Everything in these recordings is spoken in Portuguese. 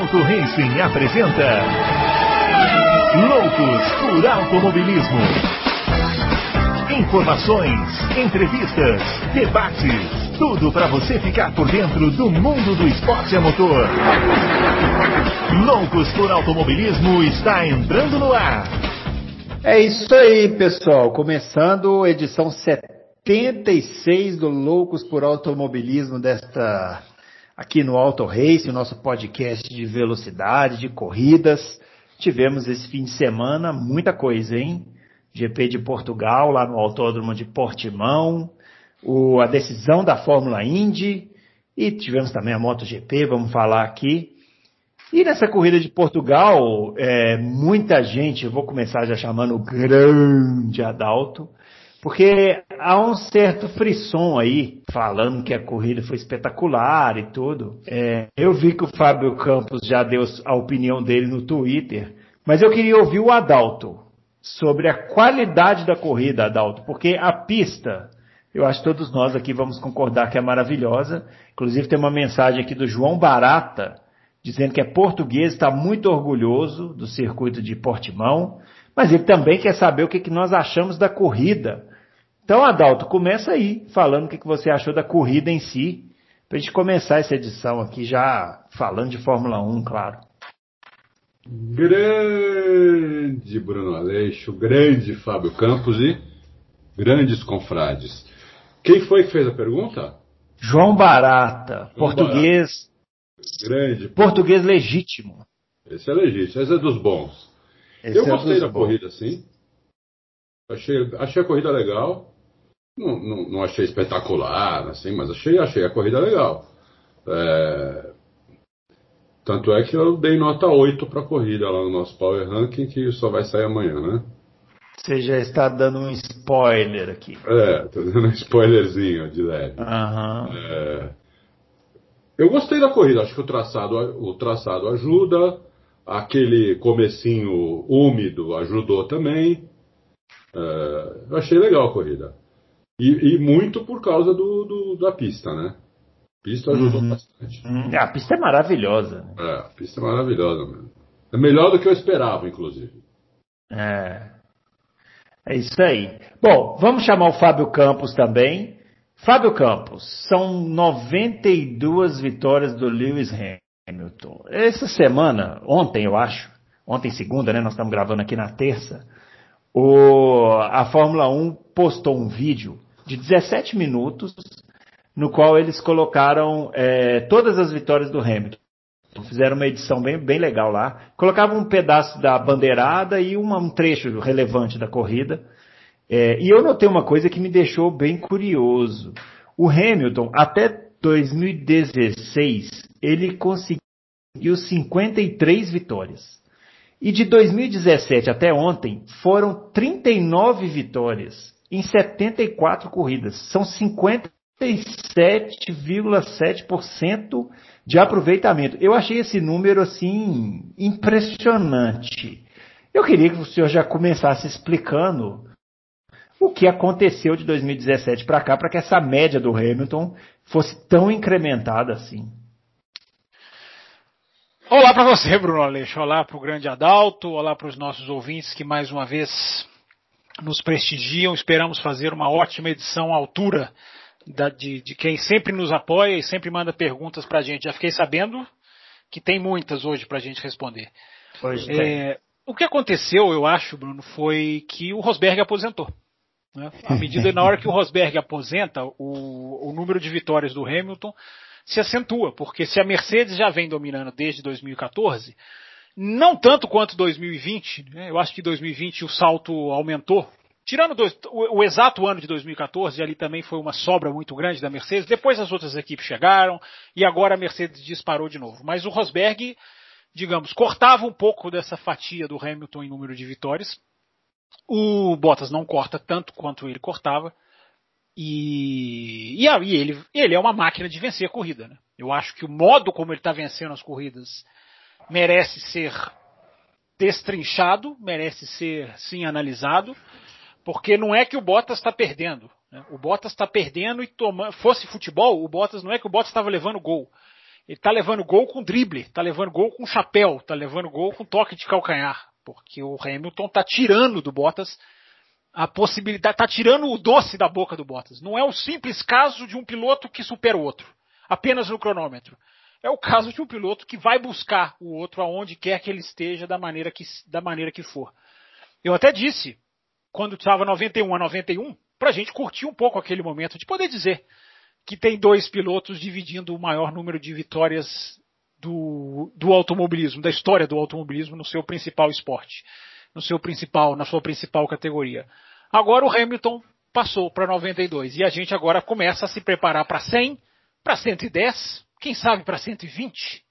Auto Racing apresenta Loucos por Automobilismo. Informações, entrevistas, debates, tudo para você ficar por dentro do mundo do esporte a motor. Loucos por Automobilismo está entrando no ar. É isso aí, pessoal. Começando edição 76 do Loucos por Automobilismo desta aqui no Auto Race, o nosso podcast de velocidade, de corridas. Tivemos esse fim de semana muita coisa, hein? GP de Portugal, lá no Autódromo de Portimão, o, a decisão da Fórmula Indy, e tivemos também a MotoGP, vamos falar aqui. E nessa corrida de Portugal, é, muita gente, vou começar já chamando o grande Adalto, porque há um certo frisson aí, falando que a corrida foi espetacular e tudo. É, eu vi que o Fábio Campos já deu a opinião dele no Twitter, mas eu queria ouvir o Adalto sobre a qualidade da corrida, Adalto, porque a pista, eu acho que todos nós aqui vamos concordar que é maravilhosa. Inclusive tem uma mensagem aqui do João Barata, dizendo que é português, está muito orgulhoso do circuito de Portimão, mas ele também quer saber o que, que nós achamos da corrida. Então, Adalto, começa aí falando o que você achou da corrida em si, para a gente começar essa edição aqui já falando de Fórmula 1, claro. Grande Bruno Aleixo, grande Fábio Campos e grandes confrades. Quem foi que fez a pergunta? João Barata, João português. Barata. Grande. Português legítimo. Esse é legítimo, esse é dos bons. Esse Eu é gostei da bons. corrida, sim. Achei, achei a corrida legal. Não, não, não, achei espetacular, assim, mas achei, achei a corrida legal. É... Tanto é que eu dei nota 8 para a corrida lá no nosso Power Ranking, que só vai sair amanhã, né? Você já está dando um spoiler aqui. É, tô dando um spoilerzinho de leve. Uhum. É... Eu gostei da corrida, acho que o traçado, o traçado ajuda, aquele comecinho úmido ajudou também. É... Eu achei legal a corrida. E, e muito por causa do, do, da pista, né? A pista ajudou uhum. bastante. Uhum. A pista é maravilhosa. É, a pista é maravilhosa mesmo. É melhor do que eu esperava, inclusive. É. É isso aí. Bom, vamos chamar o Fábio Campos também. Fábio Campos, são 92 vitórias do Lewis Hamilton. Essa semana, ontem eu acho, ontem segunda, né? Nós estamos gravando aqui na terça. O, a Fórmula 1 postou um vídeo de 17 minutos, no qual eles colocaram é, todas as vitórias do Hamilton. Fizeram uma edição bem, bem legal lá. Colocavam um pedaço da bandeirada e uma, um trecho relevante da corrida. É, e eu notei uma coisa que me deixou bem curioso. O Hamilton, até 2016, ele conseguiu 53 vitórias. E de 2017 até ontem, foram 39 vitórias em 74 corridas. São 57,7% de aproveitamento. Eu achei esse número assim impressionante. Eu queria que o senhor já começasse explicando o que aconteceu de 2017 para cá para que essa média do Hamilton fosse tão incrementada assim. Olá para você, Bruno Aleixo. Olá para o grande Adalto. Olá para os nossos ouvintes que mais uma vez nos prestigiam. Esperamos fazer uma ótima edição à altura da, de, de, quem sempre nos apoia e sempre manda perguntas para a gente. Já fiquei sabendo que tem muitas hoje para a gente responder. Hoje é, o que aconteceu, eu acho, Bruno, foi que o Rosberg aposentou. Né? À medida na hora que o Rosberg aposenta, o, o número de vitórias do Hamilton se acentua, porque se a Mercedes já vem dominando desde 2014, não tanto quanto 2020, né? eu acho que 2020 o salto aumentou. Tirando dois, o, o, exato ano de 2014, ali também foi uma sobra muito grande da Mercedes. Depois as outras equipes chegaram e agora a Mercedes disparou de novo. Mas o Rosberg, digamos, cortava um pouco dessa fatia do Hamilton em número de vitórias. O Bottas não corta tanto quanto ele cortava. E, e, e ele, ele é uma máquina de vencer a corrida. Né? Eu acho que o modo como ele está vencendo as corridas merece ser destrinchado, merece ser sim analisado, porque não é que o Bottas está perdendo. Né? O Bottas está perdendo e tomando. Fosse futebol, o Bottas não é que o Bottas estava levando gol. Ele tá levando gol com drible, tá levando gol com chapéu, tá levando gol com toque de calcanhar, porque o Hamilton tá tirando do Bottas a possibilidade, tá tirando o doce da boca do Bottas. Não é o simples caso de um piloto que supera o outro, apenas no cronômetro. É o caso de um piloto que vai buscar o outro aonde quer que ele esteja, da maneira que, da maneira que for. Eu até disse, quando estava 91 a 91, para a gente curtir um pouco aquele momento de poder dizer que tem dois pilotos dividindo o maior número de vitórias do, do automobilismo, da história do automobilismo no seu principal esporte, no seu principal, na sua principal categoria. Agora o Hamilton passou para 92 e a gente agora começa a se preparar para 100, para 110, quem sabe para 120?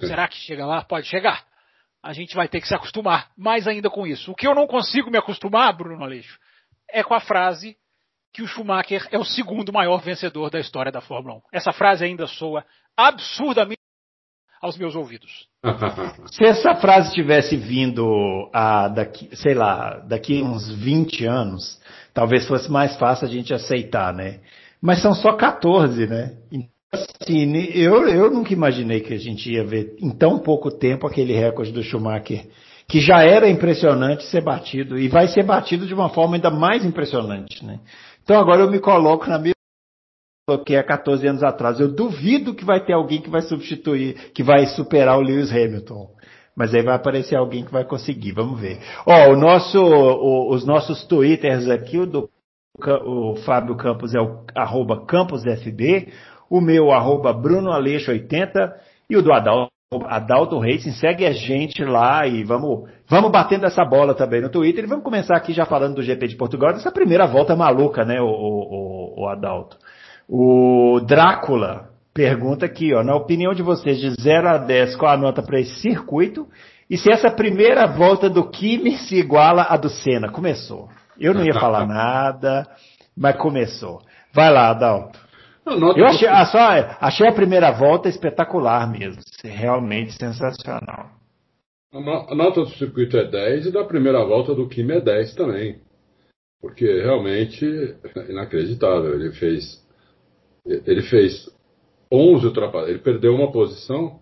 Será que chega lá? Pode chegar. A gente vai ter que se acostumar mais ainda com isso. O que eu não consigo me acostumar, Bruno Aleixo, é com a frase que o Schumacher é o segundo maior vencedor da história da Fórmula 1. Essa frase ainda soa absurdamente aos meus ouvidos. Se essa frase tivesse vindo a daqui, sei lá, daqui uns 20 anos, talvez fosse mais fácil a gente aceitar, né? Mas são só 14, né? Assim, eu, eu nunca imaginei que a gente ia ver em tão pouco tempo aquele recorde do Schumacher, que já era impressionante ser batido, e vai ser batido de uma forma ainda mais impressionante, né? Então agora eu me coloco na mesma que há 14 anos atrás. Eu duvido que vai ter alguém que vai substituir, que vai superar o Lewis Hamilton. Mas aí vai aparecer alguém que vai conseguir, vamos ver. Ó, o nosso, o, os nossos twitters aqui, o do o Fábio Campos é o arroba CamposFB, o meu arroba Bruno Aleixo 80 e o do Adalto, Adalto Racing. Segue a gente lá e vamos, vamos batendo essa bola também no Twitter. E vamos começar aqui já falando do GP de Portugal, dessa primeira volta maluca, né, o, o, o Adalto. O Drácula pergunta aqui, ó, na opinião de vocês, de 0 a 10, qual a nota para esse circuito? E se essa primeira volta do Kimi se iguala à do Senna? Começou. Eu não ia falar nada, mas começou. Vai lá, Adalto. Eu achei, ah, só, achei a primeira volta espetacular mesmo. Realmente sensacional. A nota do circuito é 10 e da primeira volta do Kimi é 10 também. Porque realmente é inacreditável. Ele fez. Ele fez 11 ultrapassagens. Ele perdeu uma posição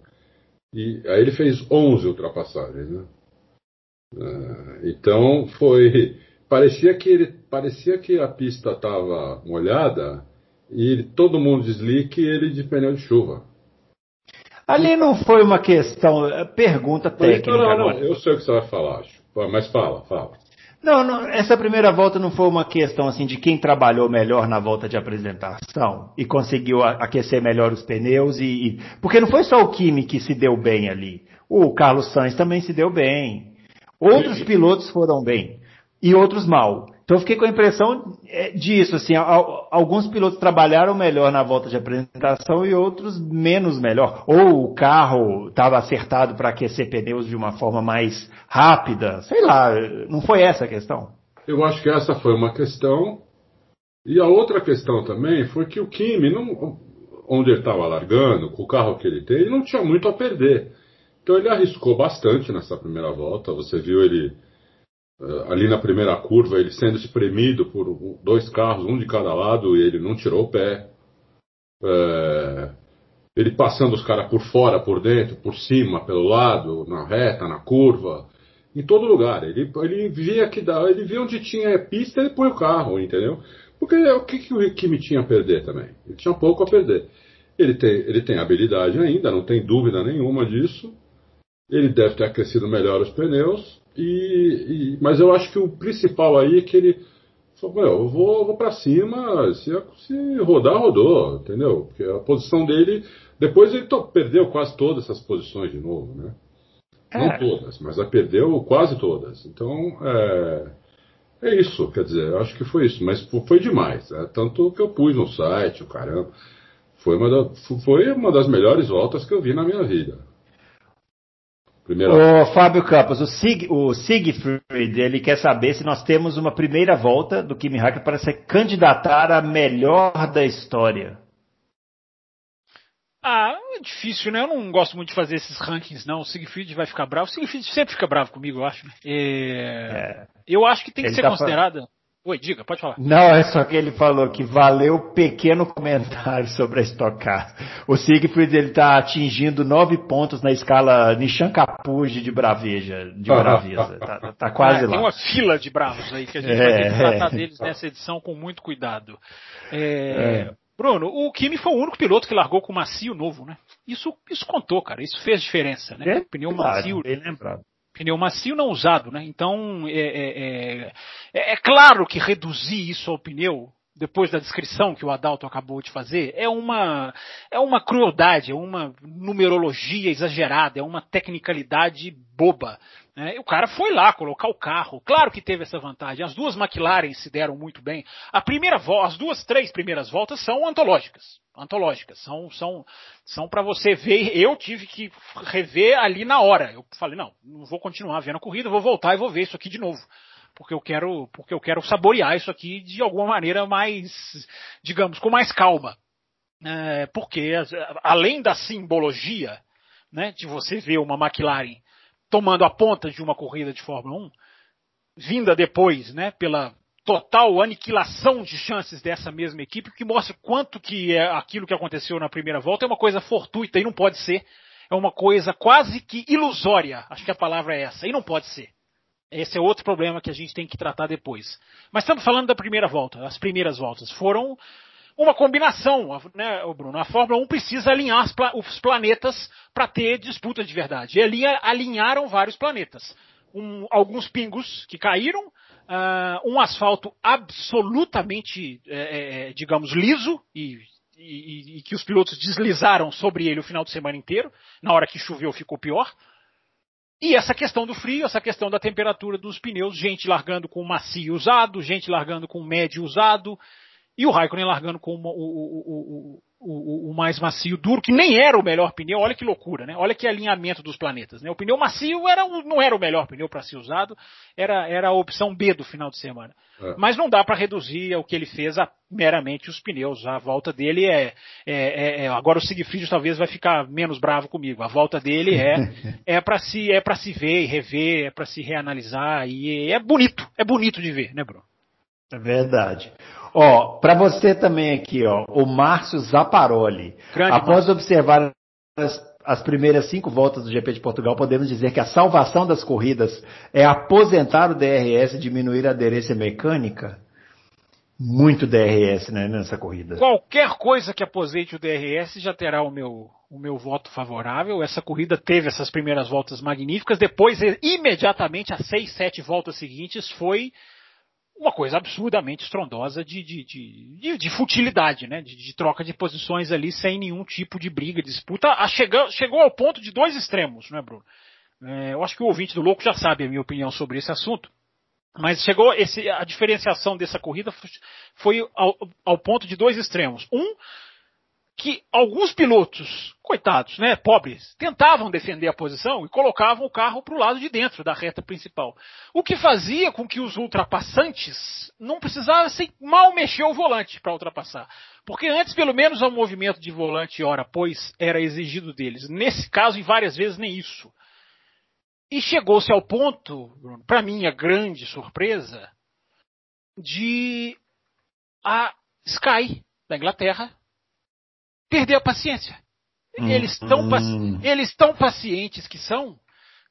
e aí ele fez 11 ultrapassagens. Né? É, então foi. Parecia que, ele, parecia que a pista estava molhada e todo mundo de slick e ele de pneu de chuva. Ali não foi uma questão, é, pergunta técnica. Não, não, não, eu sei o que você vai falar, acho. Mas fala, fala. Não, não, essa primeira volta não foi uma questão assim de quem trabalhou melhor na volta de apresentação e conseguiu aquecer melhor os pneus e, e, porque não foi só o Kimi que se deu bem ali. O Carlos Sainz também se deu bem. Outros pilotos foram bem e outros mal. Então eu fiquei com a impressão é, disso, assim, alguns pilotos trabalharam melhor na volta de apresentação e outros menos melhor. Ou o carro estava acertado para aquecer pneus de uma forma mais rápida, sei lá, não foi essa a questão? Eu acho que essa foi uma questão. E a outra questão também foi que o Kimi, não, onde ele estava largando, com o carro que ele tem, ele não tinha muito a perder. Então ele arriscou bastante nessa primeira volta. Você viu ele ali na primeira curva, ele sendo espremido por dois carros, um de cada lado, e ele não tirou o pé. É, ele passando os caras por fora, por dentro, por cima, pelo lado, na reta, na curva, em todo lugar. Ele, ele via que dá, ele via onde tinha pista, ele põe o carro, entendeu? Porque o que, que o Kimi tinha a perder também? Ele tinha pouco a perder. Ele tem, ele tem habilidade ainda, não tem dúvida nenhuma disso. Ele deve ter aquecido melhor os pneus. E, e, mas eu acho que o principal aí é que ele falou, eu vou, vou para cima, se, se, rodar, rodou, entendeu? Porque a posição dele, depois ele to, perdeu quase todas essas posições de novo, né? É. Não todas, mas perdeu quase todas. Então, é, é isso, quer dizer, eu acho que foi isso, mas foi demais. É, tanto que eu pus no site, o caramba. Foi uma, da, foi uma das melhores voltas que eu vi na minha vida. Primeira... O Fábio Campos, o, Sig, o Siegfried, ele quer saber se nós temos uma primeira volta do Kimi Hacker para se candidatar a melhor da história. Ah, é difícil, né? Eu não gosto muito de fazer esses rankings, não. O Siegfried vai ficar bravo. O Siegfried sempre fica bravo comigo, eu acho. Né? É... É. Eu acho que tem que ele ser tá considerada. Oi, diga, pode falar. Não, é só que ele falou que valeu pequeno comentário sobre a Stock Car. O Siegfried ele está atingindo nove pontos na escala Nishan Capuji de braveja, de braveza. tá, tá, quase ah, lá. Tem uma fila de bravos aí que a gente é, vai ter que tratar deles nessa edição com muito cuidado. É, é. Bruno, o Kimi foi o único piloto que largou com macio novo, né? Isso, isso contou, cara. Isso fez diferença, né? É, pneu macio. Bem lembrado pneu macio não usado, né? Então é, é, é, é, claro que reduzir isso ao pneu depois da descrição que o Adalto acabou de fazer é uma é uma crueldade, é uma numerologia exagerada, é uma tecnicalidade boba. Né? o cara foi lá colocar o carro. Claro que teve essa vantagem. As duas McLaren se deram muito bem. A primeira as duas, três primeiras voltas são antológicas. Antológicas. São, são, são para você ver. Eu tive que rever ali na hora. Eu falei, não, não vou continuar vendo a corrida, vou voltar e vou ver isso aqui de novo porque eu quero, porque eu quero saborear isso aqui de alguma maneira mais, digamos, com mais calma. É, porque além da simbologia, né, de você ver uma McLaren tomando a ponta de uma corrida de Fórmula 1, vinda depois, né, pela total aniquilação de chances dessa mesma equipe, que mostra quanto que é aquilo que aconteceu na primeira volta é uma coisa fortuita e não pode ser. É uma coisa quase que ilusória, acho que a palavra é essa, e não pode ser. Esse é outro problema que a gente tem que tratar depois. Mas estamos falando da primeira volta. As primeiras voltas foram uma combinação, né, Bruno? A Fórmula 1 precisa alinhar os planetas para ter disputa de verdade. E ali alinharam vários planetas. Um, alguns pingos que caíram, uh, um asfalto absolutamente, é, é, digamos, liso e, e, e, que os pilotos deslizaram sobre ele o final de semana inteiro. Na hora que choveu ficou pior. E essa questão do frio, essa questão da temperatura dos pneus, gente largando com macio usado, gente largando com médio usado, e o Raikkonen largando com o, o, o, o, mais macio duro, que nem era o melhor pneu. Olha que loucura, né? Olha que alinhamento dos planetas. Né? O pneu macio era, não era o melhor pneu para ser usado, era, era a opção B do final de semana. É. Mas não dá para reduzir o que ele fez a meramente os pneus. A volta dele é, é, é, é agora o Siegfried talvez vai ficar menos bravo comigo. A volta dele é é para se é para se ver e rever, é para se reanalisar e é bonito, é bonito de ver, né, Bruno? É verdade. Ó, para você também aqui, ó, o Márcio Zaparoli. Grande Após Márcio. observar as, as, primeiras cinco voltas do GP de Portugal, podemos dizer que a salvação das corridas é aposentar o DRS e diminuir a aderência mecânica? Muito DRS né, nessa corrida. Qualquer coisa que aposente o DRS já terá o meu, o meu voto favorável. Essa corrida teve essas primeiras voltas magníficas. Depois, imediatamente, as seis, sete voltas seguintes, foi uma coisa absurdamente estrondosa de, de, de, de futilidade, né? De, troca de posições ali sem nenhum tipo de briga, disputa. A chegou, chegou ao ponto de dois extremos, né, Bruno? É, eu acho que o ouvinte do Louco já sabe a minha opinião sobre esse assunto. Mas chegou esse, a diferenciação dessa corrida foi ao, ao ponto de dois extremos. Um, que alguns pilotos, coitados, né, pobres, tentavam defender a posição e colocavam o carro para o lado de dentro da reta principal. O que fazia com que os ultrapassantes não precisassem mal mexer o volante para ultrapassar. Porque antes, pelo menos, o movimento de volante hora pois era exigido deles. Nesse caso, e várias vezes, nem isso. E chegou-se ao ponto, para minha grande surpresa, de a Sky da Inglaterra perder a paciência. Eles tão, hum. eles tão pacientes que são,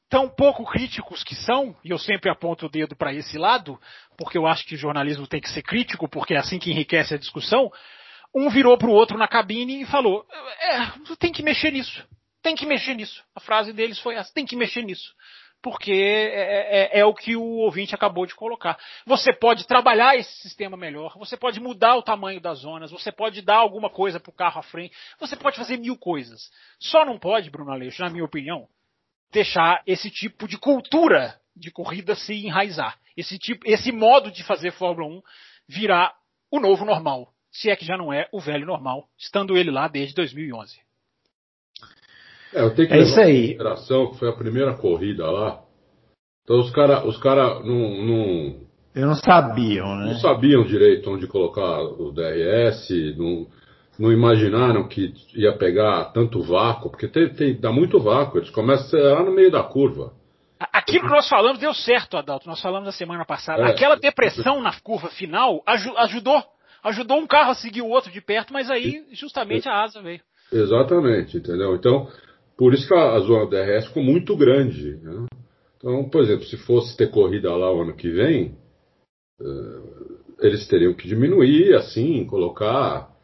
tão pouco críticos que são, e eu sempre aponto o dedo para esse lado, porque eu acho que o jornalismo tem que ser crítico, porque é assim que enriquece a discussão. Um virou para o outro na cabine e falou: é, tem que mexer nisso. Tem que mexer nisso. A frase deles foi essa: tem que mexer nisso porque é, é, é, o que o ouvinte acabou de colocar. Você pode trabalhar esse sistema melhor, você pode mudar o tamanho das zonas, você pode dar alguma coisa para o carro à frente, você pode fazer mil coisas. Só não pode, Bruno Aleixo, na minha opinião, deixar esse tipo de cultura de corrida se enraizar. Esse, tipo, esse modo de fazer Fórmula 1 virar o novo normal, se é que já não é o velho normal, estando ele lá desde 2011. É, eu tenho que é isso aí. que foi a primeira corrida lá. Então os caras os cara não, não. Eu não sabiam, né? Não sabiam direito onde colocar o DRS, não, não imaginaram que ia pegar tanto vácuo, porque tem, tem, dá muito vácuo, eles começam a acelerar no meio da curva. Aquilo que nós falamos deu certo, Adalto. Nós falamos na semana passada. É. Aquela depressão na curva final ajudou. Ajudou um carro a seguir o outro de perto, mas aí justamente a asa veio. Exatamente, entendeu? Então, por isso que a, zona DRS ficou muito grande. Né? Então, por exemplo, se fosse ter corrida lá o ano que vem, uh, eles teriam que diminuir, assim, colocar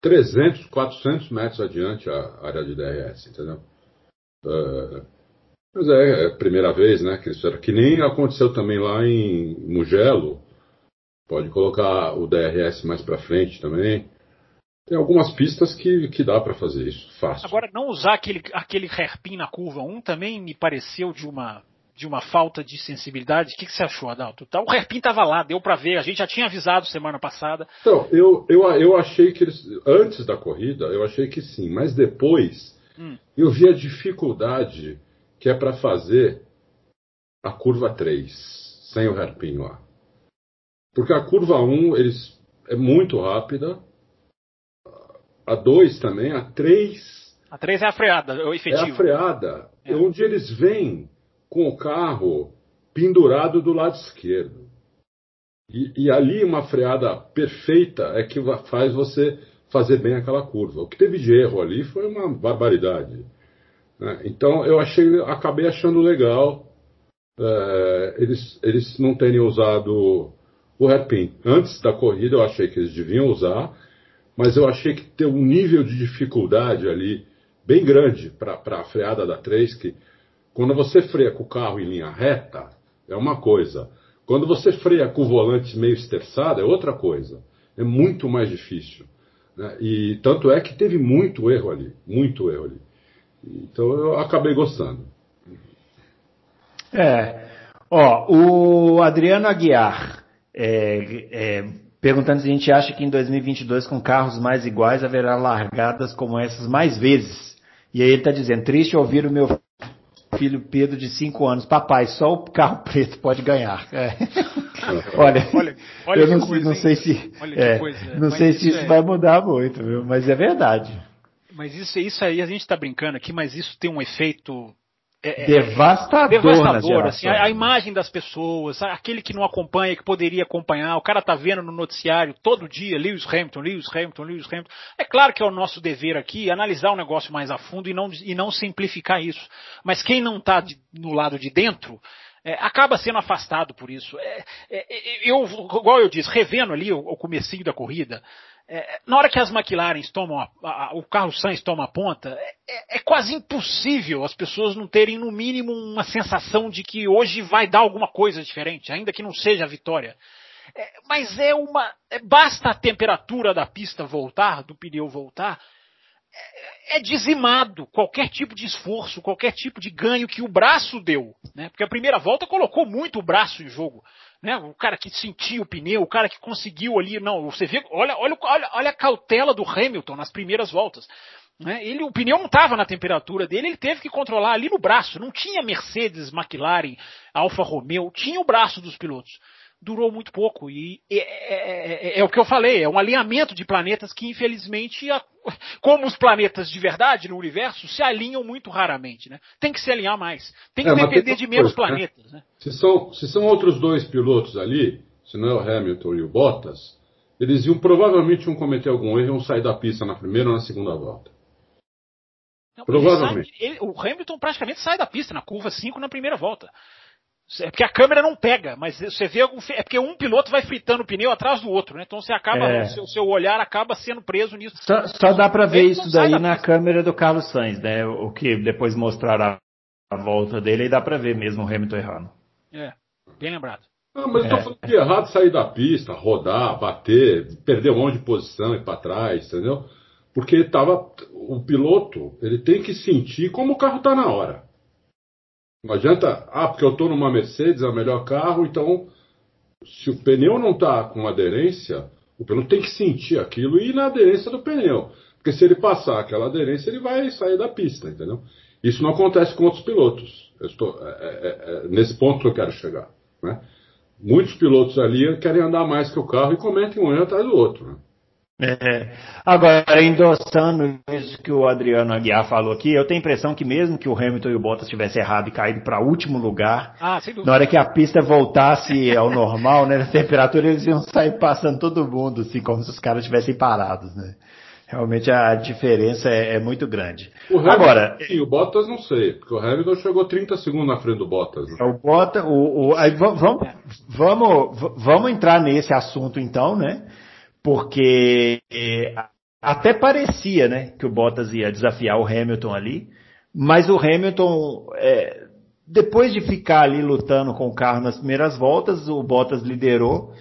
300, 400 metros adiante a área de DRS, entendeu? Uh, mas é, é, a primeira vez, né, que eles fizeram. Que nem aconteceu também lá em Mugello. Pode colocar o DRS mais para frente também. Tem algumas pistas que, que dá para fazer isso, fácil. Agora, não usar aquele, aquele hairpin na curva 1 também me pareceu de uma, de uma falta de sensibilidade. O que, que você achou, Adalto? Tá, o hairpin estava lá, deu para ver. A gente já tinha avisado semana passada. Então, eu, eu, eu achei que eles. Antes da corrida, eu achei que sim. Mas depois, hum. eu vi a dificuldade que é para fazer a curva 3, sem o hairpin lá. Porque a curva 1 eles, é muito rápida a 2 também, a 3. A 3 é a freada, é o efetivo. É a freada, é. onde eles vêm com o carro pendurado do lado esquerdo. E, e, ali uma freada perfeita é que faz você fazer bem aquela curva. O que teve de erro ali foi uma barbaridade. Né? Então eu achei, acabei achando legal é, eles, eles não terem usado o hairpin. Antes da corrida eu achei que eles deviam usar, mas eu achei que tem um nível de dificuldade ali bem grande para a freada da 3, que quando você freia com o carro em linha reta, é uma coisa. Quando você freia com o volante meio esterçado, é outra coisa. É muito mais difícil. Né? E tanto é que teve muito erro ali, muito erro ali. Então eu acabei gostando. É. Ó, o Adriano Aguiar é, é, perguntando se a gente acha que em 2022, com carros mais iguais, haverá largadas como essas mais vezes. E aí ele está dizendo, triste ouvir o meu filho Pedro de 5 anos, papai, só o carro preto pode ganhar. É. olha, olha, olha, eu não, coisa, não sei se, é, não sei se isso é... vai mudar muito, viu? mas é verdade. Mas isso, isso aí a gente está brincando aqui, mas isso tem um efeito é, é, devastador, devastador assim, a, a, imagem das pessoas, aquele que não acompanha, que poderia acompanhar, o cara tá vendo no noticiário todo dia Lewis Hamilton, Lewis Hamilton, Lewis Hamilton. É claro que é o nosso dever aqui analisar o negócio mais a fundo e não, e não simplificar isso. Mas quem não está no lado de dentro, é, acaba sendo afastado por isso. É, é, é eu, igual eu disse, revendo ali o, o comecinho da corrida, é, na hora que as McLarens tomam a, a, o Carlos Sainz toma a ponta, é, é, é, quase impossível as pessoas não terem no mínimo uma sensação de que hoje vai dar alguma coisa diferente, ainda que não seja a vitória. É, mas é uma, é, basta a temperatura da pista voltar, do pneu voltar, é, é dizimado qualquer tipo de esforço, qualquer tipo de ganho que o braço deu, né? Porque a primeira volta colocou muito o braço em jogo. Né? O cara que sentiu o pneu, o cara que conseguiu ali, não, você vê, olha, olha, olha, olha a cautela do Hamilton nas primeiras voltas. Né? Ele, o pneu não estava na temperatura dele, ele teve que controlar ali no braço. Não tinha Mercedes, McLaren, Alfa Romeo, tinha o braço dos pilotos durou muito pouco. E é, é, é, é, o que eu falei, é um alinhamento de planetas que, infelizmente, como os planetas de verdade no universo, se alinham muito raramente. Né? Tem que se alinhar mais. Tem que é, depender de menos coisa, né? planetas. Né? Se, são, se são outros dois pilotos ali, se não é o Hamilton e o Bottas, eles iam provavelmente iam cometer algum erro e iam sair da pista na primeira ou na segunda volta. Não, Provavelmente. Ele sai, ele, o Hamilton praticamente sai da pista na curva 5 na primeira volta. É porque a câmera não pega, mas você vê é porque um piloto vai fritando o pneu atrás do outro, né? Então você acaba, é. o seu, seu, olhar acaba sendo preso nisso. Só, só dá para ver isso daí na pista. câmera do Carlos Sainz, né? O que depois mostrará a volta dele e dá para ver mesmo o Hamilton errando. É, bem lembrado. Ah, mas eu tô é. falando de errado sair da pista, rodar, bater, perder um monte de posição e para trás, entendeu? Porque tava o piloto, ele tem que sentir como o carro tá na hora. Não adianta, ah, porque eu estou numa Mercedes, é o melhor carro, então se o pneu não está com aderência, o piloto tem que sentir aquilo e ir na aderência do pneu. Porque se ele passar aquela aderência, ele vai sair da pista, entendeu? Isso não acontece com outros pilotos. Estou, é, é, é, nesse ponto que eu quero chegar. Né? Muitos pilotos ali querem andar mais que o carro e cometem um erro atrás do outro. Né? É, agora, endossando isso que o Adriano Aguiar falou aqui, eu tenho a impressão que mesmo que o Hamilton e o Bottas tivessem errado e caído para último lugar, ah, na hora que a pista voltasse ao normal, né, na temperatura, eles iam sair passando todo mundo, assim, como se os caras estivessem parados, né? Realmente a diferença é, é muito grande. O Hamilton, Agora, sim, o Bottas não sei, porque o Hamilton chegou 30 segundos na frente do Bottas. Né? O Bottas, o, o, aí, vamos, vamos, vamos entrar nesse assunto então, né? Porque é, até parecia né, que o Bottas ia desafiar o Hamilton ali, mas o Hamilton, é, depois de ficar ali lutando com o carro nas primeiras voltas, o Bottas liderou,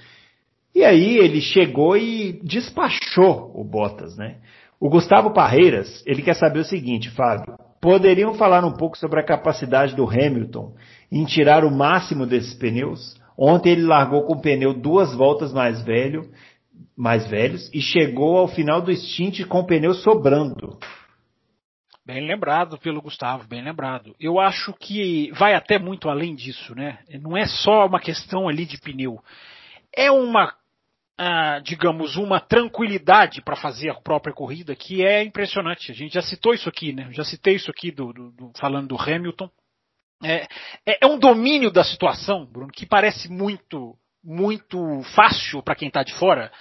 e aí ele chegou e despachou o Bottas, né? O Gustavo Parreiras, ele quer saber o seguinte, Fábio, poderiam falar um pouco sobre a capacidade do Hamilton em tirar o máximo desses pneus? Ontem ele largou com o pneu duas voltas mais velho mais velhos e chegou ao final do stint com o pneu sobrando. Bem lembrado pelo Gustavo, bem lembrado. Eu acho que vai até muito além disso, né? Não é só uma questão ali de pneu. É uma, ah, digamos, uma tranquilidade para fazer a própria corrida que é impressionante. A gente já citou isso aqui, né? Já citei isso aqui do, do, do falando do Hamilton. É, é, é um domínio da situação, Bruno, que parece muito, muito fácil para quem está de fora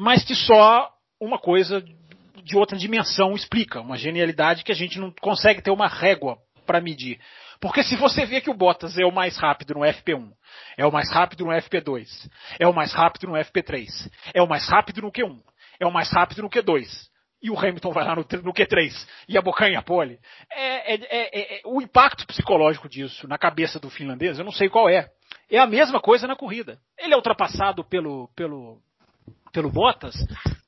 mas que só uma coisa de outra dimensão explica, uma genialidade que a gente não consegue ter uma régua para medir. Porque se você vê que o Bottas é o mais rápido no FP1, é o mais rápido no FP2, é o mais rápido no FP3, é o mais rápido no Q1, é o mais rápido no Q2, e o Hamilton vai lá no, no Q3 e a pole, é, é, é, é, o impacto psicológico disso na cabeça do finlandês, eu não sei qual é. É a mesma coisa na corrida. Ele é ultrapassado pelo, pelo, pelo Bottas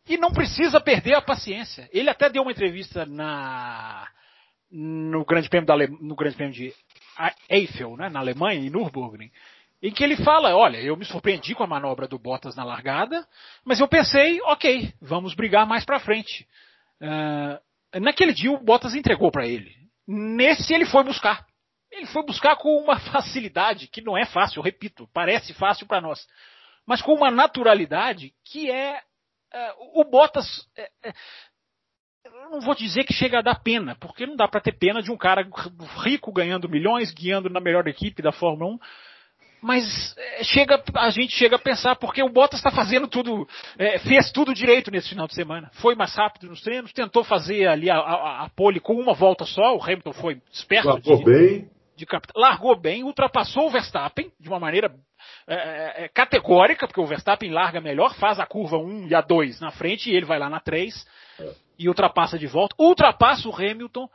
e não precisa perder a paciência. Ele até deu uma entrevista na no Grande Prêmio da no Grande Prêmio de Eiffel, né, na Alemanha, em Nürburgring, em que ele fala, olha, eu me surpreendi com a manobra do Bottas na largada, mas eu pensei, ok, vamos brigar mais para frente. Uh, naquele dia o Bottas entregou para ele. Nesse ele foi buscar. Ele foi buscar com uma facilidade que não é fácil, repito, parece fácil para nós mas com uma naturalidade que é. é o Bottas. É, é, eu não vou dizer que chega a dar pena, porque não dá para ter pena de um cara rico ganhando milhões, guiando na melhor equipe da Fórmula 1. Mas chega, a gente chega a pensar, porque o Bottas está fazendo tudo, é, fez tudo direito nesse final de semana. Foi mais rápido nos treinos, tentou fazer ali a, a, a pole com uma volta só, o Hamilton foi esperto. Largou de, bem. De, largou bem, ultrapassou o Verstappen de uma maneira é, é, é, categórica, porque o Verstappen larga melhor, faz a curva 1 e a 2 na frente e ele vai lá na 3 é. e ultrapassa de volta. Ultrapassa o Hamilton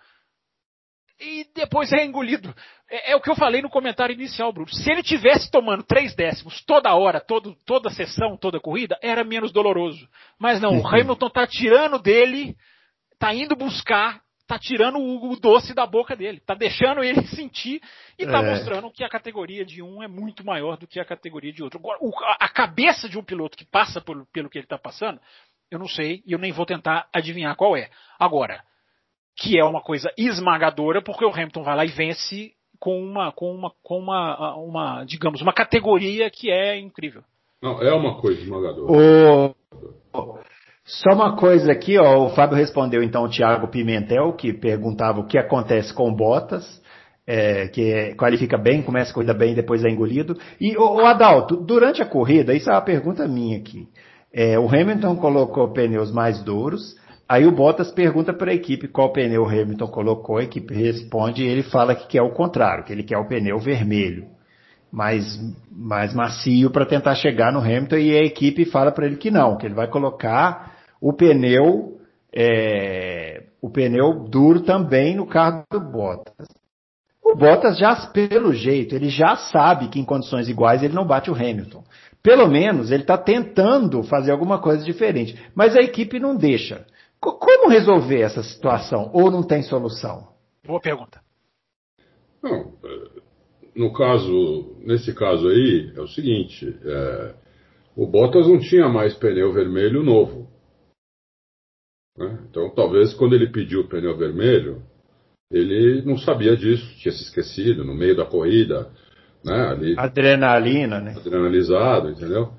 e depois é engolido. É, é, o que eu falei no comentário inicial, Bruno. Se ele tivesse tomando 3 décimos toda hora, todo, toda sessão, toda corrida, era menos doloroso. Mas não, o Hamilton está tirando dele, está indo buscar tá tirando o, o, doce da boca dele, tá deixando ele sentir e tá é. mostrando que a categoria de um é muito maior do que a categoria de outro. Agora, o, a cabeça de um piloto que passa por, pelo que ele está passando, eu não sei e eu nem vou tentar adivinhar qual é. Agora, que é uma coisa esmagadora, porque o Hamilton vai lá e vence com uma, com uma, com uma, uma digamos, uma categoria que é incrível. Não, é uma coisa esmagadora. O... Só uma coisa aqui, ó, o Fábio respondeu então o Thiago Pimentel, que perguntava o que acontece com Bottas, é, que é, qualifica bem, começa a corrida bem, depois é engolido. E o, Adalto, durante a corrida, isso é uma pergunta minha aqui. É, o Hamilton colocou pneus mais duros, aí o Bottas pergunta para a equipe qual pneu o Hamilton colocou, a equipe responde e ele fala que quer o contrário, que ele quer o pneu vermelho mais, mais macio para tentar chegar no Hamilton e a equipe fala para ele que não, que ele vai colocar o pneu, é, o pneu duro também no carro do Bottas. O Bottas já, pelo jeito, ele já sabe que em condições iguais ele não bate o Hamilton. Pelo menos ele está tentando fazer alguma coisa diferente, mas a equipe não deixa. Como resolver essa situação? Ou não tem solução? Boa pergunta. Não, é, no caso, nesse caso aí, é o seguinte: é, o Bottas não tinha mais pneu vermelho novo. Né? Então, talvez quando ele pediu o pneu vermelho, ele não sabia disso, tinha se esquecido no meio da corrida, né? Ali, Adrenalina, né? Adrenalizado, entendeu?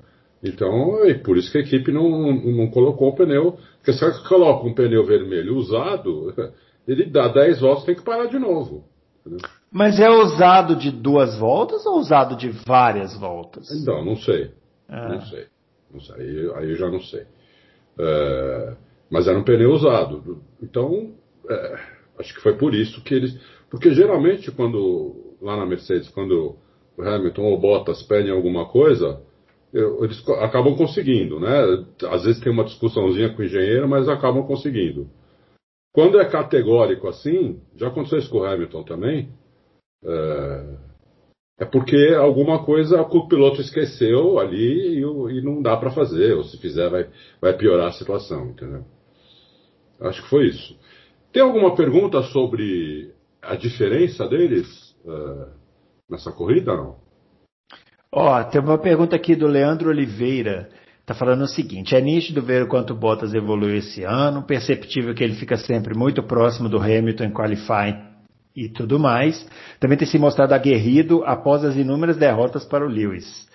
Então, é por isso que a equipe não, não colocou o pneu. Porque se você coloca um pneu vermelho usado, ele dá 10 voltas tem que parar de novo. Entendeu? Mas é usado de duas voltas ou usado de várias voltas? Então, não sei. Ah. Não sei. Não sei. Aí, aí eu já não sei. É, mas era um pneu usado. Então, é, acho que foi por isso que eles. Porque geralmente, quando lá na Mercedes, quando o Hamilton ou Bottas pedem alguma coisa, eles acabam conseguindo, né? Às vezes tem uma discussãozinha com o engenheiro, mas acabam conseguindo. Quando é categórico assim, já aconteceu isso com o Hamilton também, é, é porque alguma coisa o piloto esqueceu ali e, e não dá para fazer, ou se fizer vai, vai piorar a situação, entendeu? Acho que foi isso. Tem alguma pergunta sobre a diferença deles uh, nessa corrida, não? Ó, tem uma pergunta aqui do Leandro Oliveira. Tá falando o seguinte: é nítido ver o quanto Bottas evoluiu esse ano, perceptível que ele fica sempre muito próximo do Hamilton em qualifying e tudo mais. Também tem se mostrado aguerrido após as inúmeras derrotas para o Lewis.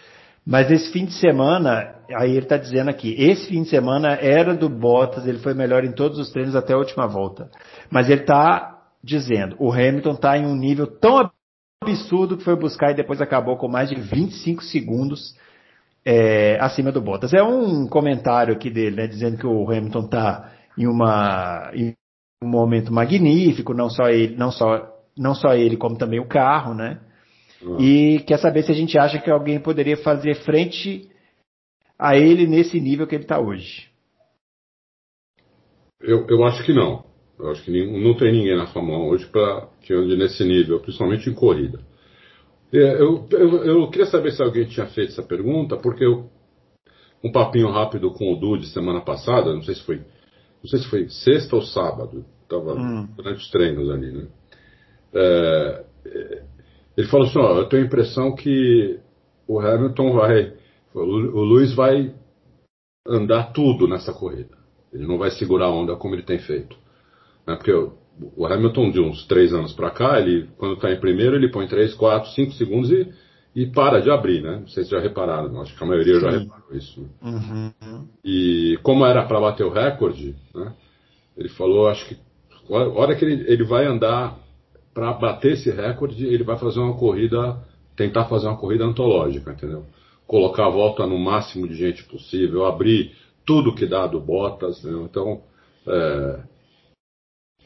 Mas esse fim de semana, aí ele está dizendo aqui, esse fim de semana era do Bottas, ele foi melhor em todos os treinos até a última volta. Mas ele está dizendo, o Hamilton está em um nível tão absurdo que foi buscar e depois acabou com mais de 25 segundos é, acima do Bottas. É um comentário aqui dele, né, dizendo que o Hamilton está em em um momento magnífico, não só ele, não só não só ele como também o carro, né? Uhum. E quer saber se a gente acha que alguém poderia fazer frente a ele nesse nível que ele está hoje. Eu, eu acho que não. Eu acho que não tem ninguém na Fórmula 1 hoje para que ande nesse nível, principalmente em corrida. É, eu, eu, eu, queria saber se alguém tinha feito essa pergunta, porque eu, um papinho rápido com o Dude semana passada, não sei se foi, não sei se foi sexta ou sábado, estava hum. durante os treinos ali, né? É, ele falou assim: ó, eu tenho a impressão que o Hamilton vai, o, Luiz vai andar tudo nessa corrida. Ele não vai segurar a onda como ele tem feito. Né? Porque o Hamilton, de uns três anos para cá, ele, quando está em primeiro, ele põe 3, 4, 5 segundos e, e para de abrir, né? Não sei se já repararam, acho que a maioria Sim. já reparou isso. Uhum. E como era para bater o recorde, né? Ele falou, acho que a hora que ele, ele vai andar para bater esse recorde, ele vai fazer uma corrida, tentar fazer uma corrida antológica, entendeu? Colocar a volta no máximo de gente possível, abrir tudo que dá do Bottas, né? então é,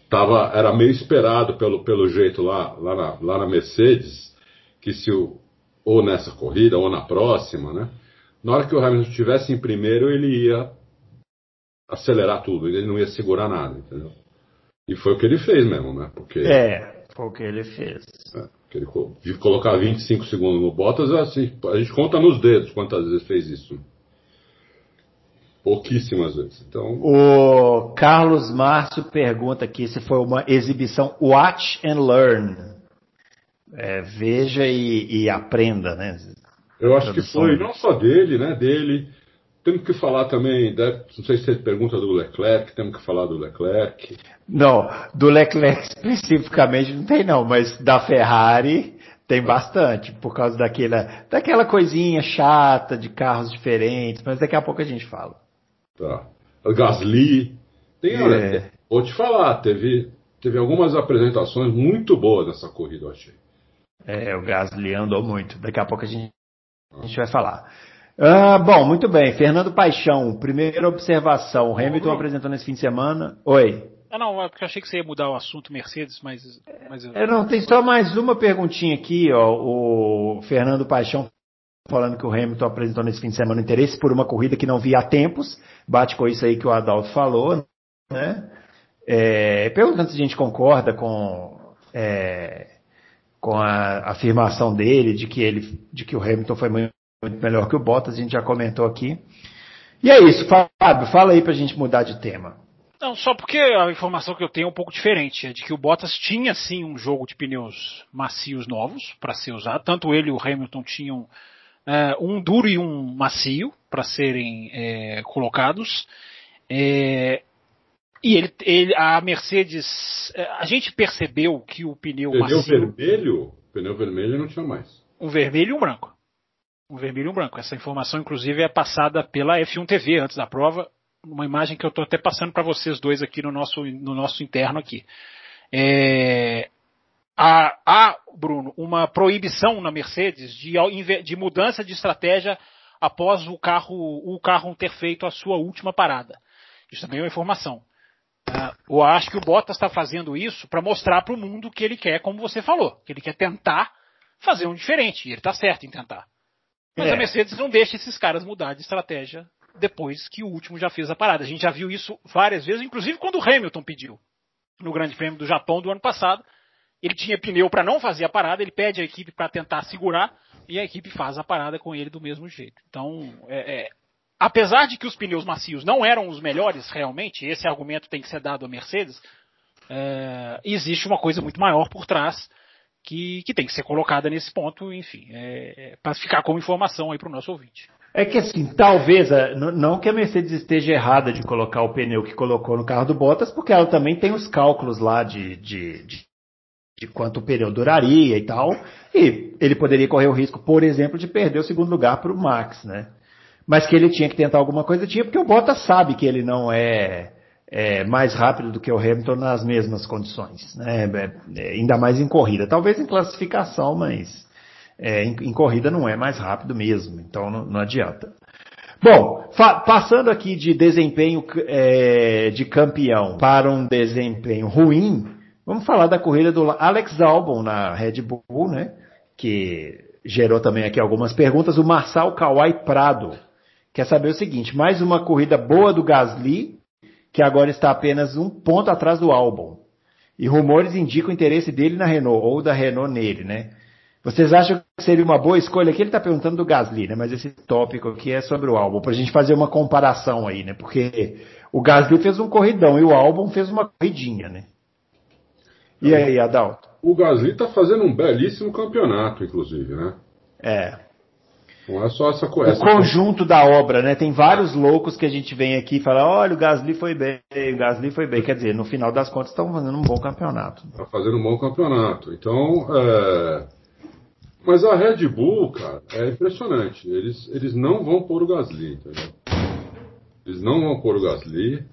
tava, era meio esperado pelo, pelo jeito lá, lá, na, lá na Mercedes, que se o, ou nessa corrida ou na próxima, né? Na hora que o Hamilton estivesse em primeiro, ele ia acelerar tudo, ele não ia segurar nada, entendeu? E foi o que ele fez mesmo, né? Porque, é, o que ele fez. É, ele colocar 25 segundos no Bottas, assim, a gente conta nos dedos quantas vezes fez isso. Pouquíssimas vezes. Então... O Carlos Márcio pergunta aqui se foi uma exibição Watch and Learn. É, veja e, e, aprenda, né? Eu acho que foi, não só dele, né? Dele. Temos que falar também, não sei se você pergunta do Leclerc, temos que falar do Leclerc. Não, do Leclerc especificamente não tem não, mas da Ferrari tem bastante, por causa daquela, daquela coisinha chata de carros diferentes, mas daqui a pouco a gente fala. Tá. O Gasly. Tem, é. olha, vou te falar, teve, teve algumas apresentações muito boas nessa corrida, eu achei. É, o Gasly andou muito. Daqui a pouco a gente, a gente vai falar. Ah, bom, muito bem. Fernando Paixão, primeira observação. O Hamilton apresentou nesse fim de semana. Oi. Ah, não, é porque eu achei que você ia mudar o assunto Mercedes, mas. mas É, não, tem só mais uma perguntinha aqui, ó. O Fernando Paixão falando que o Hamilton apresentou nesse fim de semana interesse por uma corrida que não via há tempos, bate com isso aí que o Adalto falou, né? É, perguntando se a gente concorda com, é, com a afirmação dele de que ele, de que o Hamilton foi muito melhor que o Bottas, a gente já comentou aqui. E é isso, Fábio, fala aí pra gente mudar de tema. Não, só porque a informação que eu tenho é um pouco diferente, é de que o Bottas tinha sim um jogo de pneus macios novos para ser usado, tanto ele e o Hamilton tinham uh, um duro e um macio para serem é, colocados. É, e ele, ele, a Mercedes, é, a gente percebeu que o pneu, pneu macio. Pneu vermelho? Pneu vermelho não tinha mais. Um vermelho e um branco. Um vermelho e um branco. Essa informação, inclusive, é passada pela F1 TV antes da prova, uma imagem que eu estou até passando para vocês dois aqui no nosso, no nosso interno aqui. É, há, há, Bruno, uma proibição na Mercedes de, de mudança de estratégia após o carro, o carro ter feito a sua última parada. Isso também é uma informação. Uh, eu acho que o Bottas está fazendo isso para mostrar para o mundo que ele quer, como você falou, que ele quer tentar fazer um diferente. E ele está certo em tentar. Mas é. a Mercedes não deixa esses caras mudar de estratégia depois que o último já fez a parada. A gente já viu isso várias vezes, inclusive quando o Hamilton pediu no Grande Prêmio do Japão do ano passado. Ele tinha pneu para não fazer a parada, ele pede a equipe para tentar segurar e a equipe faz a parada com ele do mesmo jeito. Então, é, é, apesar de que os pneus macios não eram os melhores realmente, esse argumento tem que ser dado à Mercedes, é, existe uma coisa muito maior por trás que, que tem que ser colocada nesse ponto, enfim, é, é para ficar como informação aí para o nosso ouvinte. É que assim, talvez, é, não que a Mercedes esteja errada de colocar o pneu que colocou no carro do Bottas, porque ela também tem os cálculos lá de, de, de, de quanto o pneu duraria e tal, e ele poderia correr o risco, por exemplo, de perder o segundo lugar para o Max, né? Mas que ele tinha que tentar alguma coisa, tinha, porque o Bottas sabe que ele não é, é mais rápido do que o Hamilton nas mesmas condições, né? É, é, ainda mais em corrida. Talvez em classificação, mas é, em, em, corrida não é mais rápido mesmo, então não, não adianta. Bom, passando aqui de desempenho é, de campeão para um desempenho ruim, vamos falar da corrida do Alex Albon na Red Bull, né? Que gerou também aqui algumas perguntas. O Marçal Kawai Prado quer saber o seguinte: mais uma corrida boa do Gasly, que agora está apenas um ponto atrás do Albon. E rumores indicam o interesse dele na Renault, ou da Renault nele, né? Vocês acham que seria uma boa escolha? Aqui ele está perguntando do Gasly, né? Mas esse tópico aqui é sobre o Albon, para a gente fazer uma comparação aí, né? Porque o Gasly fez um corridão e o Albon fez uma corridinha, né? E aí, Adalto? O Gasly está fazendo um belíssimo campeonato, inclusive, né? É. Não é só essa coisa. O conjunto da obra, né? Tem vários loucos que a gente vem aqui e fala, olha, o Gasly foi bem, o Gasly foi bem. Quer dizer, no final das contas estão fazendo um bom campeonato. Está fazendo um bom campeonato. Então, é... mas a Red Bull, cara, é impressionante. Eles, eles não vão pôr o Gasly, entendeu? Eles não vão pôr o Gasly,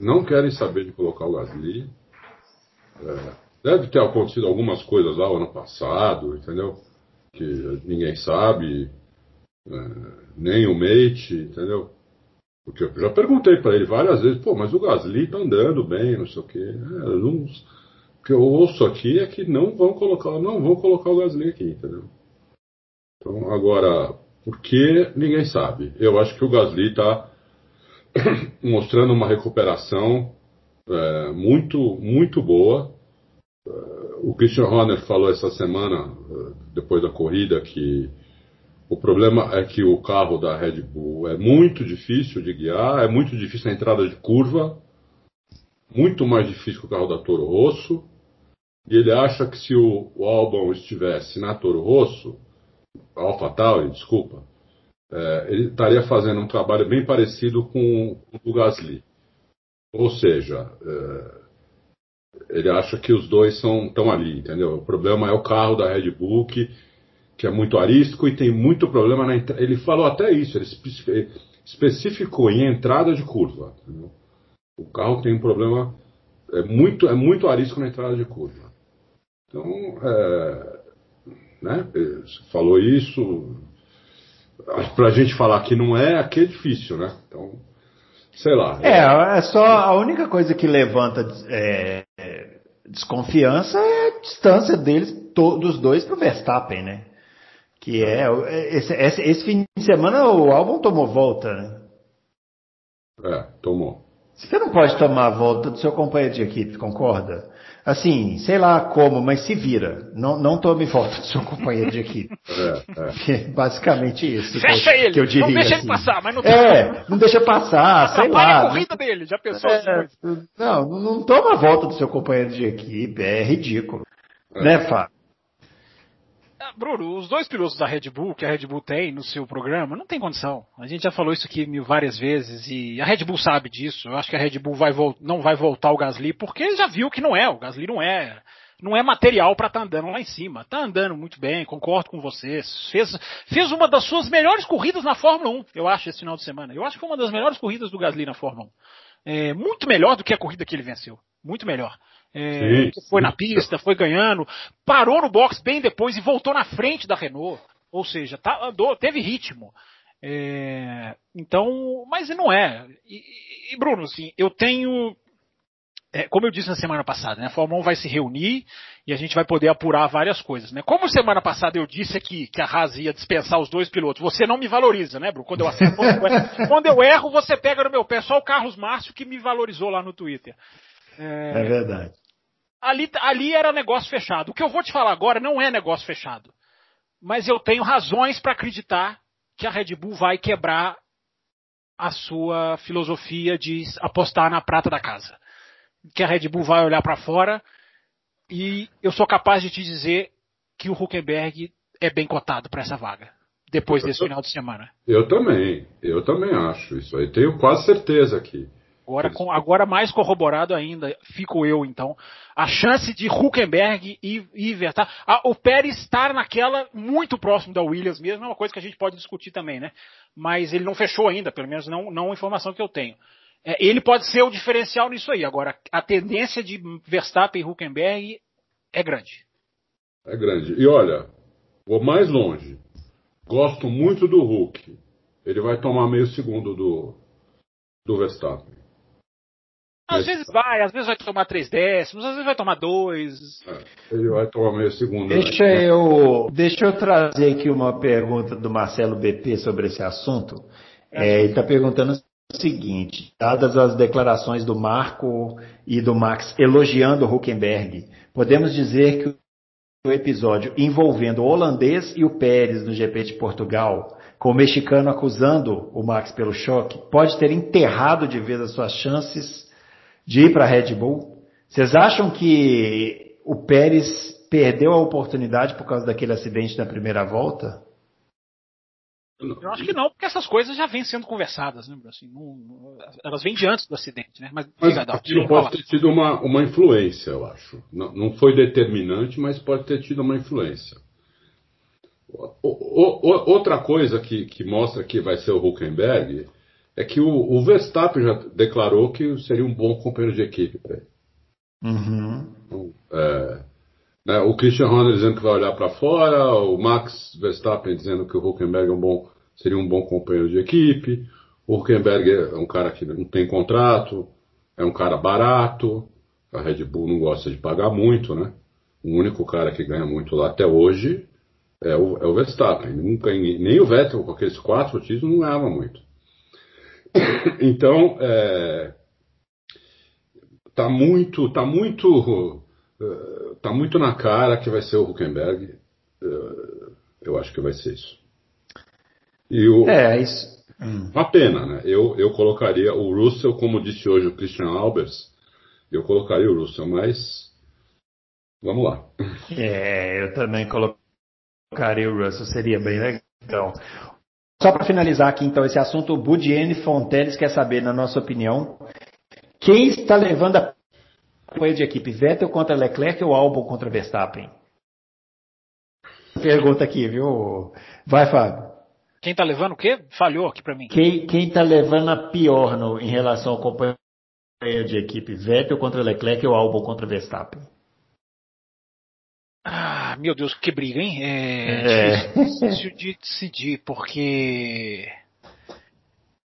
não querem saber de colocar o Gasly. É... Deve ter acontecido algumas coisas lá o ano passado, entendeu? Que ninguém sabe nem o Mate, entendeu? Porque eu já perguntei para ele várias vezes, pô, mas o Gasly tá andando bem, não sei o quê. É, não, o que eu ouço aqui é que não vão colocar, não vão colocar o Gasly aqui, entendeu? Então, agora, por que ninguém sabe? Eu acho que o Gasly está mostrando uma recuperação é, muito, muito boa. É, o Christian Horner falou essa semana, é, depois da corrida, que o problema é que o carro da Red Bull é muito difícil de guiar, é muito difícil a entrada de curva, muito mais difícil que o carro da Toro Rosso. E ele acha que se o, o Albon estivesse na Toro Rosso, Alpha Tauri, desculpa, é, ele estaria fazendo um trabalho bem parecido com, com o Gasly. Ou seja, é, ele acha que os dois estão ali, entendeu? O problema é o carro da Red Bull que que é muito arístico e tem muito problema na entrada. Ele falou até isso, ele especificou em entrada de curva. Entendeu? O carro tem um problema, é muito, é muito arístico na entrada de curva. Então, é, né, falou isso. Para a gente falar que não é, aqui é difícil, né? Então, sei lá. É, é só a única coisa que levanta é, desconfiança é a distância deles, dos dois para o Verstappen, né? Que é, esse, esse, esse, fim de semana o álbum tomou volta, né? É, tomou. Você não pode tomar a volta do seu companheiro de equipe, concorda? Assim, sei lá como, mas se vira. Não, não tome volta do seu companheiro de equipe. É, é. basicamente isso. Fecha que, ele! Que eu diria, não deixa assim. ele passar, mas não É, não deixa passar, sei lá. a corrida dele, já pensou é, Não, não toma a volta do seu companheiro de equipe, é ridículo. É. Né, Fábio? Bruno, os dois pilotos da Red Bull que a Red Bull tem no seu programa, não tem condição. A gente já falou isso aqui mil várias vezes e a Red Bull sabe disso. Eu acho que a Red Bull vai não vai voltar o Gasly porque já viu que não é. O Gasly não é não é material para estar tá andando lá em cima. Tá andando muito bem, concordo com vocês. Fez, fez uma das suas melhores corridas na Fórmula 1, eu acho, esse final de semana. Eu acho que foi uma das melhores corridas do Gasly na Fórmula 1. É, muito melhor do que a corrida que ele venceu. Muito melhor. É, foi na pista, foi ganhando, parou no box bem depois e voltou na frente da Renault. Ou seja, tá, andou, teve ritmo. É, então, mas não é. E, e, Bruno, assim, eu tenho é, como eu disse na semana passada, né, a Fórmula 1 vai se reunir e a gente vai poder apurar várias coisas. Né? Como semana passada eu disse aqui que a Haas ia dispensar os dois pilotos, você não me valoriza, né, Bruno? Quando eu acerto, quando eu erro, você pega no meu pé. Só o Carlos Márcio que me valorizou lá no Twitter. É, é verdade. Ali, ali era negócio fechado. O que eu vou te falar agora não é negócio fechado. Mas eu tenho razões para acreditar que a Red Bull vai quebrar a sua filosofia de apostar na prata da casa que a Red Bull vai olhar para fora e eu sou capaz de te dizer que o Huckenberg é bem cotado para essa vaga depois desse final de semana. Eu também, eu também acho isso aí. Tenho quase certeza aqui. Agora, com, agora mais corroborado ainda, fico eu então. A chance de Huckenberg e, e Verstappen. o Pérez estar naquela muito próximo da Williams mesmo é uma coisa que a gente pode discutir também, né? Mas ele não fechou ainda, pelo menos não, não a informação que eu tenho. É, ele pode ser o diferencial nisso aí. Agora, a tendência de Verstappen e Huckenberg é grande. É grande. E olha, vou mais longe. Gosto muito do Hulk. Ele vai tomar meio segundo do, do Verstappen. Às vezes vai, às vezes vai tomar três décimos, às vezes vai tomar dois. É, ele vai tomar meio segundo. Deixa né? eu, deixa eu trazer aqui uma pergunta do Marcelo BP sobre esse assunto. É, ele está perguntando o seguinte, dadas as declarações do Marco e do Max elogiando o Huckenberg, podemos dizer que o episódio envolvendo o holandês e o Pérez no GP de Portugal, com o mexicano acusando o Max pelo choque, pode ter enterrado de vez as suas chances de ir para a Red Bull? Vocês acham que o Pérez perdeu a oportunidade por causa daquele acidente na primeira volta? Eu acho que não, porque essas coisas já vêm sendo conversadas, né? Assim, não, não, elas vêm de antes do acidente, né? Mas, mas aquilo pode ter tido uma, uma influência, eu acho. Não, não foi determinante, mas pode ter tido uma influência. O, o, o, outra coisa que, que mostra que vai ser o Huckenberg é que o, o Verstappen já declarou que seria um bom companheiro de equipe para ele. Uhum. Então, é, né, o Christian Horner dizendo que vai olhar para fora, o Max Verstappen dizendo que o Huckenberg é um bom, seria um bom companheiro de equipe. O Huckenberg é um cara que não tem contrato, é um cara barato. A Red Bull não gosta de pagar muito, né? O único cara que ganha muito lá até hoje é o, é o Verstappen. Nunca, nem o Vettel, com aqueles quatro títulos, não ganhava muito. Então, é, tá muito, tá muito Uh, tá muito na cara que vai ser o Huckenberg. Uh, eu acho que vai ser isso. E o, é, isso. Hum. Uma pena, né? Eu, eu colocaria o Russell, como disse hoje o Christian Albers, eu colocaria o Russell, mas vamos lá. É, eu também colocaria o Russell, seria bem legal. Só para finalizar aqui então esse assunto, o Budiene Fonteles quer saber, na nossa opinião, quem está levando a companheiro de equipe, Vettel contra Leclerc ou Albon contra Verstappen? Pergunta aqui, viu? Vai, Fábio. Quem tá levando o quê? Falhou aqui para mim. Quem, quem tá levando a pior no, em relação ao companheiro de equipe, Vettel contra Leclerc ou Albon contra Verstappen? Ah, meu Deus, que briga, hein? É, é. difícil de decidir, porque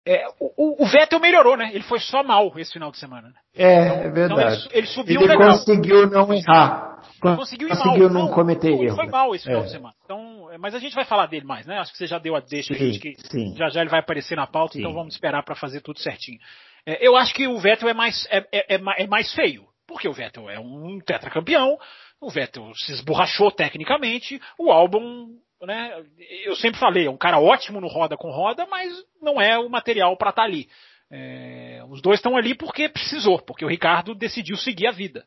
é, o, o, Vettel melhorou, né? Ele foi só mal esse final de semana. Né? É, então, é verdade. Então ele, ele, subiu ele legal. conseguiu não errar. Conseguiu, conseguiu não, não, cometer erro. Foi mal esse final é. de semana. Então, é, mas a gente vai falar dele mais, né? Acho que você já deu a deixa sim, que sim. já já ele vai aparecer na pauta, então sim. então vamos esperar para fazer tudo certinho. É, eu acho que o Vettel é mais, é, é, é, mais feio, porque o Vettel é um tetracampeão, o Vettel se esborrachou tecnicamente, o Albon né? Eu sempre falei, é um cara ótimo no roda com roda, mas não é o material para estar tá ali. É, os dois estão ali porque precisou, porque o Ricardo decidiu seguir a vida.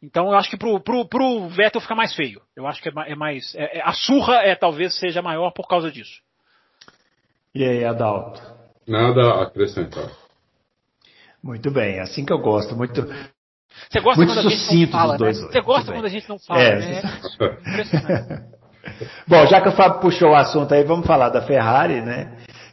Então eu acho que pro, pro, pro Vettel fica mais feio. Eu acho que é, é mais. É, é, a surra é talvez seja maior por causa disso. E aí, Adalto? Nada a acrescentar. Muito bem, assim que eu gosto. Muito, Você gosta Muito quando a gente não fala, né? Você gosta quando a gente não fala, é. né? Impressionante. Bom, já que o Fábio puxou o assunto aí, vamos falar da Ferrari, né?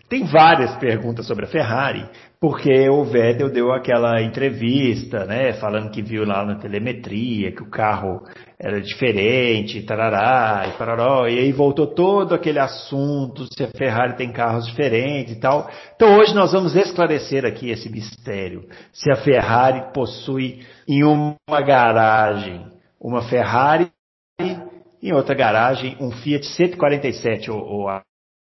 Tem várias perguntas sobre a Ferrari, porque o Vettel deu aquela entrevista, né, falando que viu lá na telemetria que o carro era diferente, tarará, e pararó, e aí voltou todo aquele assunto se a Ferrari tem carros diferentes e tal. Então hoje nós vamos esclarecer aqui esse mistério. Se a Ferrari possui em uma garagem uma Ferrari, em outra garagem um Fiat 147 ou, ou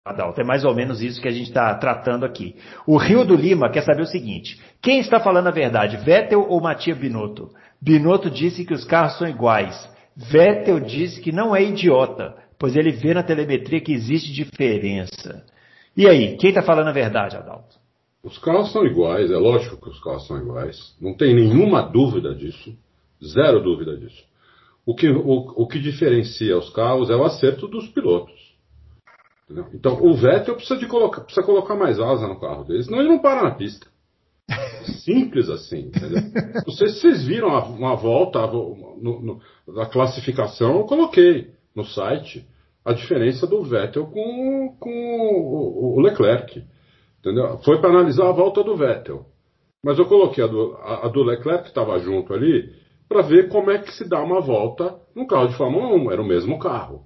Adalto. É mais ou menos isso que a gente está tratando aqui. O Rio do Lima quer saber o seguinte: quem está falando a verdade, Vettel ou Matia Binotto? Binotto disse que os carros são iguais. Vettel disse que não é idiota, pois ele vê na telemetria que existe diferença. E aí, quem está falando a verdade, Adalto? Os carros são iguais, é lógico que os carros são iguais. Não tem nenhuma dúvida disso. Zero dúvida disso. O que, o, o que diferencia os carros é o acerto dos pilotos. Entendeu? Então o Vettel precisa, de colocar, precisa colocar mais asa no carro dele, senão ele não para na pista. Simples assim, entendeu? Não sei se vocês viram uma volta no, no, na classificação, eu coloquei no site a diferença do Vettel com, com o, o Leclerc. Entendeu? Foi para analisar a volta do Vettel. Mas eu coloquei a do, a, a do Leclerc, que estava junto ali, para ver como é que se dá uma volta no carro de Fórmula 1. Era o mesmo carro.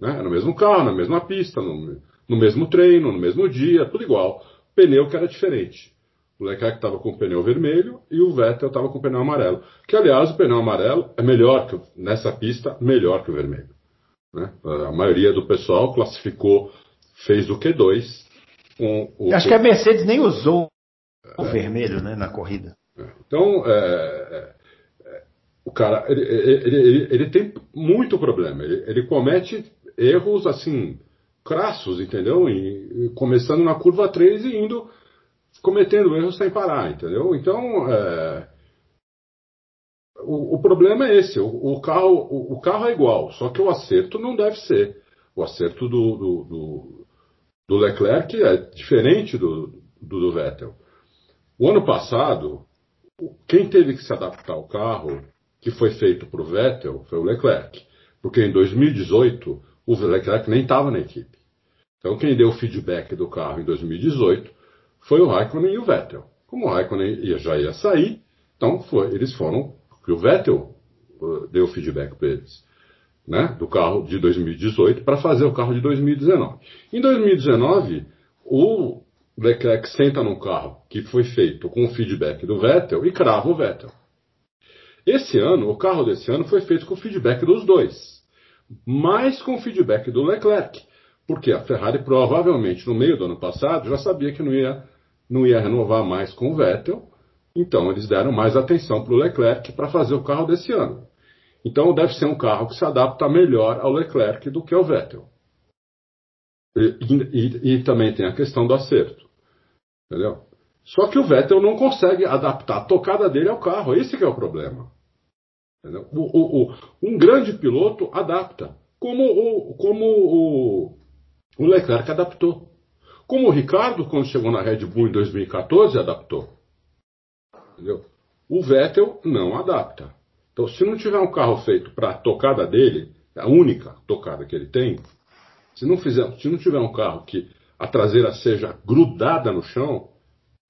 Né? No mesmo carro, na mesma pista, no, no mesmo treino, no mesmo dia, tudo igual. Pneu que era diferente. O Leclerc estava com o pneu vermelho e o Vettel estava com o pneu amarelo. Que, aliás, o pneu amarelo é melhor que nessa pista, melhor que o vermelho. Né? A maioria do pessoal classificou, fez o Q2 com o. Acho que a Mercedes nem usou o é, vermelho né, na corrida. É. Então, é, é, o cara, ele, ele, ele, ele, tem muito problema. Ele, comete erros assim, crassos, entendeu? E, começando na curva 3 e indo cometendo erros sem parar, entendeu? Então, é, o, o, problema é esse: o, o carro, o, o, carro é igual, só que o acerto não deve ser. O acerto do, do, do, do Leclerc é diferente do, do, do Vettel. O ano passado, quem teve que se adaptar ao carro que foi feito para o Vettel foi o Leclerc. Porque em 2018 o Leclerc nem estava na equipe. Então quem deu o feedback do carro em 2018 foi o Raikkonen e o Vettel. Como o Raikkonen já ia sair, então foi, eles foram, porque o Vettel uh, deu feedback para eles, né, do carro de 2018 para fazer o carro de 2019. Em 2019, o Leclerc senta num carro que foi feito com o feedback do Vettel e crava o Vettel. Esse ano, o carro desse ano foi feito com o feedback dos dois mais com o feedback do Leclerc, porque a Ferrari provavelmente no meio do ano passado já sabia que não ia, não ia renovar mais com o Vettel, então eles deram mais atenção para o Leclerc para fazer o carro desse ano. Então deve ser um carro que se adapta melhor ao Leclerc do que ao Vettel. E, e, e também tem a questão do acerto. Entendeu? Só que o Vettel não consegue adaptar a tocada dele ao carro. Esse é o problema. O, o, o, um grande piloto adapta, como, o, como o, Leclerc adaptou. Como o Ricardo, quando chegou na Red Bull em 2014, adaptou. Entendeu? O Vettel não adapta. Então, se não tiver um carro feito para a tocada dele, a única tocada que ele tem, se não, fizer, se não tiver um carro que a traseira seja grudada no chão,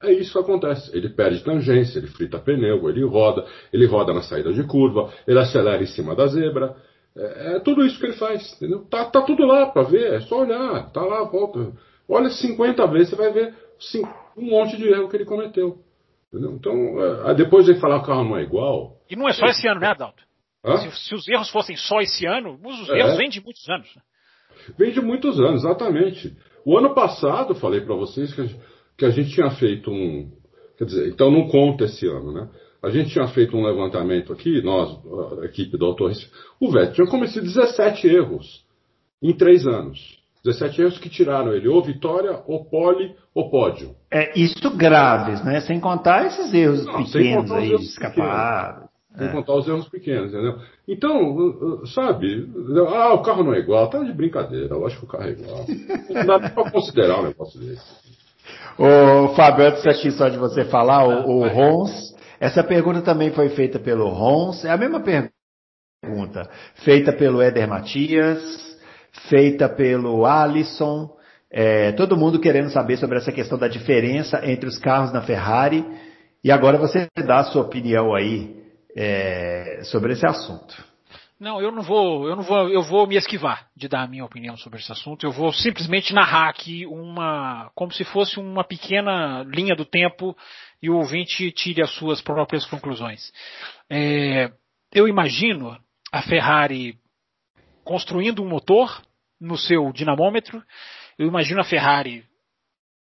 é isso que acontece. Ele perde tangência, ele frita pneu, ele roda, ele roda na saída de curva, ele acelera em cima da zebra. É, é tudo isso que ele faz. Entendeu? Tá, tá tudo lá para ver, é só olhar. Tá lá, volta. Olha 50 vezes, você vai ver sim, um monte de erro que ele cometeu. Entendeu? Então, é, depois de falar que o carro não é igual. E não é só esse ano, né, Adalto? Se, se, os erros fossem só esse ano, os erros é. vêm de muitos anos. Né? Vem de muitos anos, exatamente. O ano passado, falei para vocês que que a gente tinha feito um. Quer dizer, então não conta esse ano, né? A gente tinha feito um levantamento aqui, nós, a equipe do Autorres, o Vettel tinha cometido 17 erros em três anos. 17 erros que tiraram ele, ou vitória, ou pole, ou pódio. É, isso graves, né? Sem contar esses erros Não, pequenos aí, escapados. Sem é. contar os erros pequenos, entendeu? Então, sabe, ah, o carro não é igual, tá de brincadeira, eu acho que o carro é igual. Não dá pra considerar um negócio desse. Ô, Fábio, antes aqui só de você falar, o, o Rons, Essa pergunta também foi feita pelo Rons, é a mesma pergunta, feita pelo Éder Matias, feita pelo Alisson, é, todo mundo querendo saber sobre essa questão da diferença entre os carros na Ferrari. E agora você dá a sua opinião aí é, sobre esse assunto. Não, eu não vou, eu não vou, eu vou me esquivar de dar a minha opinião sobre esse assunto. Eu vou simplesmente narrar aqui uma, como se fosse uma pequena linha do tempo e o ouvinte tire as suas próprias conclusões. É, eu imagino a Ferrari construindo um motor no seu dinamômetro. Eu imagino a Ferrari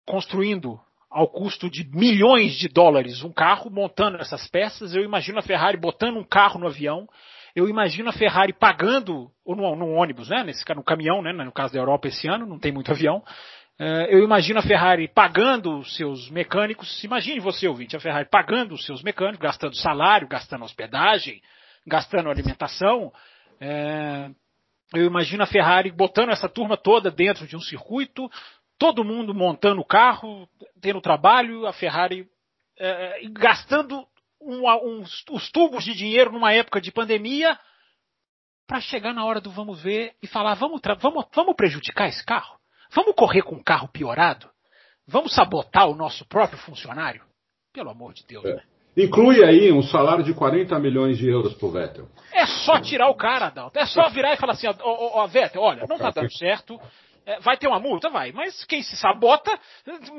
construindo ao custo de milhões de dólares um carro, montando essas peças. Eu imagino a Ferrari botando um carro no avião. Eu imagino a Ferrari pagando, ou no, no ônibus, né? Nesse, no caminhão, né? No caso da Europa esse ano, não tem muito avião. Uh, eu imagino a Ferrari pagando os seus mecânicos. Imagine você, ouvinte, a Ferrari pagando os seus mecânicos, gastando salário, gastando hospedagem, gastando alimentação. Uh, eu imagino a Ferrari botando essa turma toda dentro de um circuito, todo mundo montando o carro, tendo trabalho, a Ferrari é, gastando um, um, os tubos de dinheiro numa época de pandemia para chegar na hora do vamos ver e falar vamos, vamos, vamos prejudicar esse carro? Vamos correr com um carro piorado? Vamos sabotar o nosso próprio funcionário? Pelo amor de Deus, é. né? Inclui aí um salário de 40 milhões de euros pro Vettel. É só tirar o cara, Adalto. É só virar e falar assim, ó, ó, ó Vettel, olha, não tá dando certo, vai ter uma multa? Vai. Mas quem se sabota,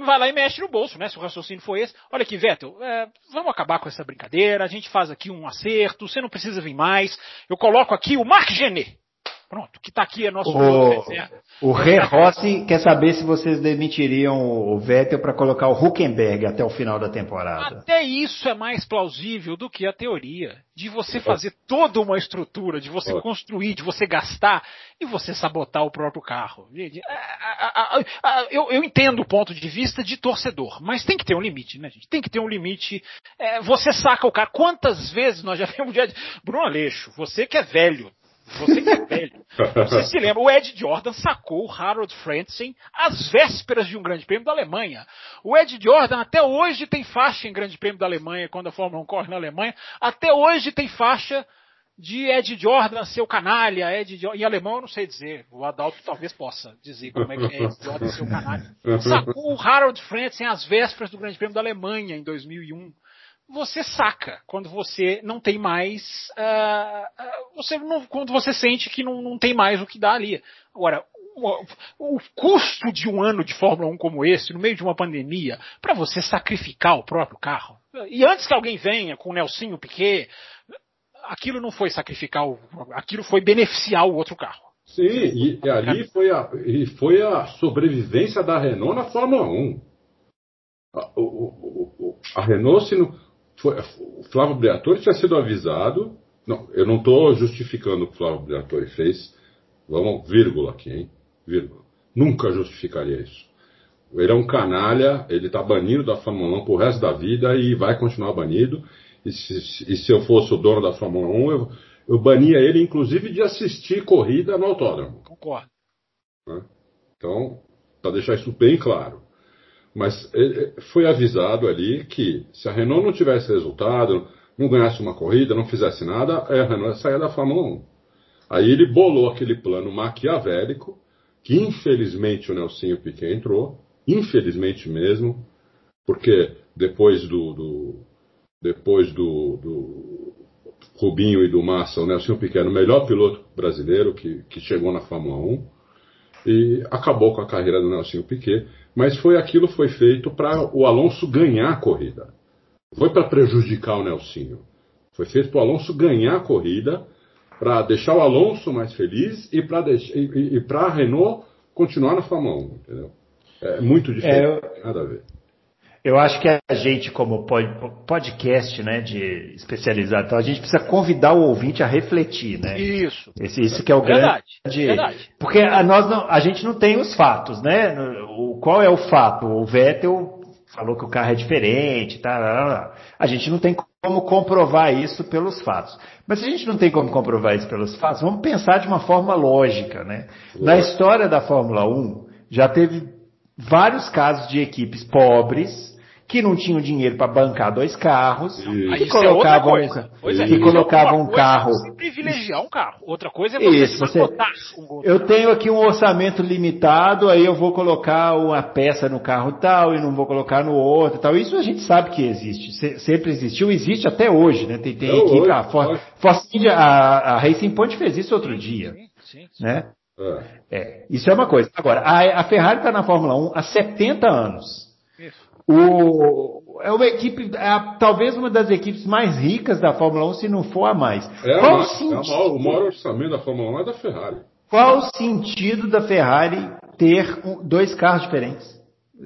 vai lá e mexe no bolso, né? Se o raciocínio for esse. Olha aqui, Vettel, é, vamos acabar com essa brincadeira, a gente faz aqui um acerto, você não precisa vir mais. Eu coloco aqui o Marc Genet. Pronto, que está aqui é nosso O, o Rê Rossi quer saber se vocês demitiriam o Vettel para colocar o Huckenberg até o final da temporada. Até isso é mais plausível do que a teoria de você fazer toda uma estrutura, de você construir, de você gastar e você sabotar o próprio carro. Eu, eu entendo o ponto de vista de torcedor, mas tem que ter um limite, né, gente? Tem que ter um limite. É, você saca o cara. Quantas vezes nós já vimos Bruno Aleixo, você que é velho, você que é velho. Você se lembra, o Ed Jordan sacou o Harold Frentzen às vésperas de um grande prêmio da Alemanha. O Ed Jordan até hoje tem faixa em grande prêmio da Alemanha, quando a Fórmula 1 corre na Alemanha. Até hoje tem faixa de Ed Jordan, seu canalha, Ed Jordan. Em alemão eu não sei dizer. O Adalto talvez possa dizer como é que é Ed Jordan, seu canalha. Sacou o Harold Frentzen às vésperas do grande prêmio da Alemanha em 2001 você saca quando você não tem mais, uh, você não, quando você sente que não, não tem mais o que dar ali. Agora, o, o, custo de um ano de Fórmula 1 como esse, no meio de uma pandemia, para você sacrificar o próprio carro. E antes que alguém venha com o Nelsinho Piquet, aquilo não foi sacrificar, o, aquilo foi beneficiar o outro carro. Sim, e, e ali foi a, e foi a sobrevivência da Renault na Fórmula 1. A, o, a Renault, se não, foi, o Flávio Briatore tinha sido avisado. Não, eu não estou justificando o que o Flávio Briatore fez. Vamos, vírgula aqui, hein? Vírgula. Nunca justificaria isso. Ele é um canalha, ele está banido da Fórmula 1 pro resto da vida e vai continuar banido. E se, e se eu fosse o dono da Fórmula 1, eu, eu bania ele, inclusive, de assistir corrida no autódromo. Concordo. Né? Então, para deixar isso bem claro. Mas foi avisado ali que se a Renault não tivesse resultado, não ganhasse uma corrida, não fizesse nada, a Renault saía da Fórmula 1. Aí ele bolou aquele plano maquiavélico, que infelizmente o Nelsinho Piquet entrou, infelizmente mesmo, porque depois do, do depois do, do, Rubinho e do Massa, o Nelsinho Piquet era o melhor piloto brasileiro que, que chegou na Fórmula 1 e acabou com a carreira do Nelsinho Piquet mas foi aquilo foi feito para o Alonso ganhar a corrida. Foi para prejudicar o Nelsinho. Foi feito para o Alonso ganhar a corrida, para deixar o Alonso mais feliz e para e, e a Renault continuar na Fórmula 1, entendeu? É muito diferente, é, nada a ver. Eu acho que a gente, como podcast, né, de especializado, então a gente precisa convidar o ouvinte a refletir, né? Isso. Esse, isso que é o verdade, grande. Verdade. Porque a, nós não, a gente não tem os fatos, né? O, qual é o fato? O Vettel falou que o carro é diferente, tá? A gente não tem como comprovar isso pelos fatos. Mas se a gente não tem como comprovar isso pelos fatos, vamos pensar de uma forma lógica, né? Na história da Fórmula 1, já teve vários casos de equipes pobres que não tinham dinheiro para bancar dois carros, que é colocavam, é coisa. que colocavam um carro. É privilegiar um carro. Outra coisa é você Isso, você, um Eu tenho aqui um orçamento limitado, aí eu vou colocar uma peça no carro tal e não vou colocar no outro tal. Isso a gente sabe que existe. Se, sempre existiu, existe até hoje, né? Tem, tem é equipe, a, For, Force, a, a Racing Point fez isso outro dia. Sim, sim, né? É. é. isso é uma coisa. Agora, a, a Ferrari está na Fórmula 1 há 70 anos. O, é uma equipe, é talvez uma das equipes mais ricas da Fórmula 1, se não for a mais. É, Qual a, sentido, é maior, o maior orçamento da Fórmula 1 é da Ferrari. Qual o sentido da Ferrari ter dois carros diferentes?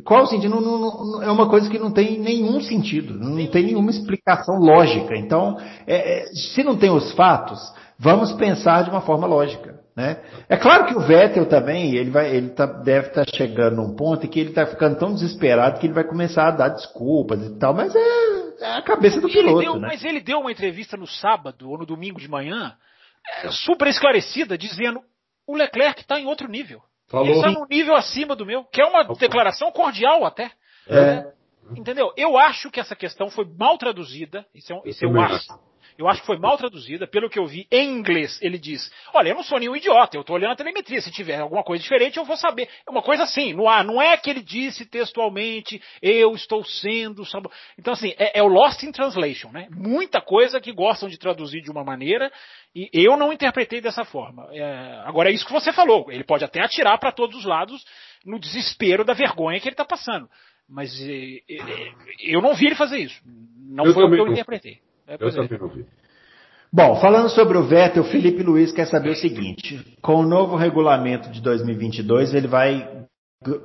Qual o sentido? Não, não, não, é uma coisa que não tem nenhum sentido, não tem nenhuma explicação lógica. Então, é, é, se não tem os fatos, vamos pensar de uma forma lógica. Né? É claro que o Vettel também, ele, vai, ele tá, deve estar tá chegando num ponto em que ele está ficando tão desesperado que ele vai começar a dar desculpas e tal, mas é, é a cabeça do piloto. Deu, né? Mas ele deu uma entrevista no sábado ou no domingo de manhã, é, super esclarecida, dizendo o Leclerc está em outro nível. Falou. Ele está num nível acima do meu, que é uma declaração cordial até. É. Entendeu? Eu acho que essa questão foi mal traduzida, isso é um, isso é um acho eu acho que foi mal traduzida, pelo que eu vi em inglês, ele diz, olha, eu não sou nenhum idiota, eu estou olhando a telemetria, se tiver alguma coisa diferente eu vou saber. É uma coisa assim, não, há, não é que ele disse textualmente, eu estou sendo... Então assim, é, é o Lost in Translation, né? Muita coisa que gostam de traduzir de uma maneira e eu não interpretei dessa forma. É, agora é isso que você falou, ele pode até atirar para todos os lados no desespero da vergonha que ele está passando. Mas é, é, eu não vi ele fazer isso. Não eu foi o que eu interpretei. É, eu também não vi. Bom, falando sobre o Vettel, o Felipe Luiz quer saber o seguinte: com o novo regulamento de 2022, ele vai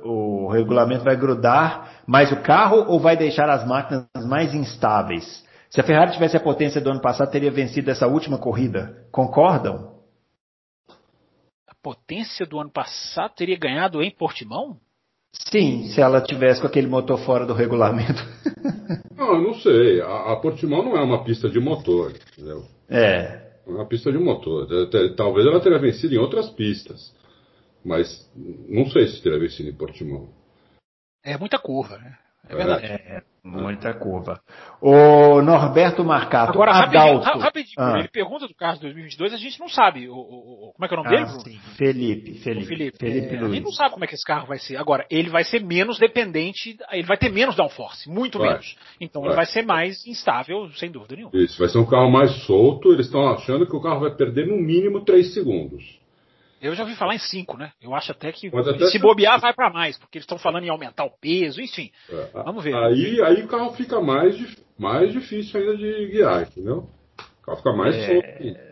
o regulamento vai grudar mais o carro ou vai deixar as máquinas mais instáveis? Se a Ferrari tivesse a potência do ano passado, teria vencido essa última corrida. Concordam? A potência do ano passado teria ganhado em Portimão? Sim, se ela tivesse com aquele motor fora do regulamento. Não, eu não sei. A, a Portimão não é uma pista de motor, entendeu? É. É uma pista de motor. Talvez ela teria vencido em outras pistas. Mas não sei se teria vencido em Portimão. É muita curva, né? É verdade. É, muita curva. O Norberto Marcato. Agora, rapidinho, rapidinho ah. ele pergunta do carro de 2022, a gente não sabe. O, o, como é que é o nome ah, dele? Sim. Felipe. Felipe. Felipe, Felipe é, a gente não sabe como é que esse carro vai ser. Agora, ele vai ser menos dependente, ele vai ter menos downforce, muito vai. menos. Então vai. ele vai ser mais instável, sem dúvida nenhuma. Isso, vai ser um carro mais solto. Eles estão achando que o carro vai perder no mínimo 3 segundos. Eu já ouvi falar em 5, né? Eu acho até que até se bobear vai para mais, porque eles estão falando em aumentar o peso, enfim. É, vamos ver. Aí, aí o carro fica mais, mais difícil ainda de guiar, entendeu? O carro fica mais é... solto.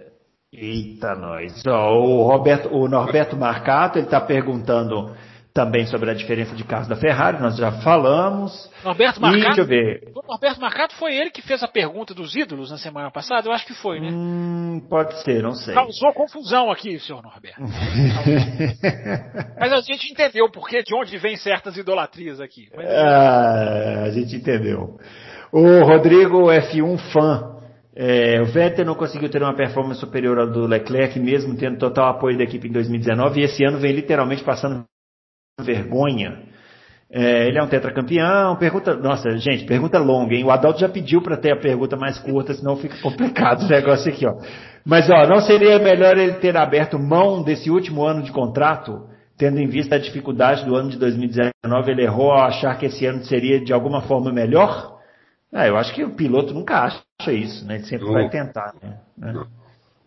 Eita, nós. o, Roberto, o Norberto Marcato, ele está perguntando também sobre a diferença de carros da Ferrari, nós já falamos. Norberto Marcato, e, deixa eu ver. Norberto Marcato foi ele que fez a pergunta dos ídolos na semana passada? Eu acho que foi, né? Hum, pode ser, não sei. Causou confusão aqui, senhor Norberto. Mas a gente entendeu porque de onde vem certas idolatrias aqui. Mas... Ah, a gente entendeu. O Rodrigo F1 fã. É, o Vettel não conseguiu ter uma performance superior ao do Leclerc, mesmo tendo total apoio da equipe em 2019, e esse ano vem literalmente passando vergonha. É, ele é um tetracampeão. Pergunta, nossa, gente, pergunta longa, hein? O Adalto já pediu para ter a pergunta mais curta, senão fica complicado o negócio aqui, ó. Mas, ó, não seria melhor ele ter aberto mão desse último ano de contrato, tendo em vista a dificuldade do ano de 2019? Ele errou ao achar que esse ano seria de alguma forma melhor? Ah, eu acho que o piloto nunca acha isso, né? Ele sempre não. vai tentar, né?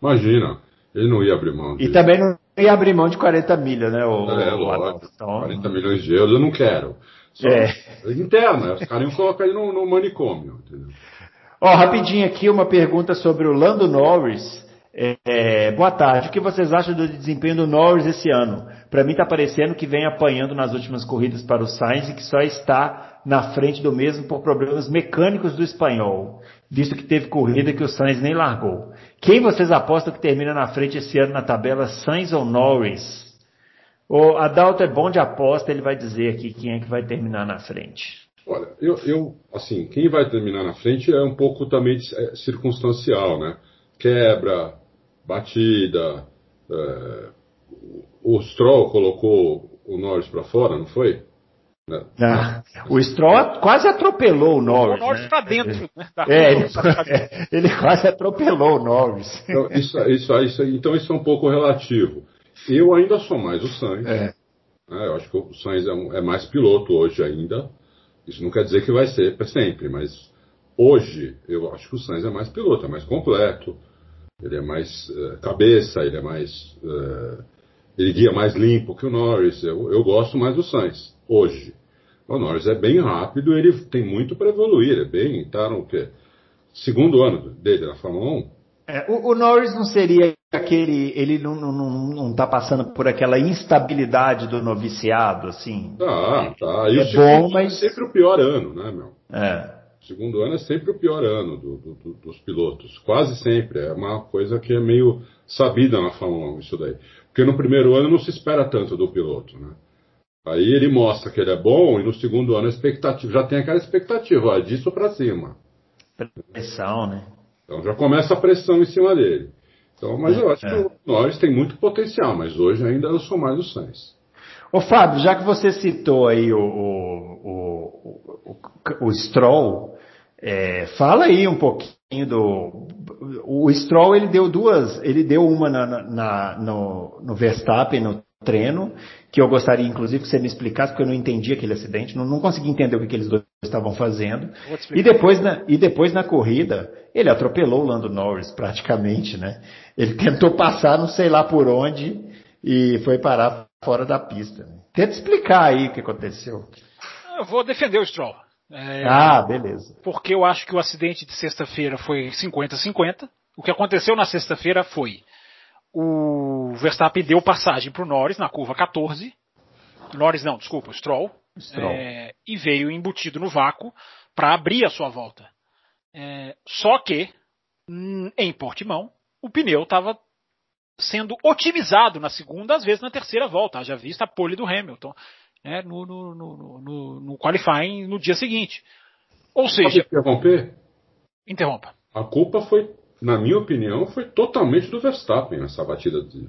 Imagina, ele não ia abrir mão. De... E também não ia abrir mão de 40 milhas, né? O, é, o lógico. Então... 40 milhões de euros eu não quero. Só é. Interna, os caras iam colocar ele no, no manicômio, entendeu? Ó, rapidinho aqui uma pergunta sobre o Lando Norris. É, é, boa tarde. O que vocês acham do desempenho do Norris esse ano? Para mim está parecendo que vem apanhando nas últimas corridas para o Sainz e que só está na frente do mesmo por problemas mecânicos do espanhol, visto que teve corrida que o Sainz nem largou. Quem vocês apostam que termina na frente esse ano na tabela, Sainz ou Norris? O Adalto é bom de aposta, ele vai dizer aqui quem é que vai terminar na frente. Olha, eu, eu assim, quem vai terminar na frente é um pouco também é, circunstancial, né? Quebra, batida. É, o Stroll colocou o Norris para fora, não foi? Ah, o Stroll quase atropelou o Norris. O Norris né? para dentro. Né? É, ele, ele, quase atropelou o Norris. Então isso, isso, isso, então isso é um pouco relativo. Eu ainda sou mais o Sainz. É. Né? Eu acho que o Sainz é, um, é, mais piloto hoje ainda. Isso não quer dizer que vai ser para sempre, mas hoje eu acho que o Sainz é mais piloto, é mais completo. Ele é mais uh, cabeça, ele é mais. Uh, ele guia mais limpo que o Norris. Eu, eu gosto mais do Sainz, hoje. O Norris é bem rápido, ele tem muito para evoluir, é bem, tá no quê? segundo ano dele na Fórmula 1. É, o, o, Norris não seria aquele, ele não, não, não, tá passando por aquela instabilidade do noviciado, assim. Tá, tá. E é bom, mas é sempre o pior ano, né, meu? É. O segundo ano é sempre o pior ano do, do, do, dos pilotos, quase sempre. É uma coisa que é meio sabida na Fórmula 1 isso daí, porque no primeiro ano não se espera tanto do piloto, né? Aí ele mostra que ele é bom e no segundo ano a expectativa já tem aquela expectativa, ó, disso para cima. Pressão, né? Então já começa a pressão em cima dele. Então, mas é, eu acho é. que o Norris tem muito potencial, mas hoje ainda eu sou mais o Sainz. Ô Fábio, já que você citou aí o, o, o, o, o Stroll, é, fala aí um pouquinho do. O Stroll ele deu duas, ele deu uma na, na, no, no Verstappen no treino, que eu gostaria inclusive que você me explicasse, porque eu não entendi aquele acidente, não, não consegui entender o que aqueles dois estavam fazendo. E depois, na, e depois na corrida, ele atropelou o Lando Norris praticamente, né? Ele tentou passar não sei lá por onde e foi parar fora da pista. Tenta explicar aí o que aconteceu. Eu vou defender o Stroll. É, ah, beleza. Porque eu acho que o acidente de sexta-feira foi 50-50. O que aconteceu na sexta-feira foi o Verstappen deu passagem para o Norris na curva 14. Norris não, desculpa, o Stroll. Stroll. É, e veio embutido no vácuo para abrir a sua volta. É, só que, hum, em Portimão, o pneu estava sendo otimizado na segunda, às vezes na terceira volta. Já vista a pole do Hamilton né, no, no, no, no, no qualifying no dia seguinte. Ou seja. interromper? Interrompa. A culpa foi, na minha opinião, foi totalmente do Verstappen essa batida de.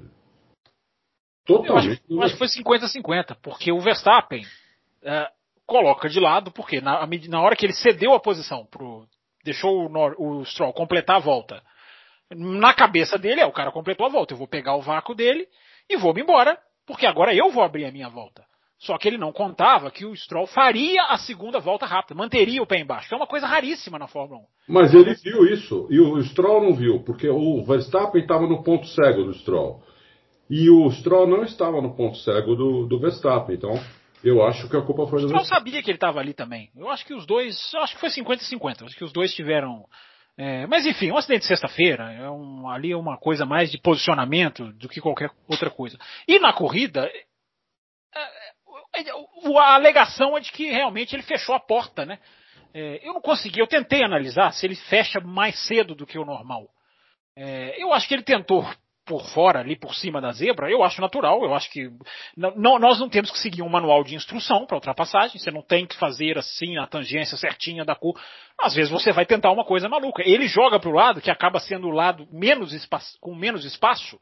Totalmente. Eu acho, que foi 50-50, porque o Verstappen é, coloca de lado, porque na, na hora que ele cedeu a posição pro. Deixou o, o Stroll completar a volta. Na cabeça dele, é, o cara completou a volta. Eu vou pegar o vácuo dele e vou me embora, porque agora eu vou abrir a minha volta. Só que ele não contava que o Stroll faria a segunda volta rápida, manteria o pé embaixo, que é uma coisa raríssima na Fórmula 1. Mas ele viu isso, e o Stroll não viu, porque o Verstappen estava no ponto cego do Stroll. E o Stroll não estava no ponto cego do, do Verstappen, então eu acho que a culpa foi do Verstappen. O Stroll sabia que ele estava ali também. Eu acho que os dois, acho que foi 50-50, acho que os dois tiveram... É, mas enfim, um acidente de sexta-feira é um, ali é uma coisa mais de posicionamento do que qualquer outra coisa. E na corrida, a alegação é de que realmente ele fechou a porta, né? É, eu não consegui, eu tentei analisar se ele fecha mais cedo do que o normal. É, eu acho que ele tentou por fora, ali por cima da zebra, eu acho natural, eu acho que não, nós não temos que seguir um manual de instrução para ultrapassagem, você não tem que fazer assim a tangência certinha da cor. Às vezes você vai tentar uma coisa maluca. Ele joga para o lado que acaba sendo o lado menos espaço, com menos espaço,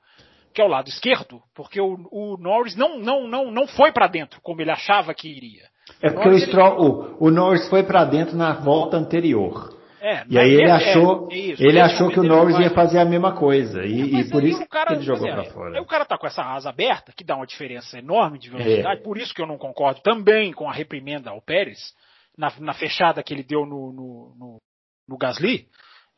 que é o lado esquerdo, porque o, o Norris não, não, não, não foi para dentro como ele achava que iria. É porque o, Norris, o, Stroll, o, o Norris foi para dentro na volta anterior. É, e aí ele é, achou, é, isso, ele achou que o Norris ia fazer a mesma coisa e, é, e por isso cara, ele jogou para fora. Aí o cara tá com essa asa aberta que dá uma diferença enorme de velocidade, é. por isso que eu não concordo também com a reprimenda ao Pérez na, na fechada que ele deu no, no, no, no Gasly.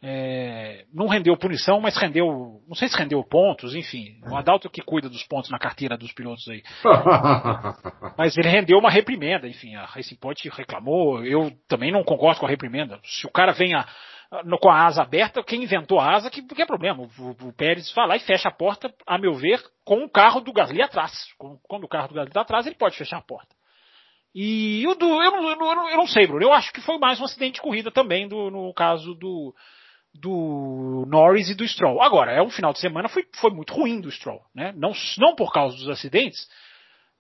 É, não rendeu punição, mas rendeu, não sei se rendeu pontos, enfim. O Adalto que cuida dos pontos na carteira dos pilotos aí. mas ele rendeu uma reprimenda, enfim, a Racing Point reclamou, eu também não concordo com a reprimenda. Se o cara vem a, no, com a asa aberta, quem inventou a asa, que, que é problema? O, o, Pérez vai lá e fecha a porta, a meu ver, com o carro do Gasly atrás. Quando o carro do Gasly está atrás, ele pode fechar a porta. E eu, eu, eu, eu, não sei, Bruno, eu acho que foi mais um acidente de corrida também do, no caso do, do Norris e do Stroll. Agora, é um final de semana foi, foi muito ruim do Stroll, né? Não, não por causa dos acidentes,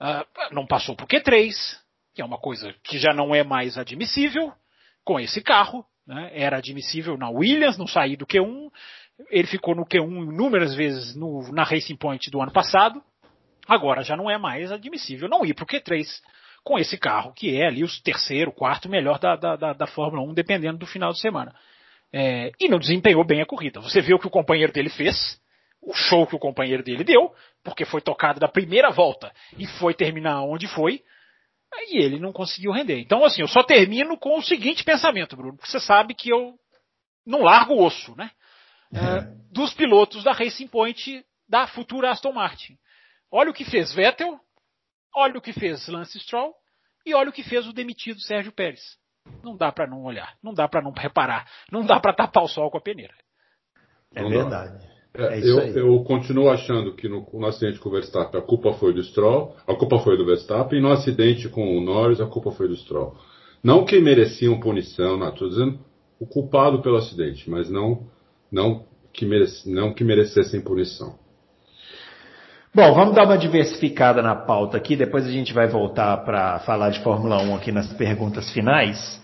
uh, não passou por Q3, que é uma coisa que já não é mais admissível com esse carro, né? Era admissível na Williams, não sair do Q1, ele ficou no Q1 inúmeras vezes no, na Racing Point do ano passado, agora já não é mais admissível não ir para o Q3 com esse carro, que é ali o terceiro, quarto melhor da, da, da, da Fórmula 1, dependendo do final de semana. É, e não desempenhou bem a corrida. Você viu o que o companheiro dele fez, o show que o companheiro dele deu, porque foi tocado da primeira volta e foi terminar onde foi, e ele não conseguiu render. Então, assim, eu só termino com o seguinte pensamento, Bruno, porque você sabe que eu não largo o osso, né? É, é. dos pilotos da Racing Point da futura Aston Martin. Olha o que fez Vettel, olha o que fez Lance Stroll e olha o que fez o demitido Sérgio Pérez. Não dá para não olhar, não dá para não reparar, não dá para tapar o sol com a peneira. É verdade. É, é eu, eu, continuo achando que no, no, acidente com o Verstappen a culpa foi do Stroll, a culpa foi do Verstappen, e no acidente com o Norris a culpa foi do Stroll. Não que mereciam punição, não, estou dizendo o culpado pelo acidente, mas não, não, que, merece, não que merecessem punição. Bom, vamos dar uma diversificada na pauta aqui, depois a gente vai voltar para falar de Fórmula 1 aqui nas perguntas finais.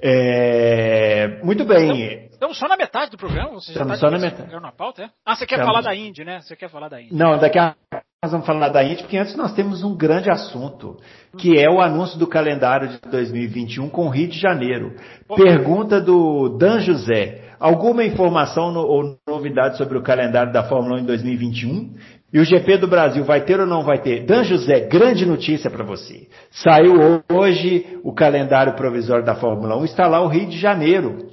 É, muito bem. Estamos só na metade do programa? Você Estamos tá só na metade. Na pauta, é? Ah, você quer Estamos... falar da Indy, né? Você quer falar da Indy. Não, daqui a nós vamos falar da Indy, porque antes nós temos um grande assunto, que é o anúncio do calendário de 2021 com o Rio de Janeiro. Pergunta do Dan José. Alguma informação no, ou novidade sobre o calendário da Fórmula 1 em 2021? E o GP do Brasil vai ter ou não vai ter? Dan José, grande notícia para você. Saiu hoje o calendário provisório da Fórmula 1, está lá o Rio de Janeiro.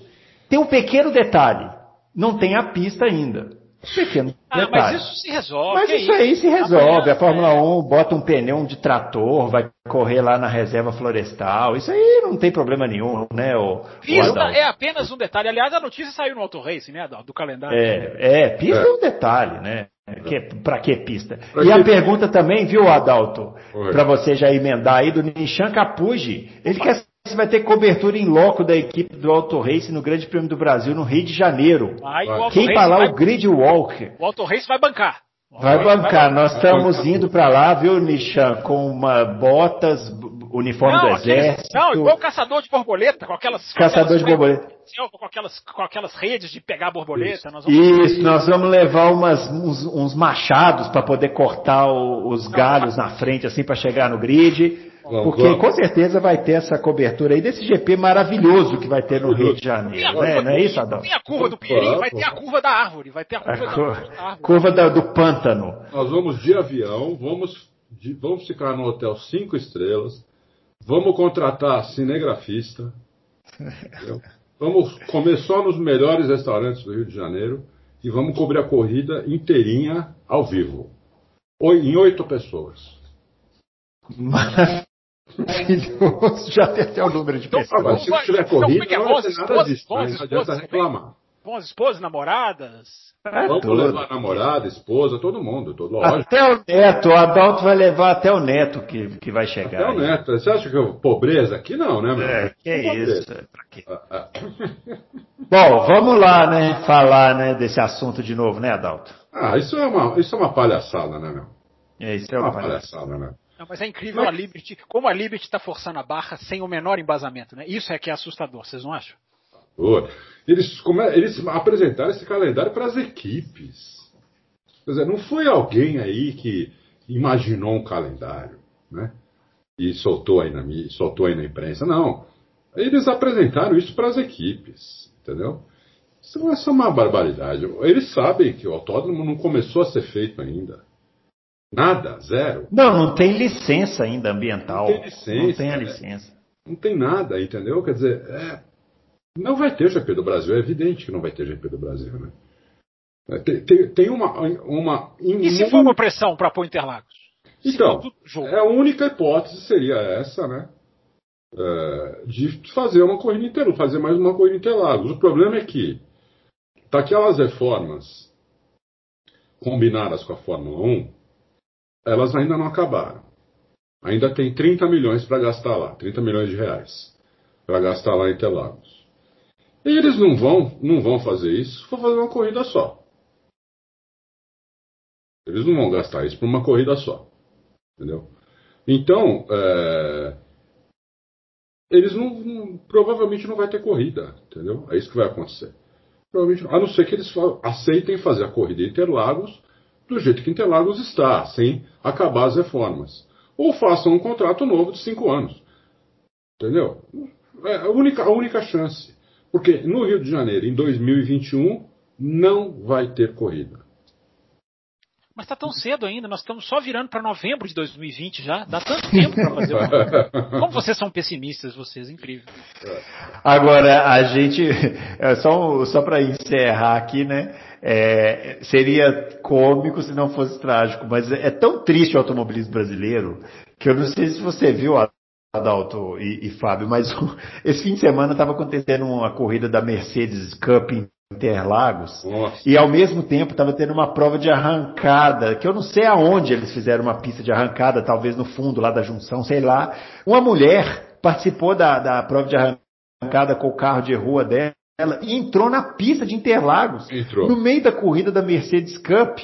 Tem um pequeno detalhe, não tem a pista ainda. Pequeno ah, detalhe. mas isso se resolve. Mas isso, aí se resolve. A Fórmula 1 bota um pneu de trator, vai correr lá na reserva florestal. Isso aí não tem problema nenhum, né? O, pista o é apenas um detalhe. Aliás, a notícia saiu no Auto Race, né, do calendário. É, é pista é, é um detalhe, né? Que, pra que pista? Pra e que... a pergunta também, viu, Adalto? Para você já emendar aí do Nishan Capuji. Ele quer se vai ter cobertura em loco da equipe do Auto Race no Grande Prêmio do Brasil, no Rio de Janeiro. Vai, Quem falar vai... o Grid Walk. O Auto Race vai bancar. Vai bancar. Nós estamos indo para lá, viu, Nishan, com uma botas, uniforme não, do exército. Não, igual caçador de borboleta, com aquelas. Caçador aquelas, de borboleta. Com aquelas, com aquelas redes de pegar borboleta. Nós Isso, nós vamos levar umas, uns, uns machados para poder cortar o, os galhos na frente, assim, para chegar no grid. Vamos, porque vamos. com certeza vai ter essa cobertura aí desse GP maravilhoso que vai ter no Rio de Janeiro, né? Não é isso, Adão? Tem a curva do Pinheirinho, vai ter a curva da árvore, vai ter a curva, a da, árvore. Curva da, do pântano. Nós vamos de avião, vamos, de, vamos ficar no hotel cinco estrelas, vamos contratar cinegrafista, vamos comer só nos melhores restaurantes do Rio de Janeiro e vamos cobrir a corrida inteirinha ao vivo, em oito pessoas. Maravilhoso. Já tem até o número de então, pessoas. se não tiver então, corrida, então, não vai ter nada disso. Não adianta reclamar. Com as esposas, namoradas. É Vamos tudo. levar namorada, esposa, todo mundo, todo lógico. Até o neto, o Adalto vai levar até o neto que, que vai chegar. Até aí. o neto. Você acha que é pobreza aqui não, né, meu? É, que é isso. Ah, ah. Bom, vamos lá, né, falar, né, desse assunto de novo, né, Adalto? Ah, isso é uma, isso é uma palhaçada, né, meu? É, isso é uma, uma palhaçada, palhaçada, né? Não, mas é incrível mas... a Liberty, como a Liberty está forçando a barra sem o menor embasamento, né? Isso é que é assustador, vocês não acham? Eles, eles apresentaram esse calendário para as equipes. Quer dizer, não foi alguém aí que imaginou um calendário, né? E soltou aí na, soltou aí na imprensa. Não. Eles apresentaram isso para as equipes, entendeu? Isso, isso é uma barbaridade. Eles sabem que o autódromo não começou a ser feito ainda. Nada, zero. Não, não tem licença ainda ambiental. Não tem licença. Não tem a licença. Não tem nada, entendeu? Quer dizer, é, não vai ter GP do Brasil, é evidente que não vai ter GP do Brasil, né? É, tem, tem, tem uma, uma. E se for uma pressão para pôr Interlagos? Então, é a única hipótese seria essa, né? É, de fazer uma corrida inteira, fazer mais uma corrida Interlagos. O problema é que daquelas reformas combinadas com a Fórmula 1, elas ainda não acabaram. Ainda tem 30 milhões para gastar lá, 30 milhões de reais para gastar lá em Interlagos. E eles não vão, não vão fazer isso for fazer uma corrida só. Eles não vão gastar isso por uma corrida só. Entendeu? Então, é, eles não, não, provavelmente não vai ter corrida, entendeu? É isso que vai acontecer. Provavelmente, a não ser que eles aceitem fazer a corrida Interlagos do jeito que Interlagos está, sem acabar as reformas. ou façam um contrato novo de cinco anos. Entendeu? É a única, a única chance. Porque no Rio de Janeiro, em 2021, não vai ter corrida. Mas está tão cedo ainda, nós estamos só virando para novembro de 2020 já. Dá tanto tempo para fazer uma... Como vocês são pessimistas, vocês, incrível. Agora, a gente, é só, só para encerrar aqui, né? É, seria cômico se não fosse trágico, mas é tão triste o automobilismo brasileiro que eu não sei se você viu, Adalto e, e Fábio, mas esse fim de semana estava acontecendo uma corrida da Mercedes Cup em Interlagos Nossa. e ao mesmo tempo estava tendo uma prova de arrancada, que eu não sei aonde eles fizeram uma pista de arrancada, talvez no fundo lá da junção, sei lá. Uma mulher participou da, da prova de arrancada com o carro de rua dela ela entrou na pista de Interlagos, entrou. no meio da corrida da Mercedes Cup,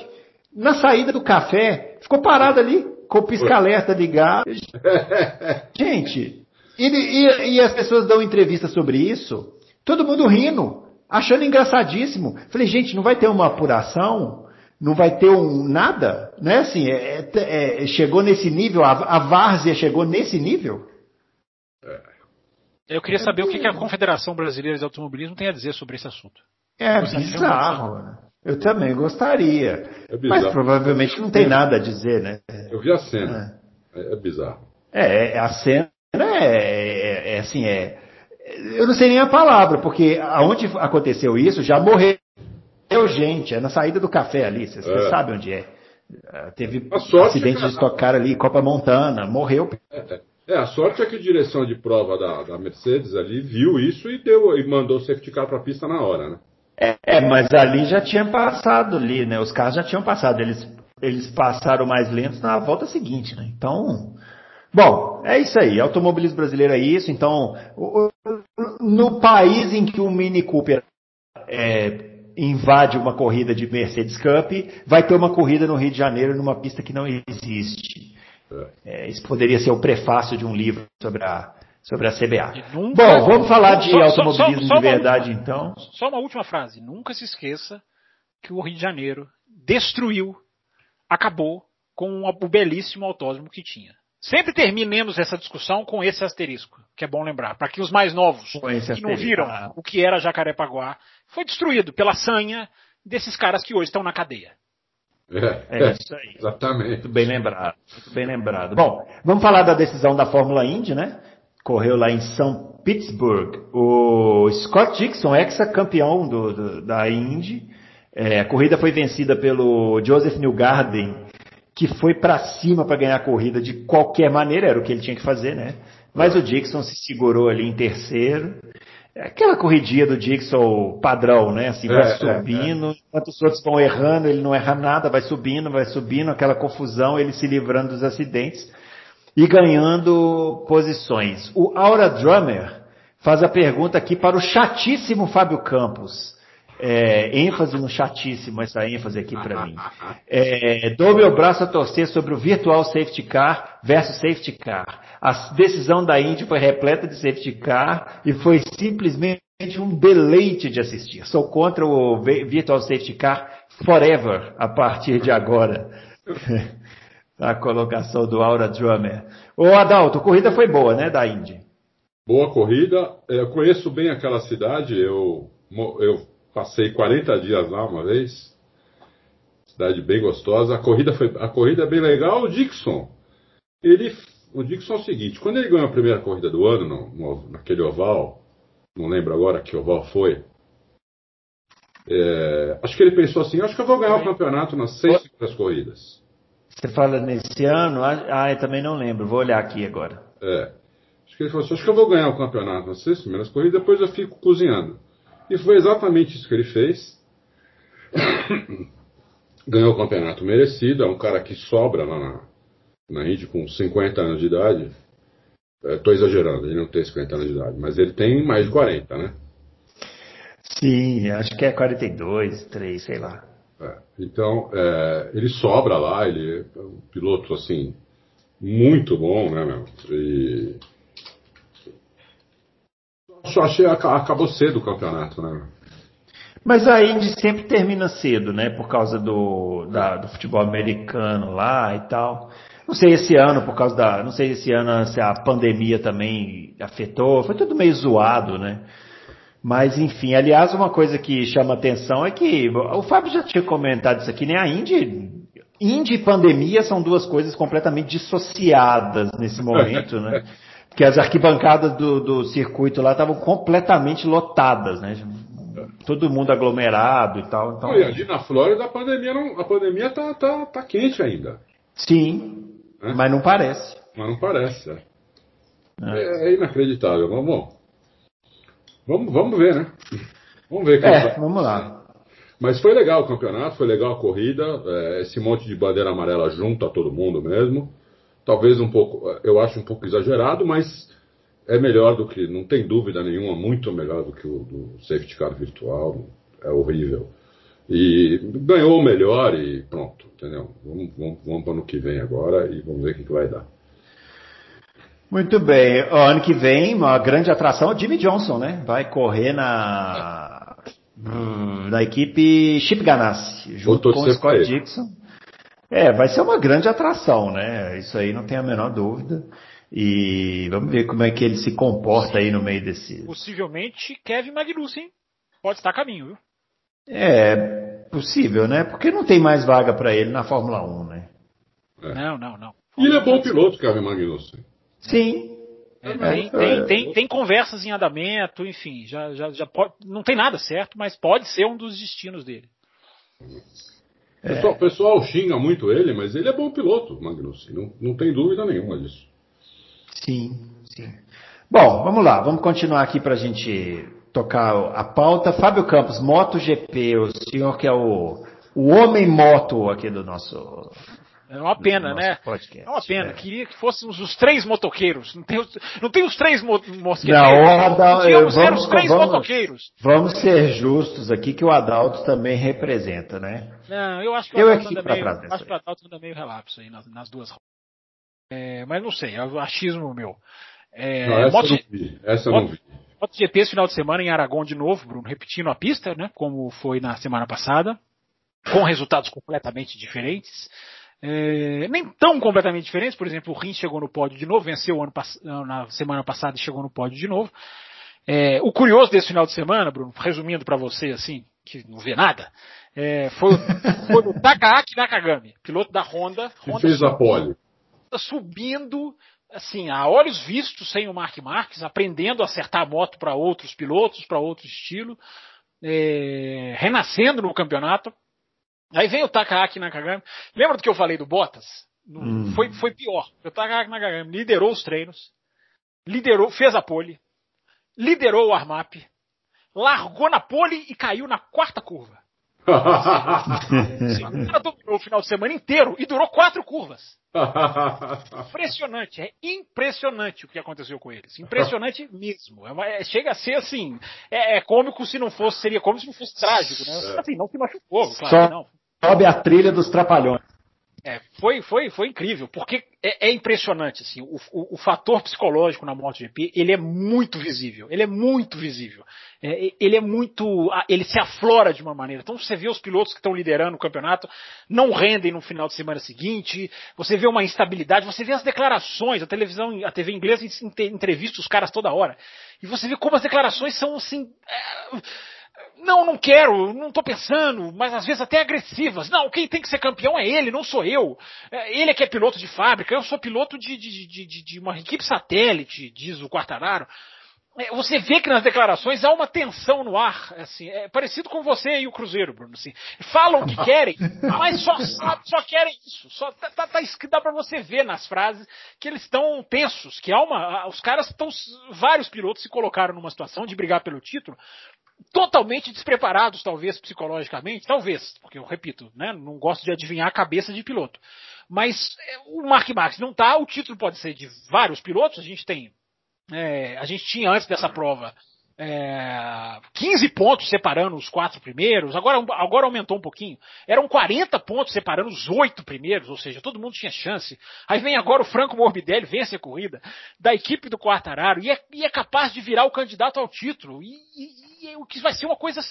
na saída do café, ficou parada ali, com o pisca-alerta ligado. Gente, e, e, e, as pessoas dão entrevista sobre isso, todo mundo rindo, achando engraçadíssimo. Falei, gente, não vai ter uma apuração? Não vai ter um nada? Né? Assim, é, é, é chegou nesse nível, a, a várzea chegou nesse nível? Eu queria saber o que, a Confederação Brasileira de Automobilismo tem a dizer sobre esse assunto. É bizarro. Eu também gostaria. É mas provavelmente não tem nada a dizer, né? Eu vi a cena. É, é, é bizarro. É, é, a cena é, é, é, assim, é. Eu não sei nem a palavra, porque aonde aconteceu isso já morreu gente, é na saída do café ali, você é. sabe onde é. Teve acidente de estocar ali, Copa Montana, morreu. É, é, a sorte é que a direção de prova da, da Mercedes ali viu isso e deu e mandou o safety car para a pista na hora, né? É, é, mas ali já tinha passado ali, né? Os carros já tinham passado, eles, eles passaram mais lentos na volta seguinte, né? Então, bom, é isso aí. Automobilismo brasileiro é isso. Então, no país em que o Mini Cooper é, invade uma corrida de Mercedes Cup, vai ter uma corrida no Rio de Janeiro numa pista que não existe. É, isso poderia ser o prefácio de um livro sobre a, sobre a CBA. Nunca, Bom, vamos falar de só, automobilismo só, só, de verdade, última, então. Só uma última frase. Nunca se esqueça que o Rio de Janeiro destruiu, acabou com o belíssimo autódromo que tinha. Sempre terminemos essa discussão com esse asterisco, que é bom lembrar, para que os mais novos que não viram ah. o que era Jacarepaguá foi destruído pela sanha desses caras que hoje estão na cadeia. É, é isso aí. Exatamente. Muito bem lembrado. Muito bem lembrado. Bom, vamos falar da decisão da Fórmula Indy, né? Correu lá em São Pittsburgh. O Scott Dixon, ex-campeão do, do, da Indy. É, a corrida foi vencida pelo Joseph Newgarden, que foi para cima para ganhar a corrida de qualquer maneira, era o que ele tinha que fazer, né? Mas o Dixon se segurou ali em terceiro. É aquela corridinha do Dixon padrão, né? Assim, vai é, subindo, é, é. enquanto os outros vão errando, ele não erra nada, vai subindo, vai subindo, aquela confusão, ele se livrando dos acidentes e ganhando posições. O Aura Drummer faz a pergunta aqui para o chatíssimo Fábio Campos. É, ênfase no chatíssimo, essa ênfase aqui para mim. É, dou meu braço a torcer sobre o Virtual Safety Car versus Safety Car. A decisão da Indy foi repleta de safety car e foi simplesmente um deleite de assistir. Sou contra o Virtual Safety Car forever a partir de agora. a colocação do Aura Drummer. Ô Adalto, a corrida foi boa, né, da Indy? Boa corrida. Eu conheço bem aquela cidade. Eu, eu passei 40 dias lá uma vez. Cidade bem gostosa. A corrida foi, a corrida é bem legal. O Dixon, ele o Dixon é o seguinte: quando ele ganhou a primeira corrida do ano, no, no, naquele oval, não lembro agora que oval foi, é, acho que ele pensou assim: acho que eu vou ganhar o campeonato nas seis primeiras corridas. Você fala nesse ano? Ah, eu também não lembro, vou olhar aqui agora. É. Acho que ele falou assim: acho que eu vou ganhar o campeonato nas seis primeiras corridas, depois eu fico cozinhando. E foi exatamente isso que ele fez. ganhou o campeonato merecido, é um cara que sobra lá na, na Indy com 50 anos de idade. Estou é, exagerando, ele não tem 50 anos de idade, mas ele tem mais de 40, né? Sim, acho que é 42, 3, sei lá. É, então, é, ele sobra lá, ele é um piloto assim, muito bom, né, meu? E. Só achei acabou cedo o campeonato, né? Mas a Indy sempre termina cedo, né? Por causa do, da, do futebol americano lá e tal. Não sei esse ano, por causa da. Não sei esse ano se a pandemia também afetou. Foi tudo meio zoado, né? Mas, enfim, aliás, uma coisa que chama atenção é que o Fábio já tinha comentado isso aqui, né? A Indy, Indy e pandemia são duas coisas completamente dissociadas nesse momento, né? Porque as arquibancadas do, do circuito lá estavam completamente lotadas, né? Todo mundo aglomerado e tal. Então... ali na Flórida a pandemia, não, a pandemia tá, tá, tá quente ainda. Sim, é? mas não parece. Mas não parece, é. É, é inacreditável. Vamos, vamos, vamos ver, né? Vamos ver. É, vai. vamos lá. Mas foi legal o campeonato, foi legal a corrida. É, esse monte de bandeira amarela junto a todo mundo mesmo. Talvez um pouco, eu acho um pouco exagerado, mas é melhor do que, não tem dúvida nenhuma, muito melhor do que o do safety car virtual. É horrível. E ganhou o melhor e pronto, entendeu? Vamos, vamos, vamos para o ano que vem agora e vamos ver o que, que vai dar. Muito bem. O ano que vem, uma grande atração é o Jimmy Johnson, né? Vai correr na, na equipe Chip Ganassi, junto com o Scott Dixon. É, vai ser uma grande atração, né? Isso aí não tem a menor dúvida. E vamos ver como é que ele se comporta aí no meio desse. Possivelmente Kevin Magnussen pode estar a caminho, viu? É possível, né? Porque não tem mais vaga para ele na Fórmula 1, né? É. Não, não, não. E ele é bom piloto, Kevin Magnussen. Sim. É, tem, tem, tem, tem, conversas em andamento, enfim, já, já, já pode, não tem nada certo, mas pode ser um dos destinos dele. O pessoal, pessoal, xinga muito ele, mas ele é bom piloto, Magnussen, não, não tem dúvida nenhuma disso. Sim, sim. Bom, vamos lá, vamos continuar aqui para a gente tocar a pauta. Fábio Campos, MotoGP, o senhor que é o, o homem moto aqui do nosso. É uma pena, né? Podcast. É uma pena. É. Queria que fôssemos os três motoqueiros. Não tem os, não tem os três mo mosqueteiros. Não, o Adalto, vamos, os três vamos, motoqueiros. Vamos ser justos aqui que o Adalto também representa, né? Não, eu acho que o eu Adalto, anda, meio, acho que o Adalto anda meio relapso aí nas, nas duas é, mas não sei, é o achismo meu. É, não, essa Moto, não vi. Essa Moto, não vi. MotoGP esse final de semana em Aragão de novo, Bruno, repetindo a pista, né? Como foi na semana passada, com resultados completamente diferentes. É, nem tão completamente diferentes, por exemplo, o Rins chegou no pódio de novo, venceu ano, na semana passada e chegou no pódio de novo. É, o curioso desse final de semana, Bruno, resumindo para você assim, que não vê nada, é, foi, foi o Takaaki Nakagami, piloto da Honda. Honda fez a pole. Subindo assim, a olhos vistos sem o Mark Marques, aprendendo a acertar a moto para outros pilotos, para outro estilo, é, renascendo no campeonato. Aí vem o Takahaki Nakagami. Lembra do que eu falei do Bottas? Hum. Foi, foi pior. O Takahaki Nakagami liderou os treinos, liderou, fez a pole, liderou o armap, largou na pole e caiu na quarta curva. o cara dominou o final de semana inteiro e durou quatro curvas. impressionante, é impressionante o que aconteceu com eles. Impressionante mesmo. É uma, é, chega a ser assim. É, é, cômico se não fosse, seria cômico se não fosse trágico, né? Assim, não se machucou, claro. Só não. Sobe a trilha dos trapalhões. É, foi, foi, foi incrível, porque é, é impressionante, assim, o, o, o, fator psicológico na MotoGP, ele é muito visível, ele é muito visível, é, ele é muito, ele se aflora de uma maneira, então você vê os pilotos que estão liderando o campeonato, não rendem no final de semana seguinte, você vê uma instabilidade, você vê as declarações, a televisão, a TV inglesa entrevista os caras toda hora, e você vê como as declarações são assim, é, não, não quero, não estou pensando, mas às vezes até agressivas. Não, quem tem que ser campeão é ele, não sou eu. É, ele é que é piloto de fábrica, eu sou piloto de, de, de, de uma equipe satélite, diz o Quartararo. É, você vê que nas declarações há uma tensão no ar, assim, é parecido com você e o Cruzeiro, Bruno. Assim. Falam o que querem, mas só, só querem isso. Só tá, tá, tá dá para você ver nas frases que eles estão tensos, que há uma, os caras estão, vários pilotos se colocaram numa situação de brigar pelo título, totalmente despreparados, talvez, psicologicamente, talvez, porque eu repito, né, não gosto de adivinhar a cabeça de piloto. Mas é, o Mark Marques não está, o título pode ser de vários pilotos, a gente tem. É, a gente tinha antes dessa prova é, 15 pontos separando os quatro primeiros, agora, agora aumentou um pouquinho. Eram 40 pontos separando os oito primeiros, ou seja, todo mundo tinha chance. Aí vem agora o Franco Morbidelli, vence a corrida, da equipe do Quartararo, e é, e é capaz de virar o candidato ao título. E, e, o que vai ser uma coisa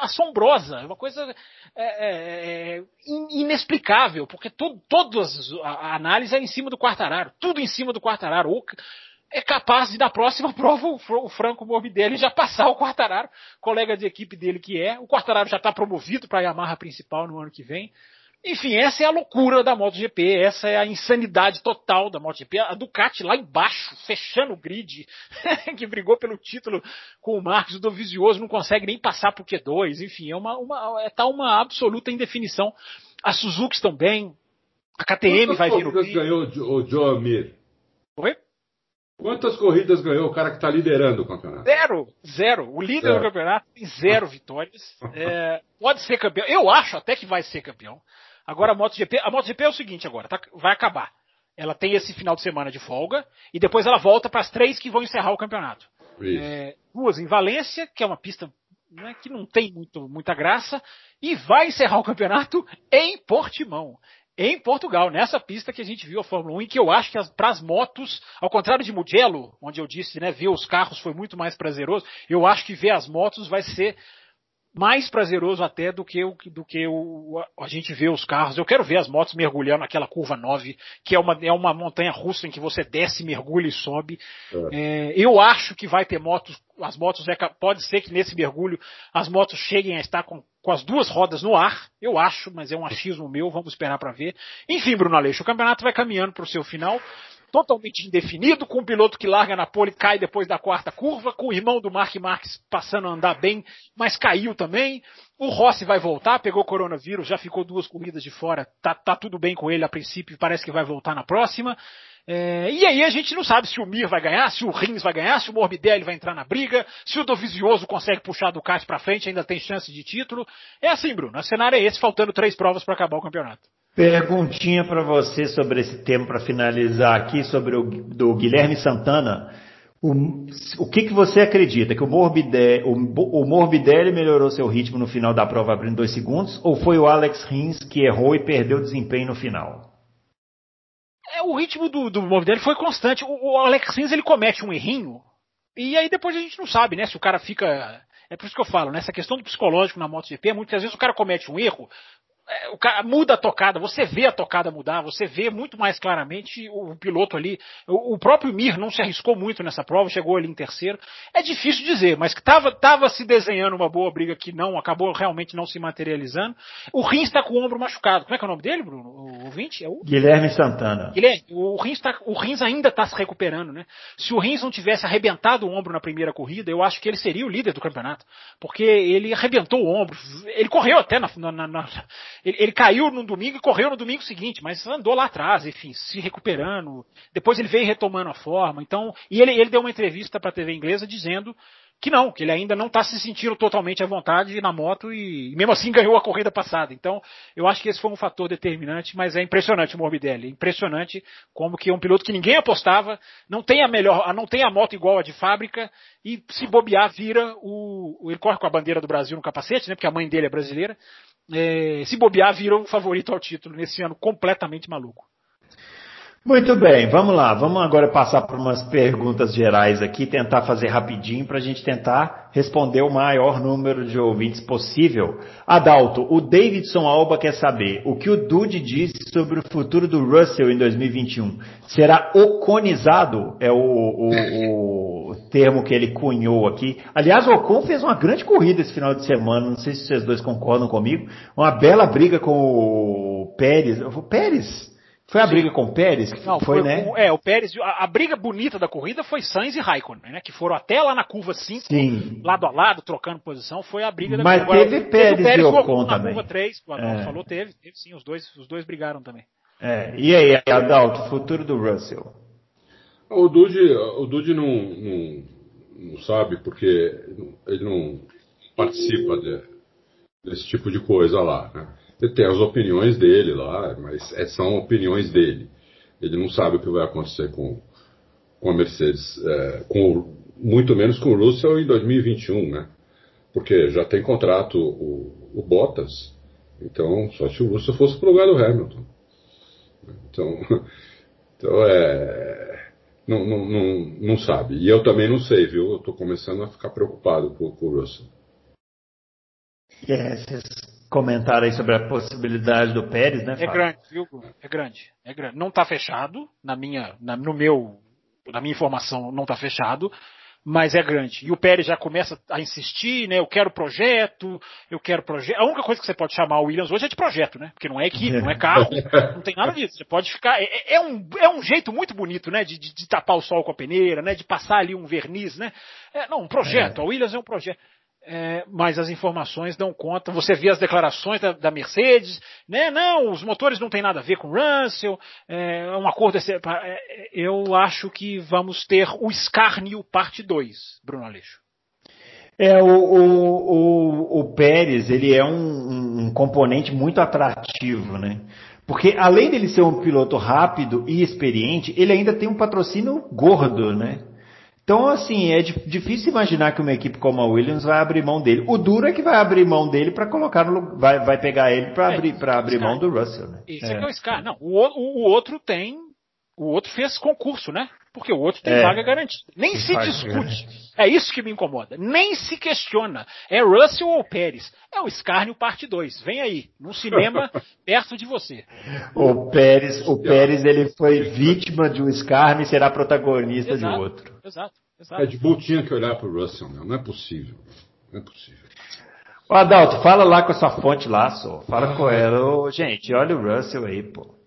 assombrosa, uma coisa é, é, é inexplicável, porque todas a análise é em cima do Quartararo, tudo em cima do Quartararo. É capaz de na próxima prova o, Franco Morbidelli já passar o Quartararo, colega de equipe dele que é. O Quartararo já está promovido para a Yamaha principal no ano que vem. Enfim, essa é a loucura da MotoGP, essa é a insanidade total da MotoGP. A Ducati lá embaixo, fechando o grid, que brigou pelo título com o Marcos do Visioso, não consegue nem passar pro Q2. Enfim, é uma, uma, é, tá uma absoluta indefinição. A Suzuki também, a KTM Quantas vai vir no grid. ganhou o Joe Amir? Quantas corridas ganhou o cara que está liderando o campeonato? Zero, zero. O líder zero. do campeonato tem zero vitórias. É, pode ser campeão. Eu acho até que vai ser campeão. Agora a MotoGP, a MotoGP é o seguinte agora, tá, vai acabar. Ela tem esse final de semana de folga e depois ela volta para as três que vão encerrar o campeonato. É, duas em Valência, que é uma pista né, que não tem muito, muita graça, e vai encerrar o campeonato em Portimão em Portugal, nessa pista que a gente viu a Fórmula 1, e que eu acho que para as motos, ao contrário de Mugello, onde eu disse, né, ver os carros foi muito mais prazeroso, eu acho que ver as motos vai ser mais prazeroso até do que, o, do que o, a gente vê os carros. Eu quero ver as motos mergulhando naquela curva 9, que é uma, é uma montanha russa em que você desce, mergulha e sobe. É. É, eu acho que vai ter motos, as motos, é, pode ser que nesse mergulho as motos cheguem a estar com, com as duas rodas no ar, eu acho, mas é um achismo meu, vamos esperar para ver. Enfim, Bruno Aleixo, o campeonato vai caminhando para o seu final totalmente indefinido, com um piloto que larga na pole e cai depois da quarta curva, com o irmão do Mark Marques passando a andar bem, mas caiu também. O Rossi vai voltar, pegou coronavírus, já ficou duas corridas de fora, tá, tá tudo bem com ele a princípio, parece que vai voltar na próxima. É, e aí a gente não sabe se o Mir vai ganhar, se o Rins vai ganhar, se o Morbidelli vai entrar na briga, se o Dovizioso consegue puxar do Ducati para frente, ainda tem chance de título. É assim, Bruno, o cenário é esse, faltando três provas para acabar o campeonato. Perguntinha para você sobre esse tema para finalizar aqui sobre o do Guilherme Santana. O, o que, que você acredita? Que o Morbidelli, o, o Morbidelli melhorou seu ritmo no final da prova abrindo dois segundos? Ou foi o Alex Rins que errou e perdeu desempenho no final? É, o ritmo do, do Morbidelli foi constante. O, o Alex Rins ele comete um errinho e aí depois a gente não sabe, né? Se o cara fica é por isso que eu falo, nessa né? questão do psicológico na MotoGP, muitas vezes o cara comete um erro, o cara muda a tocada, você vê a tocada mudar, você vê muito mais claramente o, piloto ali. O, o, próprio Mir não se arriscou muito nessa prova, chegou ali em terceiro. É difícil dizer, mas que estava tava se desenhando uma boa briga que não, acabou realmente não se materializando. O Rins está com o ombro machucado. Como é que é o nome dele, Bruno? O, o 20? É o... Guilherme Santana. Guilherme, o Rins, tá, o Rins ainda está se recuperando, né? Se o Rins não tivesse arrebentado o ombro na primeira corrida, eu acho que ele seria o líder do campeonato. Porque ele arrebentou o ombro. Ele correu até na, na, na ele, ele, caiu no domingo e correu no domingo seguinte, mas andou lá atrás, enfim, se recuperando. Depois ele veio retomando a forma. Então, e ele, ele deu uma entrevista para a TV inglesa dizendo que não, que ele ainda não está se sentindo totalmente à vontade na moto e, e, mesmo assim ganhou a corrida passada. Então, eu acho que esse foi um fator determinante, mas é impressionante o Morbidelli, é impressionante como que é um piloto que ninguém apostava, não tem a melhor, não tem a moto igual a de fábrica e se bobear vira o, ele corre com a bandeira do Brasil no capacete, né, porque a mãe dele é brasileira é, se bobear, virou o favorito ao título nesse ano completamente maluco. Muito bem, vamos lá. Vamos agora passar por umas perguntas gerais aqui, tentar fazer rapidinho para a gente tentar responder o maior número de ouvintes possível. Adalto, o Davidson Alba quer saber o que o Dude disse sobre o futuro do Russell em 2021. Será oconizado? É o, o, o termo que ele cunhou aqui. Aliás, o Ocon fez uma grande corrida esse final de semana. Não sei se vocês dois concordam comigo. Uma bela briga com o Pérez. O Pérez? Foi a Sim. briga com o Pérez? Não, foi, foi né? O, é, o Pérez, a, a, briga bonita da corrida foi Sainz e Raikkonen, né? Que foram até lá na curva 5, lado a lado, trocando posição, foi a briga da Mas Agora, teve Pérez, teve Pérez e Ocon na também. curva 3, o Adalto é. falou, teve, teve sim, os dois, os dois brigaram também. É, e aí, Adalto, futuro do Russell? O Dude, o Dude não, não, não sabe porque ele não participa de, desse tipo de coisa lá, né? Ele tem as opiniões dele lá, mas é, são opiniões dele. Ele não sabe o que vai acontecer com, com a Mercedes, é, com, muito menos com o Russell em 2021, né? Porque já tem contrato o, o Bottas, então só se o Russell fosse pro lugar do Hamilton. Então, então é. não, não, não, não sabe. E eu também não sei, viu? Eu estou começando a ficar preocupado com, com o Russell. É, vocês comentaram aí sobre a possibilidade do Pérez, né? É Fábio? grande, viu? É grande, é grande. Não está fechado na minha, na, no meu, na minha informação não está fechado, mas é grande. E o Pérez já começa a insistir, né? Eu quero projeto, eu quero projeto. A única coisa que você pode chamar o Williams hoje é de projeto, né? Porque não é equipe, não é carro, não tem nada disso. Você pode ficar. É, é, é, um, é um jeito muito bonito, né? De, de, de, tapar o sol com a peneira, né? De passar ali um verniz, né? É, não, um projeto. É. A Williams é um projeto é, mas as informações dão conta. Você vê as declarações da, da, Mercedes, né? Não, os motores não têm nada a ver com o Russell, é, é um acordo. É, eu acho que vamos ter o Scarnio parte 2, Bruno Aleixo. É, o, o, o, o Pérez, ele é um, um componente muito atrativo, né? Porque além dele ser um piloto rápido e experiente, ele ainda tem um patrocínio gordo, né? Então, assim, é difícil imaginar que uma equipe como a Williams vai abrir mão dele. O duro é que vai abrir mão dele para colocar no vai, vai pegar ele para é, abrir, pra abrir mão do Russell. Né? Isso é. é, é o Scar. Não, o, o, o outro tem o outro fez concurso, né? Porque o outro tem é. vaga garantida. Nem se discute. É isso que me incomoda. Nem se questiona. É Russell ou Pérez? É o Escárnio parte 2. Vem aí, num cinema perto de você. O Pérez, o Pérez ele foi vítima de um Escárnio e será protagonista exato, de outro. Exato, exato. Red Bull tinha que olhar para o Russell, não. não é possível. Não é possível. Ô Adalto, fala lá com a sua fonte lá, só. Fala ah, com ela. Ô, gente, olha o Russell aí, pô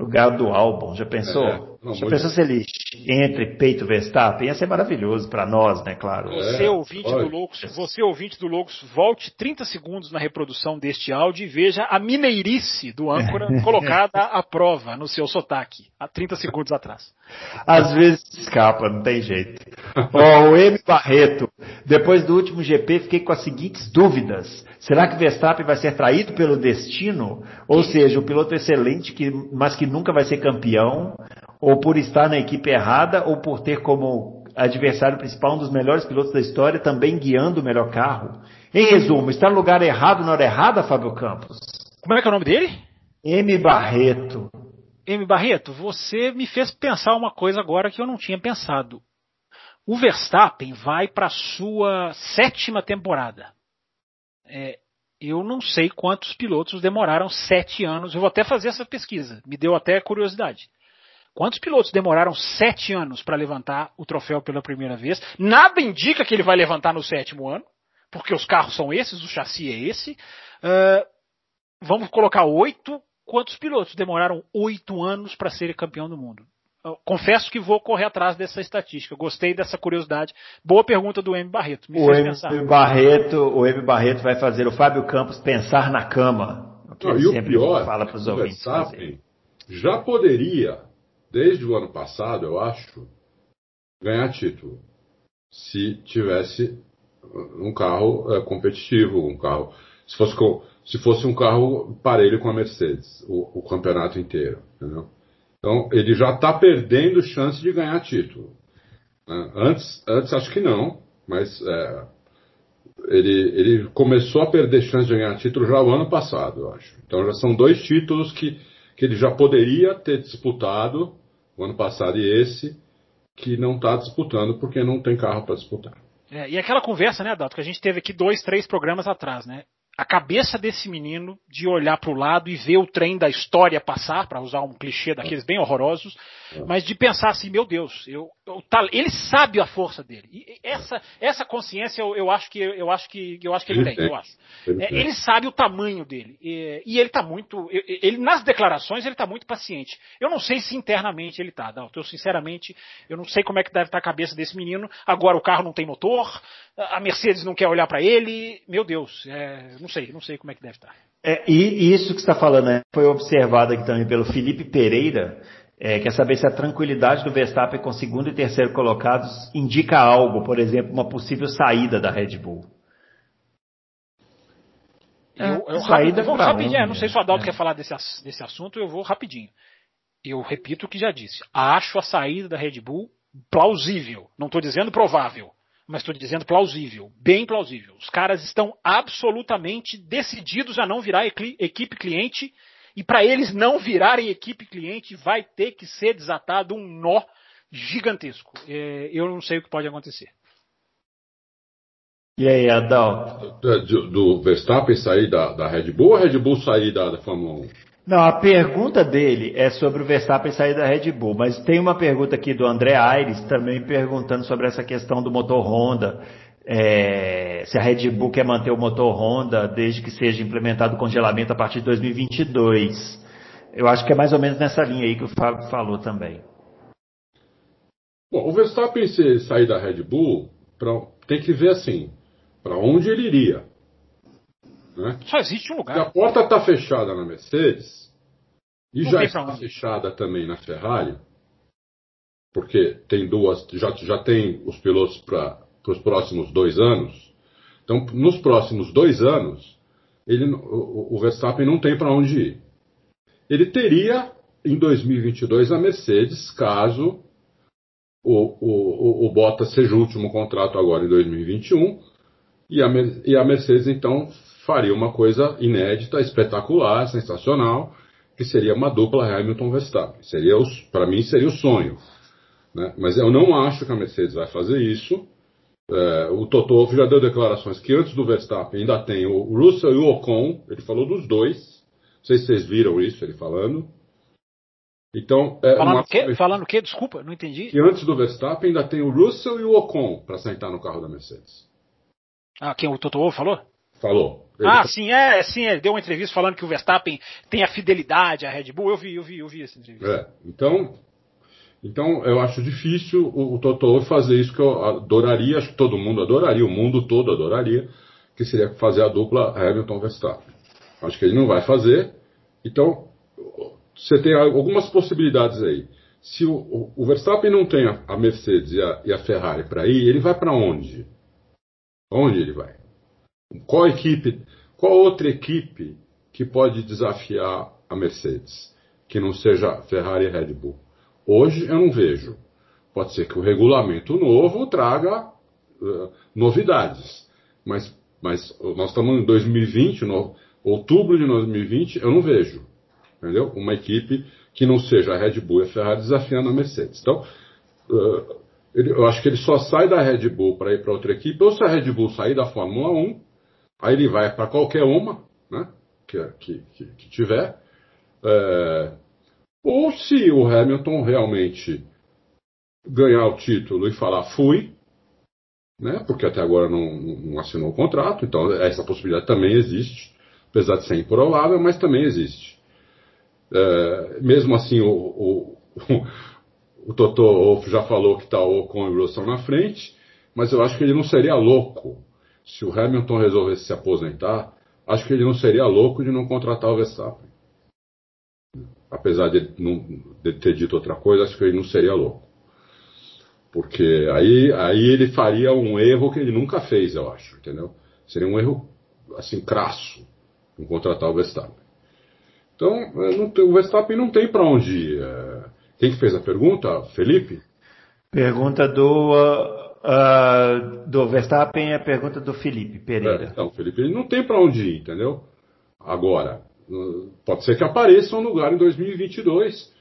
lugar do álbum. Já pensou? É, não, Já pensou se ele entra e peita o Verstappen? Ia ser maravilhoso para nós, né, claro. Você, é, ouvinte do Loucos, você, ouvinte do Loucos, volte 30 segundos na reprodução deste áudio e veja a mineirice do âncora colocada à prova no seu sotaque, há 30 segundos atrás. Às vezes escapa, não tem jeito. oh, o M. Barreto, depois do último GP, fiquei com as seguintes dúvidas. Será que Verstappen vai ser traído pelo destino? Ou seja, o piloto excelente, que, mas que nunca vai ser campeão? Ou por estar na equipe errada? Ou por ter como adversário principal um dos melhores pilotos da história, também guiando o melhor carro? Em resumo, está no lugar errado na hora errada, Fábio Campos? Como é que é o nome dele? M. Barreto. M. Barreto, você me fez pensar uma coisa agora que eu não tinha pensado. O Verstappen vai para a sua sétima temporada. É, eu não sei quantos pilotos demoraram sete anos. Eu vou até fazer essa pesquisa. Me deu até curiosidade. Quantos pilotos demoraram sete anos para levantar o troféu pela primeira vez? Nada indica que ele vai levantar no sétimo ano, porque os carros são esses, o chassi é esse. Uh, vamos colocar oito. Quantos pilotos demoraram oito anos para ser campeão do mundo? confesso que vou correr atrás dessa estatística. Gostei dessa curiosidade. Boa pergunta do M. Barreto. o M. Pensar. Barreto, o M. Barreto vai fazer o Fábio Campos pensar na cama. O que Não, e o pior, fala para os ouvintes. Já poderia, desde o ano passado, eu acho, ganhar título. Se tivesse um carro é, competitivo, um carro. Se fosse, se fosse um carro parelho com a Mercedes, o, o campeonato inteiro. Entendeu? Então, ele já está perdendo chance de ganhar título. Né? Antes, antes, acho que não, mas é, ele, ele começou a perder chance de ganhar título já o ano passado, eu acho. Então, já são dois títulos que, que ele já poderia ter disputado, o ano passado e esse, que não está disputando porque não tem carro para disputar. É, e aquela conversa, né, Adalto, que a gente teve aqui dois, três programas atrás, né? a cabeça desse menino de olhar para o lado e ver o trem da história passar, para usar um clichê daqueles bem horrorosos, é. mas de pensar assim, meu Deus, eu, eu, ele sabe a força dele. E essa, essa consciência eu, eu, acho que eu acho que eu acho que ele, ele tem, eu acho. Ele, é, ele, sabe o tamanho dele e, e ele está muito, ele nas declarações ele está muito paciente. Eu não sei se internamente ele está, eu sinceramente eu não sei como é que deve estar tá a cabeça desse menino. Agora o carro não tem motor, a Mercedes não quer olhar para ele, meu Deus, é, não sei, não sei como é que deve estar. É, e isso que você está falando né, foi observado aqui também pelo Felipe Pereira, é, quer saber se a tranquilidade do Verstappen com segundo e terceiro colocados indica algo, por exemplo, uma possível saída da Red Bull. Eu, eu, é, saída eu vou rapidinho, é, não sei se o Adalto é. quer falar desse, desse assunto, eu vou rapidinho. Eu repito o que já disse. Acho a saída da Red Bull plausível. Não estou dizendo provável mas estou dizendo plausível, bem plausível. Os caras estão absolutamente decididos a não virar equipe cliente E para eles não virarem equipe cliente, vai ter que ser desatado um nó gigantesco. É, eu não sei o que pode acontecer. E aí, Adal? Do, do Verstappen sair da, da, Red Bull ou a Red Bull sair da, da Fórmula 1? Não, a pergunta dele é sobre o Verstappen sair da Red Bull, mas tem uma pergunta aqui do André Aires também perguntando sobre essa questão do motor Honda. É, se a Red Bull quer manter o motor Honda desde que seja implementado o congelamento a partir de 2022. Eu acho que é mais ou menos nessa linha aí que o Fábio falou também. Bom, o Verstappen se sair da Red Bull, pra, tem que ver assim, para onde ele iria. Né? Só existe um lugar. Se a porta está fechada na Mercedes e Não já está fechada também na Ferrari, porque tem duas, já, já tem os pilotos para os próximos dois anos. Então, nos próximos dois anos, ele, o, o Verstappen não tem para onde ir. Ele teria em 2022 a Mercedes, caso o, o, o Bottas seja o último contrato agora em 2021, e a, e a Mercedes então faria uma coisa inédita, espetacular, sensacional, que seria uma dupla Hamilton-Verstappen. Seria para mim seria o sonho. Né? Mas eu não acho que a Mercedes vai fazer isso. É, o Toto Wolff já deu declarações que antes do Verstappen ainda tem o Russell e o Ocon. Ele falou dos dois. Não sei se vocês viram isso, ele falando. Então, é falando, uma... que? falando o quê? Desculpa, não entendi. Que antes do Verstappen ainda tem o Russell e o Ocon para sentar no carro da Mercedes. Ah, quem o Toto Wolff falou? Falou. Ele ah, sim, é, sim, ele deu uma entrevista falando que o Verstappen tem a fidelidade à Red Bull. Eu vi, eu vi, eu vi essa entrevista. É, então, então eu acho difícil o, o fazer isso que eu adoraria, acho que todo mundo adoraria, o mundo todo adoraria, que seria fazer a dupla Hamilton-Verstappen. Acho que ele não vai fazer. Então, você tem algumas possibilidades aí. Se o, o Verstappen não tem a, a Mercedes e a, e a Ferrari para ir, ele vai para onde? Onde ele vai? Qual equipe, qual outra equipe que pode desafiar a Mercedes, que não seja Ferrari e Red Bull? Hoje eu não vejo. Pode ser que o regulamento novo traga uh, novidades, mas, mas nós estamos em 2020, no, outubro de 2020, eu não vejo entendeu? Uma equipe que não seja a Red Bull e a Ferrari desafiando a Mercedes. Então, uh, ele, eu acho que ele só sai da Red Bull para ir para outra equipe, ou se a Red Bull sair da Fórmula 1, aí ele vai para qualquer uma, né, que, que, que, tiver, é, ou se o Hamilton realmente ganhar o título e falar fui, né, porque até agora não, não assinou o contrato, então essa possibilidade também existe, apesar de ser improvável, mas também existe. É, mesmo assim, o, o, o, Toto já falou que está o Ocon e o Russell na frente, mas eu acho que ele não seria louco se o Hamilton resolvesse se aposentar. Acho que ele não seria louco de não contratar o Verstappen. Apesar de, não, de ter dito outra coisa, acho que ele não seria louco. Porque aí, aí ele faria um erro que ele nunca fez, eu acho, entendeu? Seria um erro, assim, crasso, não contratar o Verstappen. Então, é, não, o Verstappen não tem para onde ir. É, quem que fez a pergunta? Felipe? Pergunta do, uh, do Verstappen é a pergunta do Felipe Pereira. É, então, Felipe, ele não tem para onde ir, entendeu? Agora, pode ser que apareça um lugar em 2022,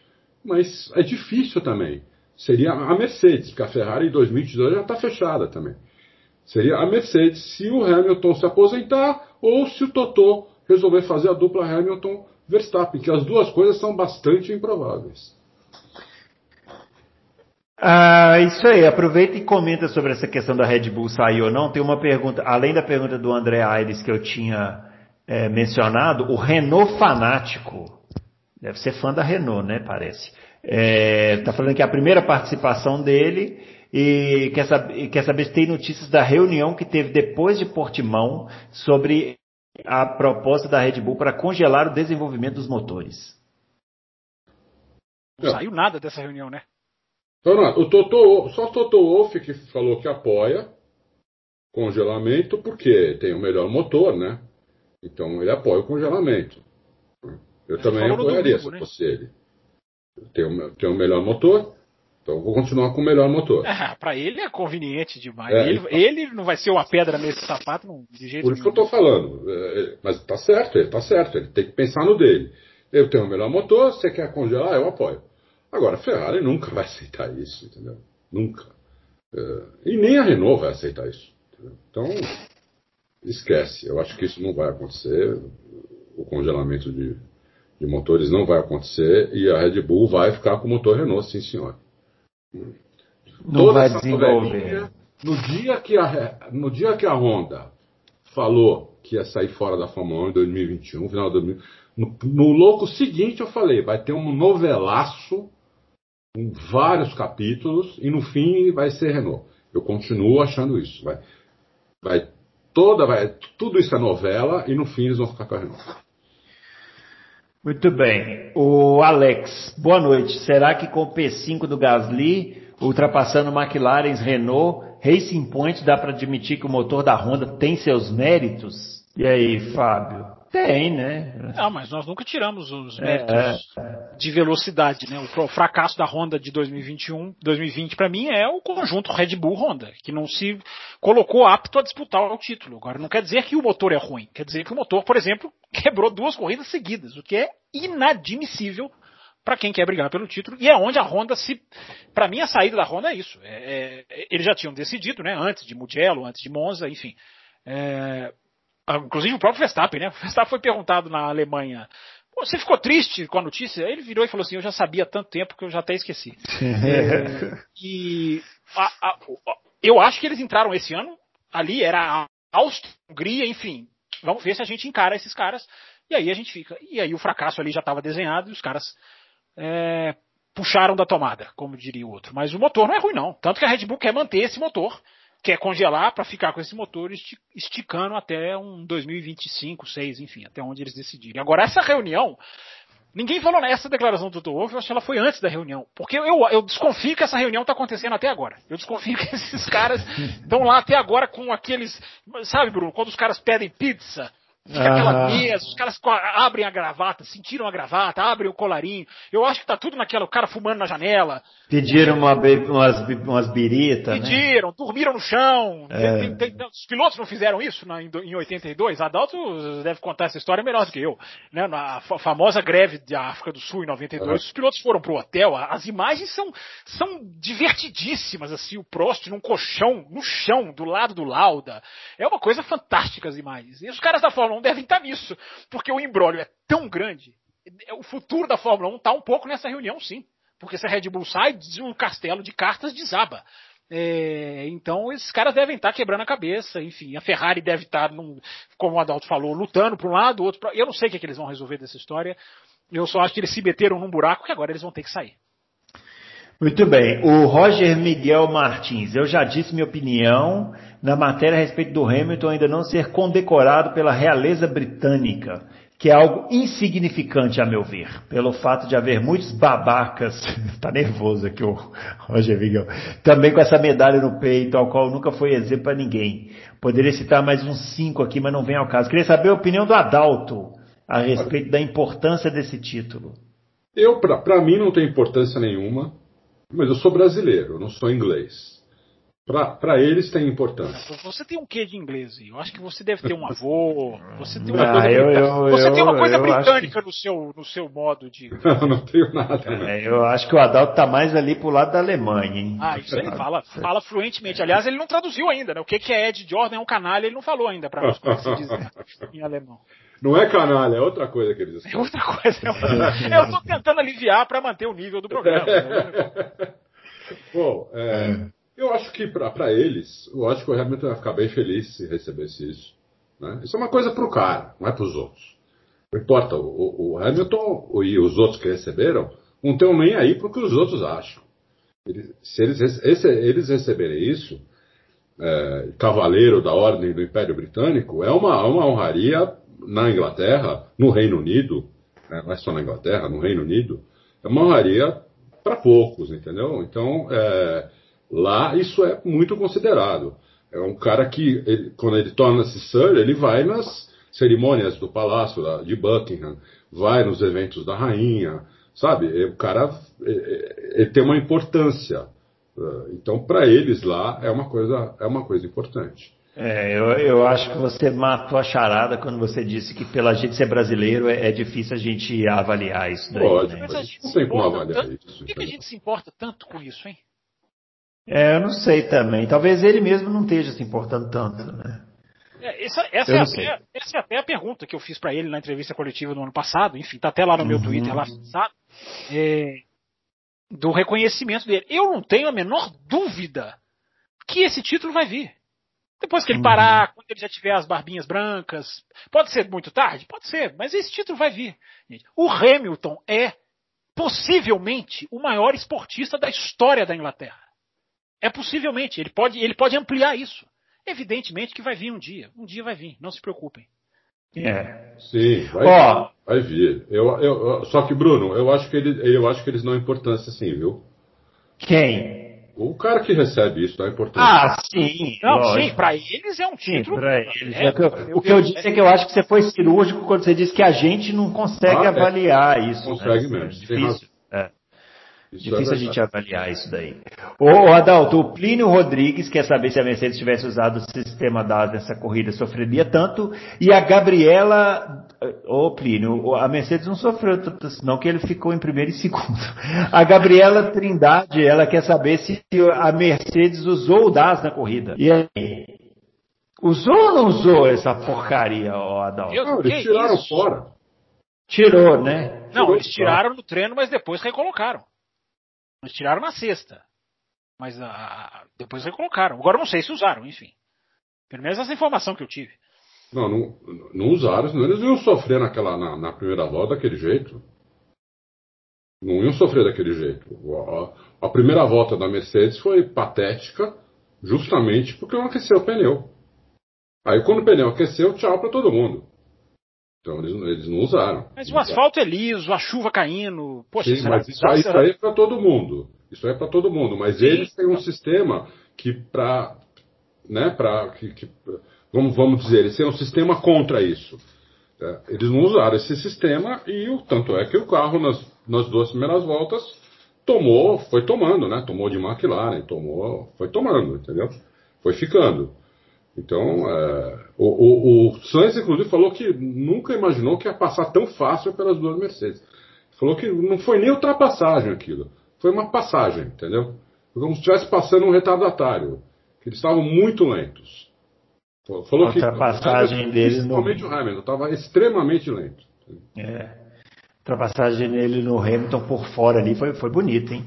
mas é difícil também. Seria a Mercedes, porque a Ferrari em 2022 já está fechada também. Seria a Mercedes se o Hamilton se aposentar ou se o Totó resolver fazer a dupla Hamilton Verstappen, que as duas coisas são bastante improváveis. Ah, isso aí, aproveita e comenta sobre essa questão da Red Bull sair ou não. Tem uma pergunta, além da pergunta do André Aires que eu tinha é, mencionado, o Renault fanático, deve ser fã da Renault, né? Parece. Está é, falando que é a primeira participação dele e quer, saber, quer saber se tem notícias da reunião que teve depois de Portimão sobre a proposta da Red Bull para congelar o desenvolvimento dos motores. Não saiu nada dessa reunião, né? Não, o Toto, só o Toto Wolff que falou que apoia congelamento porque tem o melhor motor, né? Então ele apoia o congelamento. Eu ele também apoiaria domingo, se né? fosse ele. Tem o, tem o melhor motor, então vou continuar com o melhor motor. Ah, para ele é conveniente demais. É, ele, então, ele, não vai ser uma pedra nesse sapato não, de jeito Por isso que eu estou falando. É, é, mas tá certo, ele tá certo. Ele tem que pensar no dele. Eu tenho o melhor motor, você quer congelar, eu apoio. Agora, a Ferrari nunca vai aceitar isso, entendeu? Nunca. É, e nem a Renault vai aceitar isso. Entendeu? Então, esquece. Eu acho que isso não vai acontecer. O congelamento de, de motores não vai acontecer e a Red Bull vai ficar com o motor Renault, sim senhor. Não Toda vai desenvolver. No dia, que a, no dia que a Honda falou que ia sair fora da Fórmula 1 em 2021, final de 2021, no, no louco seguinte eu falei, vai ter um novelaço com vários capítulos e no fim vai ser Renault. Eu continuo achando isso. Vai, vai toda, vai, tudo isso é novela e no fim eles vão ficar com a Renault. Muito bem. O Alex, boa noite. Será que com o P5 do Gasly, ultrapassando McLaren, Renault, Racing Point, dá para admitir que o motor da Honda tem seus méritos? E aí, Fábio? Tem, né? Ah, mas nós nunca tiramos os é, méritos é, é. de velocidade, né? O fracasso da Honda de 2021, 2020 para mim é o conjunto Red Bull Honda, que não se colocou apto a disputar o título. Agora não quer dizer que o motor é ruim, quer dizer que o motor, por exemplo, quebrou duas corridas seguidas, o que é inadmissível para quem quer brigar pelo título e é onde a Honda se, para mim a saída da Honda é isso. É, é, eles já tinham decidido, né? Antes de Mugello, antes de Monza, enfim. É, inclusive o próprio Verstappen, né? O Verstappen foi perguntado na Alemanha. Você ficou triste com a notícia? Ele virou e falou assim: Eu já sabia há tanto tempo que eu já até esqueci. é, e a, a, eu acho que eles entraram esse ano. Ali era a Áustria, Hungria, enfim. Vamos ver se a gente encara esses caras. E aí a gente fica. E aí o fracasso ali já estava desenhado e os caras é, puxaram da tomada, como diria o outro. Mas o motor não é ruim, não. Tanto que a Red Bull quer manter esse motor quer congelar para ficar com esse motor esticando até um 2025, 6, enfim, até onde eles decidirem. Agora, essa reunião, ninguém falou nessa declaração do Toto Wolff, eu acho que ela foi antes da reunião. Porque eu, eu desconfio que essa reunião está acontecendo até agora. Eu desconfio que esses caras estão lá até agora com aqueles. Sabe, Bruno, quando os caras pedem pizza Fica aquela mesa, os caras abrem a gravata, sentiram a gravata, abrem o colarinho. Eu acho que tá tudo naquela, o cara fumando na janela. Pediram uma, umas, umas biritas. Né? Pediram, né? dormiram no chão. É. Tem, tem, tem, os pilotos não fizeram isso na, em, em 82. Adalto deve contar essa história melhor do que eu. Né? Na famosa greve da África do Sul em 92, é. os pilotos foram pro hotel. As imagens são, são divertidíssimas, assim, o Prost num colchão, no chão, do lado do Lauda. É uma coisa fantástica as imagens. E os caras da Fórmula 1 devem estar nisso, porque o embrólio é tão grande. O futuro da Fórmula 1 está um pouco nessa reunião, sim. Porque se a Red Bull sai, o castelo de cartas desaba. É, então esses caras devem estar quebrando a cabeça, enfim, a Ferrari deve estar, num, como o Adalto falou, lutando para um lado, outro para. Eu não sei o que, é que eles vão resolver dessa história. Eu só acho que eles se meteram num buraco que agora eles vão ter que sair. Muito bem. O Roger Miguel Martins, eu já disse minha opinião na matéria a respeito do Hamilton ainda não ser condecorado pela realeza britânica, que é algo insignificante a meu ver, pelo fato de haver muitos babacas, tá nervoso aqui o Roger Miguel, também com essa medalha no peito, ao qual nunca foi exemplo para ninguém. Poderia citar mais uns cinco aqui, mas não vem ao caso. Queria saber a opinião do Adalto a respeito da importância desse título. Eu, para mim, não tem importância nenhuma. Mas eu sou brasileiro, eu não sou inglês. Para eles tem importância. Você tem um quê de inglês? Eu acho que você deve ter um avô. Você tem uma ah, coisa, eu, eu, você eu, tem uma coisa britânica que... no, seu, no seu modo de. Não, não tenho nada. É, eu acho que o Adalto tá mais ali pro lado da Alemanha, hein? Ah, isso ele fala, fala fluentemente. Aliás, ele não traduziu ainda, né? O que, que é Ed Jordan é um canalha, ele não falou ainda para nós como se diz em alemão. Não é canalha, é outra coisa que eles É outra coisa. É eu tô tentando aliviar para manter o nível do programa. Né? Bom, é, eu acho que para eles, eu acho que o Hamilton vai ficar bem feliz se recebesse isso. Né? Isso é uma coisa para o cara, não é para os outros. Não importa, o, o, Hamilton e os outros que receberam não estão nem aí para o que os outros acham. Eles, se eles, esse, eles receberem isso, é, cavaleiro da ordem do Império Britânico, é uma, uma honraria na Inglaterra, no Reino Unido, né, não é só na Inglaterra, no Reino Unido, é uma honraria para poucos, entendeu? Então, é, lá isso é muito considerado. É um cara que, ele, quando ele torna-se Sir, ele vai nas cerimônias do palácio de Buckingham, vai nos eventos da rainha, sabe? O cara ele tem uma importância. Então, para eles lá é uma coisa é uma coisa importante. É, eu, eu acho que você matou a charada quando você disse que pela gente ser brasileiro é, é difícil a gente avaliar isso daí. Pode, né? mas a gente não tem como avaliar tanto, isso. Por que, que a gente se importa tanto com isso, hein? É, eu não sei também. Talvez ele mesmo não esteja se importando tanto, né? É, essa, essa, é até, essa, é até, a pergunta que eu fiz para ele na entrevista coletiva do ano passado. Enfim, tá até lá no meu uhum. Twitter, lá sabe? É, do reconhecimento dele. Eu não tenho a menor dúvida que esse título vai vir. Depois que ele parar, uhum. quando ele já tiver as barbinhas brancas. Pode ser muito tarde? Pode ser, mas esse título vai vir. O Hamilton é possivelmente o maior esportista da história da Inglaterra. É possivelmente, ele pode, ele pode ampliar isso. Evidentemente que vai vir um dia. Um dia vai vir, não se preocupem. É. Sim, vai, Ó, vir, vai vir. Eu, eu, só que, Bruno, eu acho que, ele, eu acho que eles dão importância sim, viu? Quem? O cara que recebe isso dá importância. Ah, sim. Não, lógico. sim, pra eles é um título. Sim, pra eles. É, é o, eu, o que eu disse é que eu acho que você foi cirúrgico quando você disse que a gente não consegue ah, é. avaliar é. isso. Consegue né? mesmo. É difícil. É. Isso Difícil é a gente avaliar isso daí. Ô, Adalto, o Plínio Rodrigues quer saber se a Mercedes tivesse usado o sistema DAS nessa corrida, sofreria tanto. E a Gabriela. Ô, Plínio, a Mercedes não sofreu tanto assim, não, que ele ficou em primeiro e segundo. A Gabriela Trindade, ela quer saber se a Mercedes usou o DAS na corrida. E aí? Usou ou não usou essa porcaria, ô, Adalto? Não, eles tiraram isso? fora. Tirou, né? Não, Tirou eles tiraram no treino, mas depois recolocaram. Eles tiraram na sexta. Mas ah, depois recolocaram. Agora não sei se usaram, enfim. Pelo menos essa informação que eu tive. Não, não, não usaram, senão eles iam sofrer naquela, na, na primeira volta daquele jeito. Não iam sofrer daquele jeito. A, a, primeira volta da Mercedes foi patética, justamente porque não aqueceu o pneu. Aí quando o pneu aqueceu, tchau para todo mundo. Então eles, eles não usaram. Mas o asfalto é liso, a chuva caindo. Poxa, Sim, mas isso, aí, isso aí é para todo mundo. Isso aí é para todo mundo. Mas Sim. eles têm um sistema que para, né, para que, que, vamos, vamos dizer, eles têm um sistema contra isso. É, eles não usaram esse sistema e o tanto é que o carro nas, nas duas primeiras voltas tomou, foi tomando, né? Tomou de McLaren, tomou, foi tomando, entendeu? Foi ficando. Então, é, o, o, o Sainz, inclusive, falou que nunca imaginou que ia passar tão fácil pelas duas Mercedes. Falou que não foi nem ultrapassagem aquilo. Foi uma passagem, entendeu? Foi como se estivesse passando um retardatário. Que eles estavam muito lentos. Falou a ultrapassagem que, deles principalmente no... o Hamilton estava extremamente lento. É. A ultrapassagem dele no Hamilton por fora ali foi, foi bonita, hein?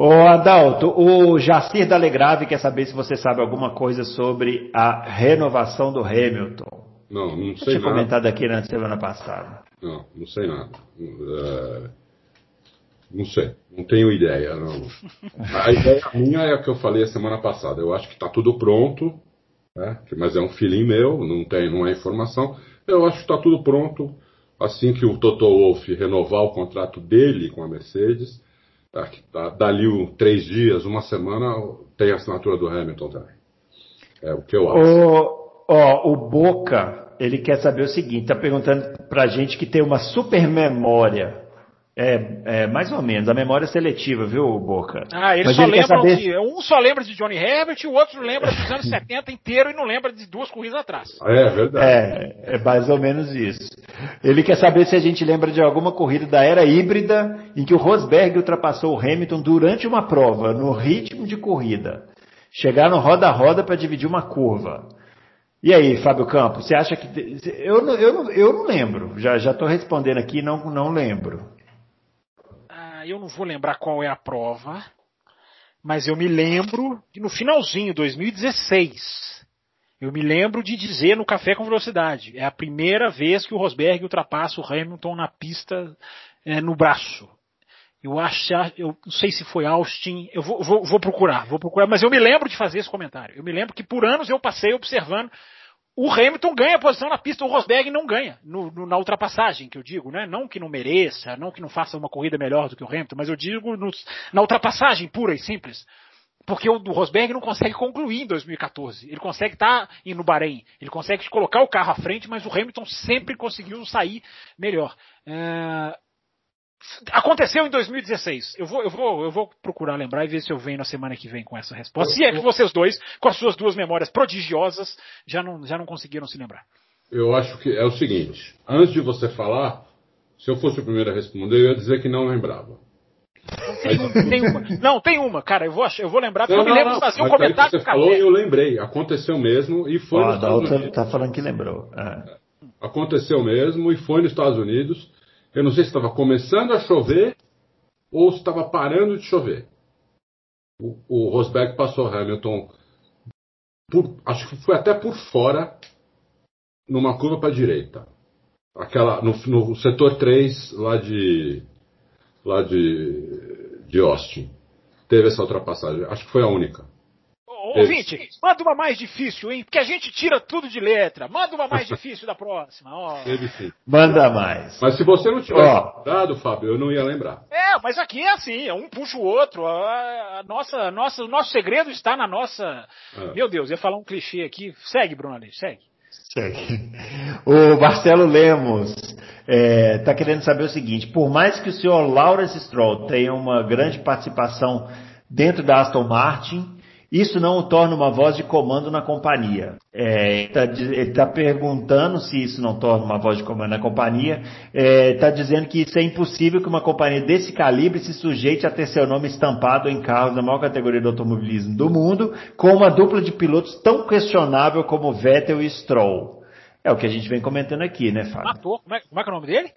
Ô Adalto, o Jacir Dalegrave quer saber se você sabe alguma coisa sobre a renovação do Hamilton. Não, não sei tinha comentado aqui na semana passada. Não, não sei nada. Uh, não sei, não tenho ideia. Não. A ideia minha é a que eu falei a semana passada. Eu acho que está tudo pronto, né? mas é um feeling meu, não, tem, não é informação. Eu acho que está tudo pronto. Assim que o Toto Wolff renovar o contrato dele com a Mercedes, dali um, três dias, uma semana, tem a assinatura do Hamilton também. É o que eu acho. O, ó, o Boca, ele quer saber o seguinte, tá perguntando pra gente que tem uma super memória é, é, mais ou menos, a memória seletiva, viu, Boca? Ah, eles Mas só ele lembram saber... de. Um só lembra de Johnny Herbert, o outro lembra dos anos 70 inteiro e não lembra de duas corridas atrás. É, verdade. É, é mais ou menos isso. Ele quer saber se a gente lembra de alguma corrida da era híbrida em que o Rosberg ultrapassou o Hamilton durante uma prova, no ritmo de corrida. Chegaram roda a roda para dividir uma curva. E aí, Fábio Campos, você acha que. Eu, eu, eu não lembro. Já estou respondendo aqui, não, não lembro eu não vou lembrar qual é a prova, mas eu me lembro de no finalzinho, 2016, eu me lembro de dizer no Café com Velocidade, é a primeira vez que o Rosberg ultrapassa o Hamilton na pista é, no braço. Eu acho, eu não sei se foi Austin, eu vou, vou, vou procurar, vou procurar, mas eu me lembro de fazer esse comentário. Eu me lembro que por anos eu passei observando o Hamilton ganha a posição na pista, o Rosberg não ganha no, no, na ultrapassagem, que eu digo, né? Não que não mereça, não que não faça uma corrida melhor do que o Hamilton, mas eu digo no, na ultrapassagem pura e simples. Porque o, o, Rosberg não consegue concluir em 2014. Ele consegue estar tá no Bahrein, ele consegue colocar o carro à frente, mas o Hamilton sempre conseguiu sair melhor. É, Aconteceu em 2016. Eu vou, eu, vou, eu vou procurar lembrar e ver se eu venho na semana que vem com essa resposta. Se é que vocês dois, com as suas duas memórias prodigiosas, já não, já não conseguiram se lembrar. Eu acho que é o seguinte: antes de você falar, se eu fosse o primeiro a responder, eu ia dizer que não lembrava. Tem, tem uma. Não, tem uma, cara. Eu vou, eu vou lembrar, porque não, eu me lembro de fazer um comentário. Você falou e eu lembrei. Aconteceu mesmo e foi. Ó, nos Estados Unidos. tá falando que lembrou. É. Aconteceu mesmo e foi nos Estados Unidos. Eu não sei se estava começando a chover ou se estava parando de chover. O, o Rosberg passou Hamilton, por, acho que foi até por fora, numa curva para a direita. Aquela, no, no setor 3 lá de lá de, de Austin. Teve essa ultrapassagem. Acho que foi a única. Ouvinte, manda uma mais difícil, hein? Porque a gente tira tudo de letra. Manda uma mais difícil da próxima. Sim. Manda mais. Mas se você não tivesse oh. dado, Fábio, eu não ia lembrar. É, mas aqui é assim, um puxa o outro. A, a nossa, nossa, o nosso segredo está na nossa. É. Meu Deus, ia falar um clichê aqui. Segue, Bruno segue. Segue. O Marcelo Lemos está é, tá querendo saber o seguinte: por mais que o senhor Lawrence Stroll tenha uma grande participação dentro da Aston Martin, isso não o torna uma voz de comando na companhia. É, ele está tá perguntando se isso não torna uma voz de comando na companhia. Está é, tá dizendo que isso é impossível que uma companhia desse calibre se sujeite a ter seu nome estampado em carros da maior categoria do automobilismo do mundo, com uma dupla de pilotos tão questionável como Vettel e Stroll. É o que a gente vem comentando aqui, né, Fábio? Matou. Como é, como é, que é o nome dele?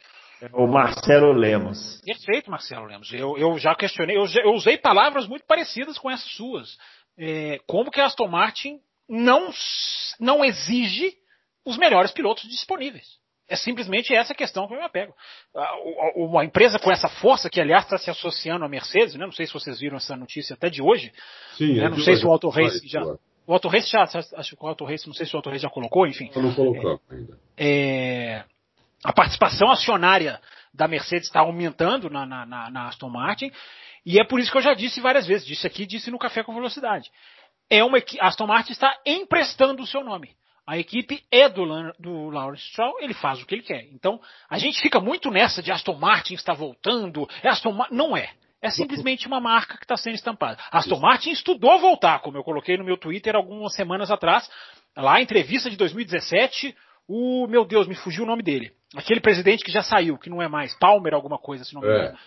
O Marcelo Lemos. Perfeito, Marcelo Lemos. Eu, eu já questionei, eu, eu usei palavras muito parecidas com essas suas é, como que a Aston Martin não, não exige os melhores pilotos disponíveis. É simplesmente essa questão que eu me apego. Uma empresa com essa força, que aliás está se associando à Mercedes, né? não sei se vocês viram essa notícia até de hoje. Sim, né? não sei se o Auto Race já. O Auto Race já, acho que o Auto Race, não sei se o Auto Race já colocou, enfim. Eu não colocou é, ainda. É, a participação acionária da Mercedes está aumentando na, na, na, Aston Martin e é por isso que eu já disse várias vezes, disse aqui, disse no Café com Velocidade. É uma Aston Martin está emprestando o seu nome. A equipe é do, do Lawrence Stroll, ele faz o que ele quer. Então, a gente fica muito nessa de Aston Martin está voltando, é Aston Martin, não é. É simplesmente uma marca que está sendo estampada. Aston Martin estudou voltar, como eu coloquei no meu Twitter algumas semanas atrás, lá entrevista de 2017, o, meu Deus, me fugiu o nome dele. Aquele presidente que já saiu, que não é mais, Palmer alguma coisa, se não me engano.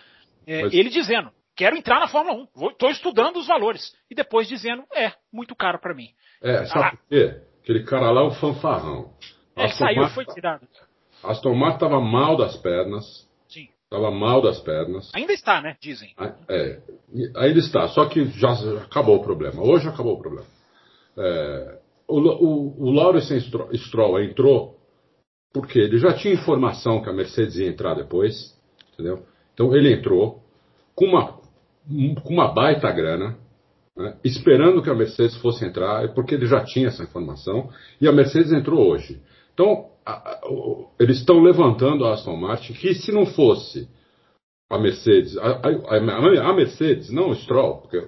É, é, mas... Ele dizendo, quero entrar na Fórmula 1, estou estudando os valores. E depois dizendo, é, muito caro para mim. É, sabe ah, por quê? Aquele cara lá é um fanfarrão. É, Aston saiu, Martin, foi tirado. Aston Martin estava mal das pernas. Sim. Estava mal das pernas. Ainda está, né? Dizem. Ah, é, ainda está, só que já acabou o problema. Hoje acabou o problema. É, o, o, o Lawrence Stroll entrou porque ele já tinha informação que a Mercedes ia entrar depois, entendeu? Então ele entrou com uma, com uma baita grana, né, esperando que a Mercedes fosse entrar, porque ele já tinha essa informação, e a Mercedes entrou hoje. Então, a, a, eles estão levantando a Aston Martin, que se não fosse a Mercedes, a, a Mercedes, não o Stroll, porque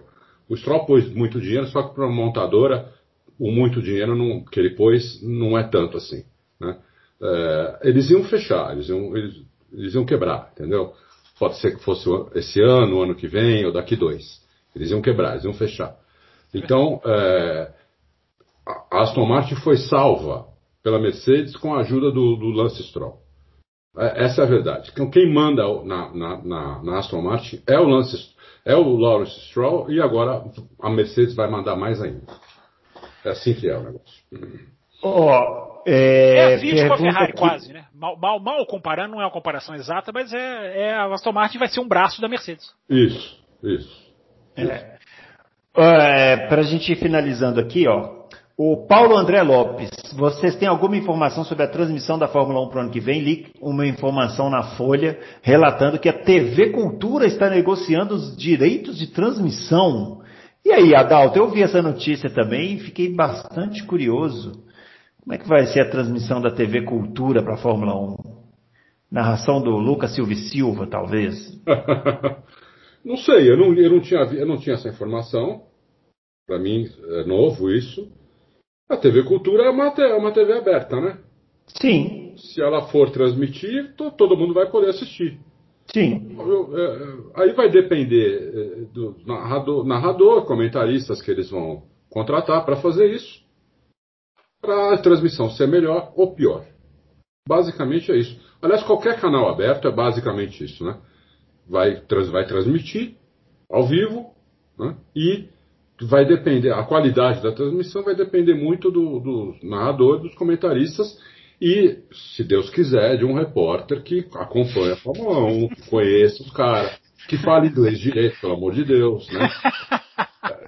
o Stroll pôs muito dinheiro, só que para uma montadora, o muito dinheiro não, que ele pôs não é tanto assim. Né? É, eles iam fechar, eles iam, eles, eles iam quebrar, entendeu? Pode ser que fosse esse ano, ano que vem, ou daqui dois. Eles iam quebrar, eles iam fechar. Então, é, a Aston Martin foi salva pela Mercedes com a ajuda do, do Lance Stroll. É, essa é a verdade. Então, quem manda na, na, na, na, Aston Martin é o Lance, é o Lawrence Stroll e agora a Mercedes vai mandar mais ainda. É assim que é o negócio. Oh, é, é a Fiat com a Ferrari que... quase, né? Mal, mal, mal, comparando, não é uma comparação exata, mas é, é, a Aston Martin vai ser um braço da Mercedes. Isso, isso. É. É, Para a gente ir finalizando aqui, ó. O Paulo André Lopes, vocês têm alguma informação sobre a transmissão da Fórmula 1 para o ano que vem? Li uma informação na Folha relatando que a TV Cultura está negociando os direitos de transmissão. E aí, Adalto, eu vi essa notícia também e fiquei bastante curioso. Como é que vai ser a transmissão da TV Cultura para a Fórmula 1? Narração do Lucas Silva Silva, talvez? não sei, eu não, eu não, tinha, eu não tinha essa informação. Para mim é novo isso. A TV Cultura é uma, é uma TV aberta, né? Sim. Se ela for transmitir, to, todo mundo vai poder assistir. Sim. É, aí vai depender é, do narrador, narrador, comentaristas que eles vão contratar para fazer isso, para a transmissão ser melhor ou pior. Basicamente é isso. Aliás, qualquer canal aberto é basicamente isso, né? Vai, trans, vai transmitir ao vivo né? e vai depender, a qualidade da transmissão vai depender muito do, do narrador, dos comentaristas e, se Deus quiser, de um repórter que acompanha a Fórmula 1, que conheça os caras, que fale inglês direito, pelo amor de Deus, né?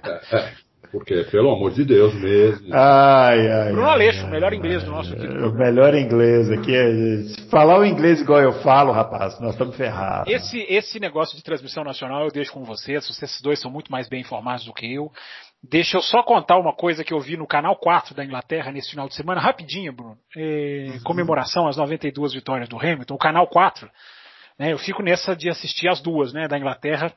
É, é, é. Porque, pelo amor de Deus mesmo. Ai, ai. Bruno Aleixo, o melhor inglês do nosso time. O melhor inglês aqui. É, falar o inglês igual eu falo, rapaz, nós estamos ferrados. Esse, esse negócio de transmissão nacional eu deixo com vocês. Vocês dois são muito mais bem informados do que eu. Deixa eu só contar uma coisa que eu vi no canal 4 da Inglaterra nesse final de semana, rapidinho, Bruno. É, comemoração às 92 vitórias do Hamilton, o canal 4. Né, eu fico nessa de assistir as duas, né, da Inglaterra,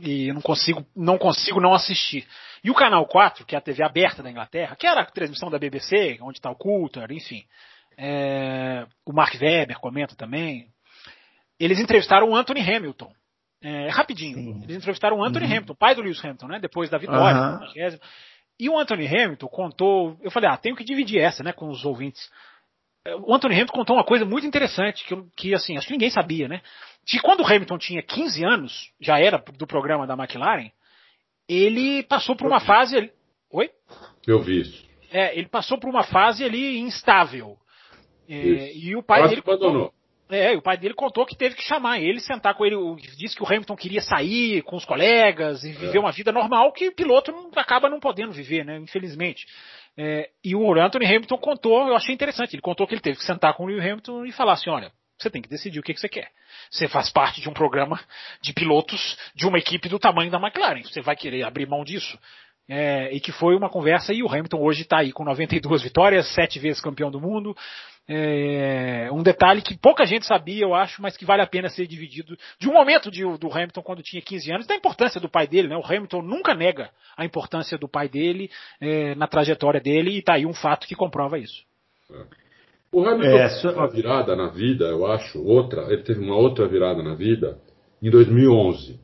e não consigo, não consigo não assistir. E o canal 4, que é a TV aberta da Inglaterra, que era a transmissão da BBC, onde está o Coulter, enfim, é, o Mark Webber comenta também. Eles entrevistaram o Anthony Hamilton. É, rapidinho. Sim. Eles entrevistaram o Anthony uhum. Hamilton, pai do Lewis Hamilton, né? Depois da vitória. Uhum. E o Anthony Hamilton contou. Eu falei, ah, tenho que dividir essa, né, com os ouvintes. O Anthony Hamilton contou uma coisa muito interessante, que, que assim, acho que ninguém sabia, né? Que quando o Hamilton tinha 15 anos, já era do programa da McLaren, ele passou por uma fase. Oi? Eu vi isso. É, ele passou por uma fase ali instável. É, e o pai dele. Abandonou. É, o pai dele contou que teve que chamar ele, sentar com ele, disse que o Hamilton queria sair com os colegas e viver é. uma vida normal que o piloto não, acaba não podendo viver, né? Infelizmente. É, e o Anthony Hamilton contou, eu achei interessante, ele contou que ele teve que sentar com o Hamilton e falar assim, olha, você tem que decidir o que, que você quer. Você faz parte de um programa de pilotos de uma equipe do tamanho da McLaren. Você vai querer abrir mão disso? É, e que foi uma conversa, e o Hamilton hoje está aí com 92 vitórias, sete vezes campeão do mundo. É, um detalhe que pouca gente sabia, eu acho, mas que vale a pena ser dividido de um momento de, do Hamilton quando tinha 15 anos, da importância do pai dele. Né? O Hamilton nunca nega a importância do pai dele é, na trajetória dele, e está aí um fato que comprova isso. O Hamilton é, teve uma virada na vida, eu acho, outra, ele teve uma outra virada na vida em 2011,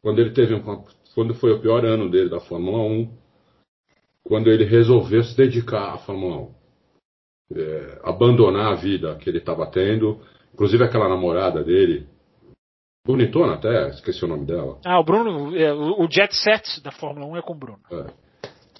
quando ele teve um, quando foi o pior ano dele da Fórmula 1, quando ele resolveu se dedicar à Fórmula 1, é, abandonar a vida que ele estava tendo, inclusive aquela namorada dele, bonitona até, esqueci o nome dela. Ah, o Bruno, é, o jet set da Fórmula 1 é com o Bruno. É.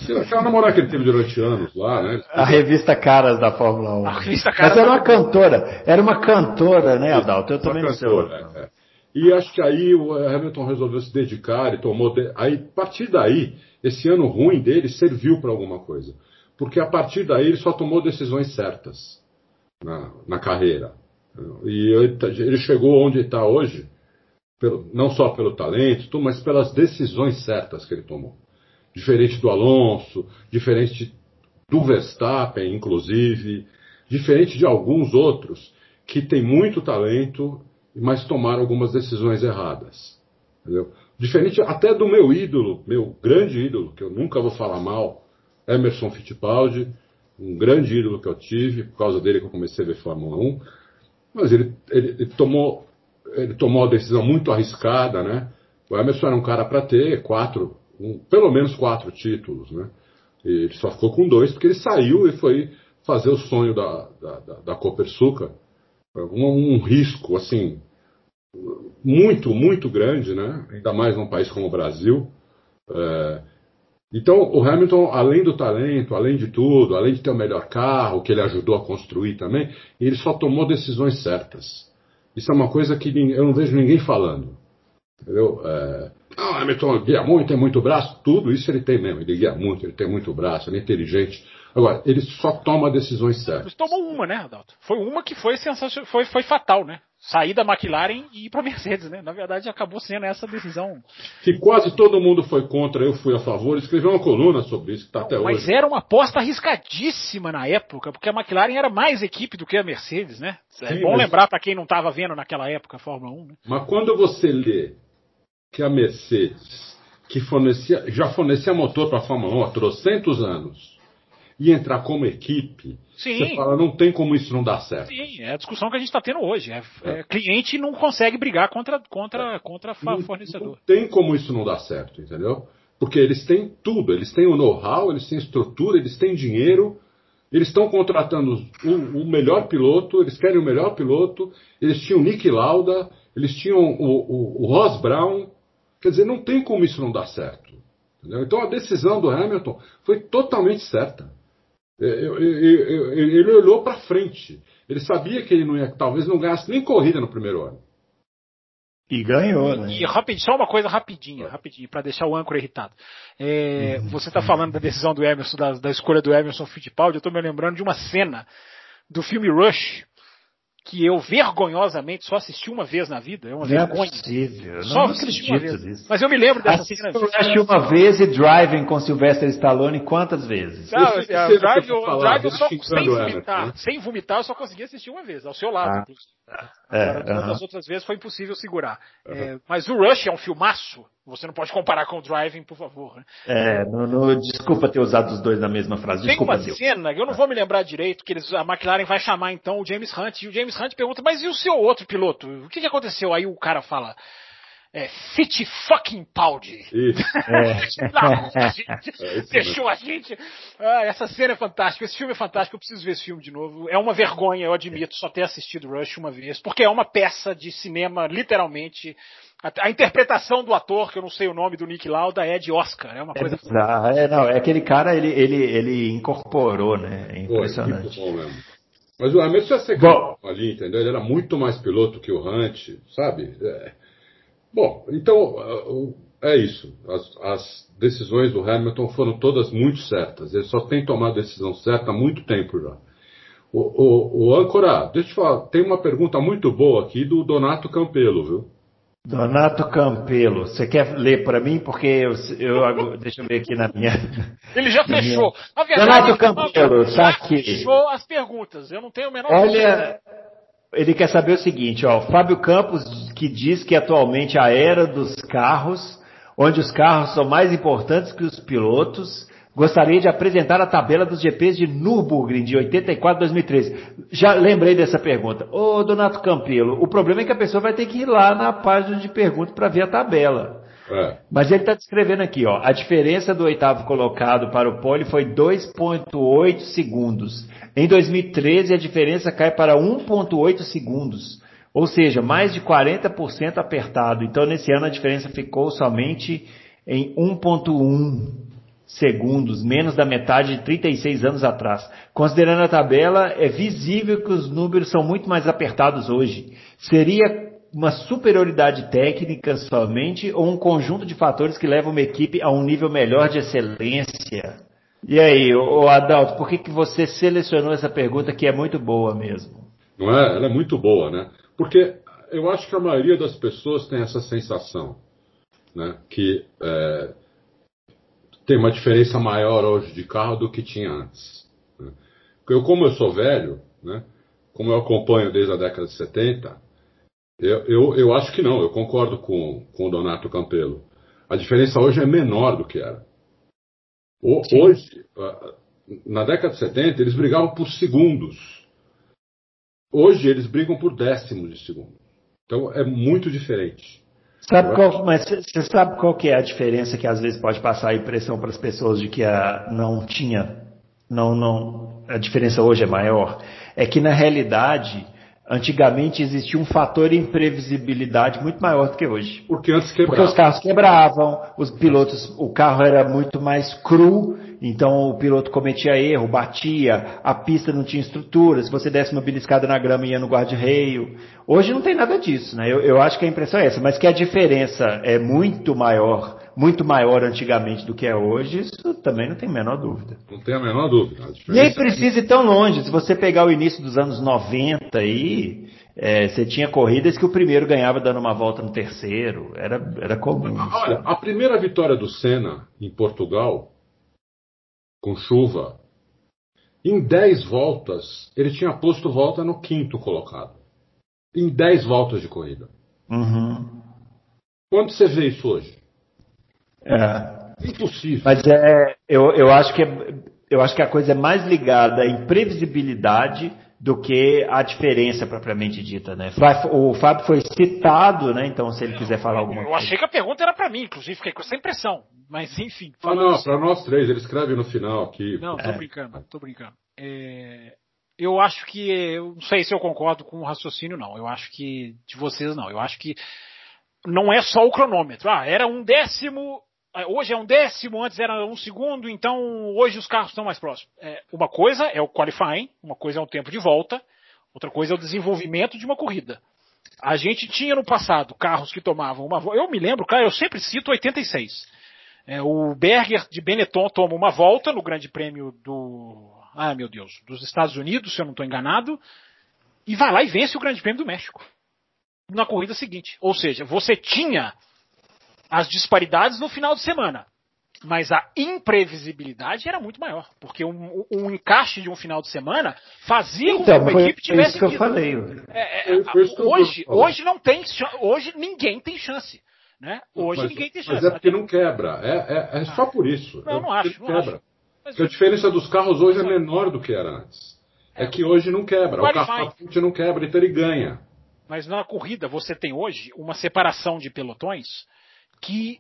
Aquela namorada que ele teve durante anos lá, né? A revista Caras da Fórmula 1. A revista Caras Mas era uma cantora. Era uma cantora, né, Adalto? Eu também não sei. É, é. E acho que aí o Hamilton resolveu se dedicar e tomou. De... Aí, a partir daí, esse ano ruim dele serviu para alguma coisa. Porque a partir daí ele só tomou decisões certas na, na carreira. E ele chegou onde está hoje, pelo, não só pelo talento, mas pelas decisões certas que ele tomou diferente do Alonso, diferente do Verstappen, inclusive, diferente de alguns outros que têm muito talento, mas tomaram algumas decisões erradas. Entendeu? Diferente até do meu ídolo, meu grande ídolo, que eu nunca vou falar mal, Emerson Fittipaldi, um grande ídolo que eu tive, por causa dele que eu comecei a ver Fórmula 1, mas ele, ele, ele tomou, ele tomou uma decisão muito arriscada, né? O Emerson era um cara para ter quatro um, pelo menos quatro títulos, né? E ele só ficou com dois porque ele saiu e foi fazer o sonho da, da, da, da Copersuca. Um, um, risco, assim, muito, muito grande, né? Ainda mais num país como o Brasil. É, então, o Hamilton, além do talento, além de tudo, além de ter o melhor carro, que ele ajudou a construir também, ele só tomou decisões certas. Isso é uma coisa que eu não vejo ninguém falando. Entendeu? É, ah, Hamilton guia muito, tem muito braço, tudo isso ele tem mesmo. Ele guia muito, ele tem muito braço, ele é inteligente. Agora, ele só toma decisões certas. Ele tomou uma, né, Adalto? Foi uma que foi sensacional, foi, foi fatal, né? Sair da McLaren e ir para Mercedes, né? Na verdade, acabou sendo essa decisão. Que quase todo mundo foi contra, eu fui a favor. Escreveu uma coluna sobre isso que está até Mas hoje. Mas era uma aposta arriscadíssima na época, porque a McLaren era mais equipe do que a Mercedes, né? É Sim, bom mas... lembrar para quem não estava vendo naquela época a Fórmula 1. Né? Mas quando você lê que a Mercedes, que fornecia, já fornecia motor para a Fórmula 1 há trocentos anos, ia entrar como equipe, Sim. Você fala, não tem como isso não dar certo. Sim, é a discussão que a gente está tendo hoje. É, é. É, cliente não consegue brigar contra, contra, contra não, fornecedor. Não tem como isso não dar certo, entendeu? Porque eles têm tudo, eles têm o know-how, eles têm estrutura, eles têm dinheiro, eles estão contratando o, o, melhor piloto, eles querem o melhor piloto, eles tinham Nick Lauda, eles tinham o, o, o Ross Brown. Quer dizer, não tem como isso não dar certo. Entendeu? Então a decisão do Hamilton foi totalmente certa. É, ele olhou para frente. Ele sabia que ele não ia, talvez não ganhasse nem corrida no primeiro ano. E ganhou, né? E rapidinho, só uma coisa rapidinha, rapidinho, para deixar o âncora irritado. É, uhum. Você está falando da decisão do Emerson, da, da escolha do Emerson Fittipaldi, eu estou me lembrando de uma cena do filme Rush, que eu vergonhosamente só assisti uma vez na vida. É uma não é vergonha. É possível. Só não assisti uma vez. Nisso. Mas eu me lembro dessa Assisti cena. Assisti uma vez e Driving com Sylvester Stallone quantas vezes? Não, eu, eu, drive, eu, drive, eu só, sem vomitar, sem vomitar, eu só consegui assistir uma vez, ao seu lado. Ah. É, Agora, uh -huh. outras vezes foi impossível segurar. Uh -huh. é, mas o Rush é um filmaço. Você não pode comparar com o Driving, por favor. Né? É, no, no, desculpa ter usado os dois na mesma frase. Desculpa, Tem uma Deus. cena, eu não vou me lembrar direito, que eles, a McLaren vai chamar então o James Hunt, e o James Hunt pergunta, mas e o seu outro piloto? O que, que aconteceu? Aí o cara fala, é, Fit fucking Paldi. É. a gente é deixou a gente. Ah, essa cena é fantástica, esse filme é fantástico, eu preciso ver esse filme de novo. É uma vergonha, eu admito, só ter assistido Rush uma vez, porque é uma peça de cinema, literalmente. A, a interpretação do ator, que eu não sei o nome do Nick Lauda, é de Oscar. É uma coisa. É, é, não, é aquele cara, ele, ele, ele incorporou, né? É impressionante. Pô, é Mas o Hamilton já ser ali, entendeu? Ele era muito mais piloto que o Hunt, sabe? É. Bom, então é isso. As, as, decisões do Hamilton foram todas muito certas. Ele só tem tomado a decisão certa há muito tempo já. O, o, o Ancora, deixa eu te falar, tem uma pergunta muito boa aqui do Donato Campelo, viu? Donato Campelo, você quer ler para mim? Porque eu, eu, deixa eu ver aqui na minha. Ele já fechou. Minha... Donato Campelo, tá aqui. Fechou as perguntas. Eu não tenho o menor. Olha, ele quer saber o seguinte, ó, Fábio Campos que diz que atualmente a era dos carros, onde os carros são mais importantes que os pilotos, gostaria de apresentar a tabela dos GPs de Nürburgring de 84 a 2013. Já lembrei dessa pergunta. Ô, Donato Campelo, o problema é que a pessoa vai ter que ir lá na página de perguntas para ver a tabela. É. Mas ele está descrevendo aqui, ó, a diferença do oitavo colocado para o pole foi 2.8 segundos. Em 2013 a diferença cai para 1.8 segundos. Ou seja, mais de 40% apertado. Então nesse ano a diferença ficou somente em 1.1 segundos, menos da metade de 36 anos atrás. Considerando a tabela, é visível que os números são muito mais apertados hoje. Seria uma superioridade técnica somente ou um conjunto de fatores que levam uma equipe a um nível melhor de excelência? E aí, o Adalto, por que, que você selecionou essa pergunta que é muito boa mesmo? Não é? Ela é muito boa, né? Porque eu acho que a maioria das pessoas tem essa sensação, né? Que é, tem uma diferença maior hoje de carro do que tinha antes. Né? Eu, como eu sou velho, né? Como eu acompanho desde a década de 70, eu, eu, eu acho que não, eu concordo com, com o Donato Campelo. A diferença hoje é menor do que era. O, hoje, na década de 70, eles brigavam por segundos. Hoje eles brigam por décimos de segundo. Então é muito diferente. Sabe qual, mas você sabe qual que é a diferença que às vezes pode passar a impressão para as pessoas de que a, não tinha, não, não, a diferença hoje é maior? É que na realidade Antigamente existia um fator imprevisibilidade muito maior do que hoje. Porque antes quebrava. Porque os carros quebravam, os pilotos, o carro era muito mais cru, então o piloto cometia erro, batia, a pista não tinha estrutura, se você desse uma beliscada na grama ia no guarda-reio. Hoje não tem nada disso, né? Eu, eu acho que a impressão é essa, mas que a diferença é muito maior muito maior antigamente do que é hoje, isso também não tem a menor dúvida. Não tem a menor dúvida. A Nem precisa ir tão longe. Se você pegar o início dos anos 90 aí, é, você tinha corridas que o primeiro ganhava dando uma volta no terceiro. Era, era comum. Olha, a primeira vitória do Senna em Portugal, com chuva, em 10 voltas, ele tinha posto volta no quinto colocado. Em 10 voltas de corrida. Uhum. Quando você vê isso hoje? É. Impossível. Mas é, eu, eu acho que é, eu acho que a coisa é mais ligada à imprevisibilidade do que a diferença propriamente dita, né? O Fábio foi citado, né? Então, se ele quiser falar alguma eu coisa. Eu achei que a pergunta era para mim, inclusive, fiquei com essa impressão. Mas, enfim. Ah, não, para nós três, ele escreve no final aqui. Não, tô é. brincando, tô brincando. É, eu acho que, eu não sei se eu concordo com o raciocínio, não. Eu acho que, de vocês, não. Eu acho que não é só o cronômetro. Ah, era um décimo hoje é um décimo, antes era um segundo, então hoje os carros estão mais próximos. É, uma coisa é o qualifying, uma coisa é o tempo de volta, outra coisa é o desenvolvimento de uma corrida. A gente tinha no passado carros que tomavam uma volta. Eu me lembro, cara, eu sempre cito 86. É, o Berger de Benetton toma uma volta no Grande Prêmio do. Ah, meu Deus, dos Estados Unidos, se eu não estou enganado, e vai lá e vence o Grande Prêmio do México na corrida seguinte. Ou seja, você tinha as disparidades no final de semana. Mas a imprevisibilidade era muito maior, porque um, um encaixe de um final de semana fazia então, com que a equipe tivesse. Isso que eu falei. É, é, hoje, hoje não tem, hoje ninguém tem chance. Né? Hoje mas, ninguém tem chance. Mas é porque não quebra. É, é, é só por isso. Não, não acho. Não quebra. Acho. Porque a diferença dos carros hoje é menor do que era antes. É, que hoje não quebra. O carro frente não quebra, então ele ganha. Mas na corrida você tem hoje uma separação de pelotões que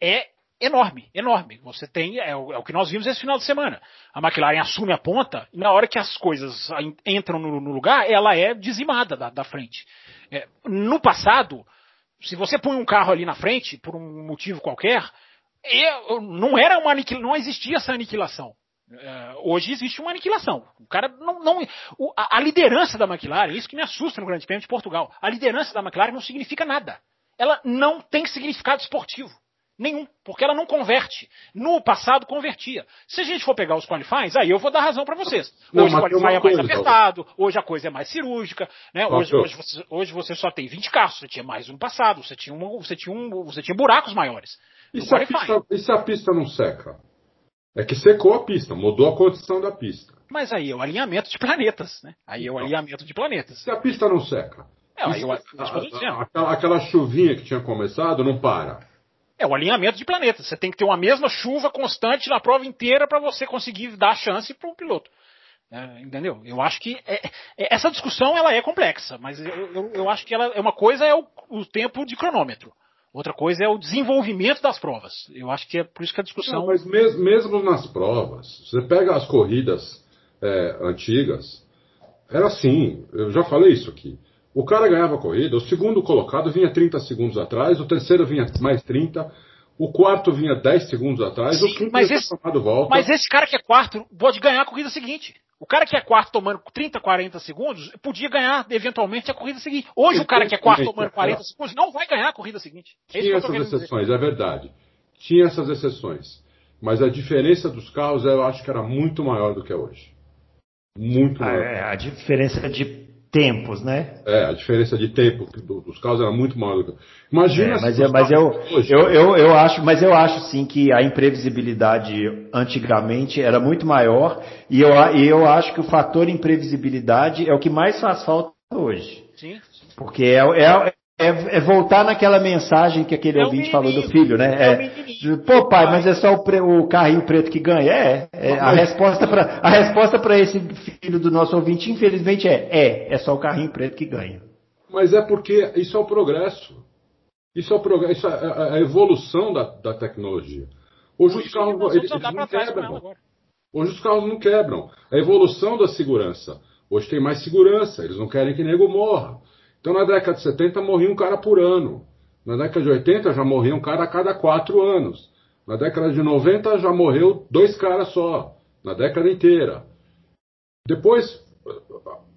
é enorme, enorme. Você tem, é o, é o, que nós vimos esse final de semana. A McLaren assume a ponta e na hora que as coisas entram no, no lugar, ela é dizimada da, da frente. É, no passado, se você põe um carro ali na frente, por um motivo qualquer, é, não era uma não existia essa aniquilação. É, hoje existe uma aniquilação. O cara não, não o, a, a liderança da McLaren, isso que me assusta no Grande Prêmio de Portugal. A liderança da McLaren não significa nada ela não tem significado esportivo. Nenhum, porque ela não converte. No passado convertia. Se a gente for pegar os qualifies, aí eu vou dar razão para vocês. Hoje não, o qualify é mais apertado, hoje a coisa é mais cirúrgica, né? Hoje, hoje, você, hoje, você, só tem 20 carros, você tinha mais no passado, você tinha, um, você tinha, um, você tinha buracos maiores. E se, pista, e se, a pista, não seca? É que secou a pista, mudou a condição da pista. Mas aí é o alinhamento de planetas, né? Aí é o alinhamento de planetas. Se a pista não seca, é, eu, aquela, aquela chuvinha que tinha começado não para. É o alinhamento de planetas. Você tem que ter uma mesma chuva constante na prova inteira para você conseguir dar chance para o piloto. É, entendeu? Eu acho que é, é, essa discussão ela é complexa, mas eu, eu, eu, acho que ela é uma coisa é o, o, tempo de cronômetro, outra coisa é o desenvolvimento das provas. Eu acho que é por isso que a discussão. Não, mas mesmo, mesmo nas provas, você pega as corridas é, antigas, era assim. Eu já falei isso aqui. O cara ganhava a corrida, o segundo colocado vinha 30 segundos atrás, o terceiro vinha mais 30, o quarto vinha 10 segundos atrás, Sim, o quinto mas esse, volta. Mas esse cara que é quarto pode ganhar a corrida seguinte. O cara que é quarto tomando 30, 40 segundos podia ganhar eventualmente a corrida seguinte. Hoje o cara que é quarto tomando 40 segundos não vai ganhar a corrida seguinte. É Tinha essas exceções, dizer. é verdade. Tinha essas exceções. Mas a diferença dos carros eu acho que era muito maior do que é hoje. Muito maior. É, a diferença de tempos, né? É, a diferença de tempo dos carros era muito maior do que. Imagina é, mas, eu, mas eu, eu, eu, eu, acho, mas eu acho sim que a imprevisibilidade antigamente era muito maior e eu, e eu acho que o fator imprevisibilidade é o que mais faz falta hoje. Sim. Porque é, é, é, é, voltar naquela mensagem que aquele é ouvinte falou do filho, né? É, é Pô, pai, mas é só o, pre, o, carrinho preto que ganha? É. é a resposta para a resposta para esse filho do nosso ouvinte, infelizmente, é é. É só o carrinho preto que ganha. Mas é porque isso é o progresso. Isso é o progresso, isso é a evolução da, da tecnologia. Hoje os carros eles, eles não quebram. Hoje os carros não quebram. A evolução da segurança. Hoje tem mais segurança. Eles não querem que nego morra. Então na década de 70 morria um cara por ano. Na década de 80 já morria um cara a cada quatro anos. Na década de 90 já morreu dois caras só. Na década inteira. Depois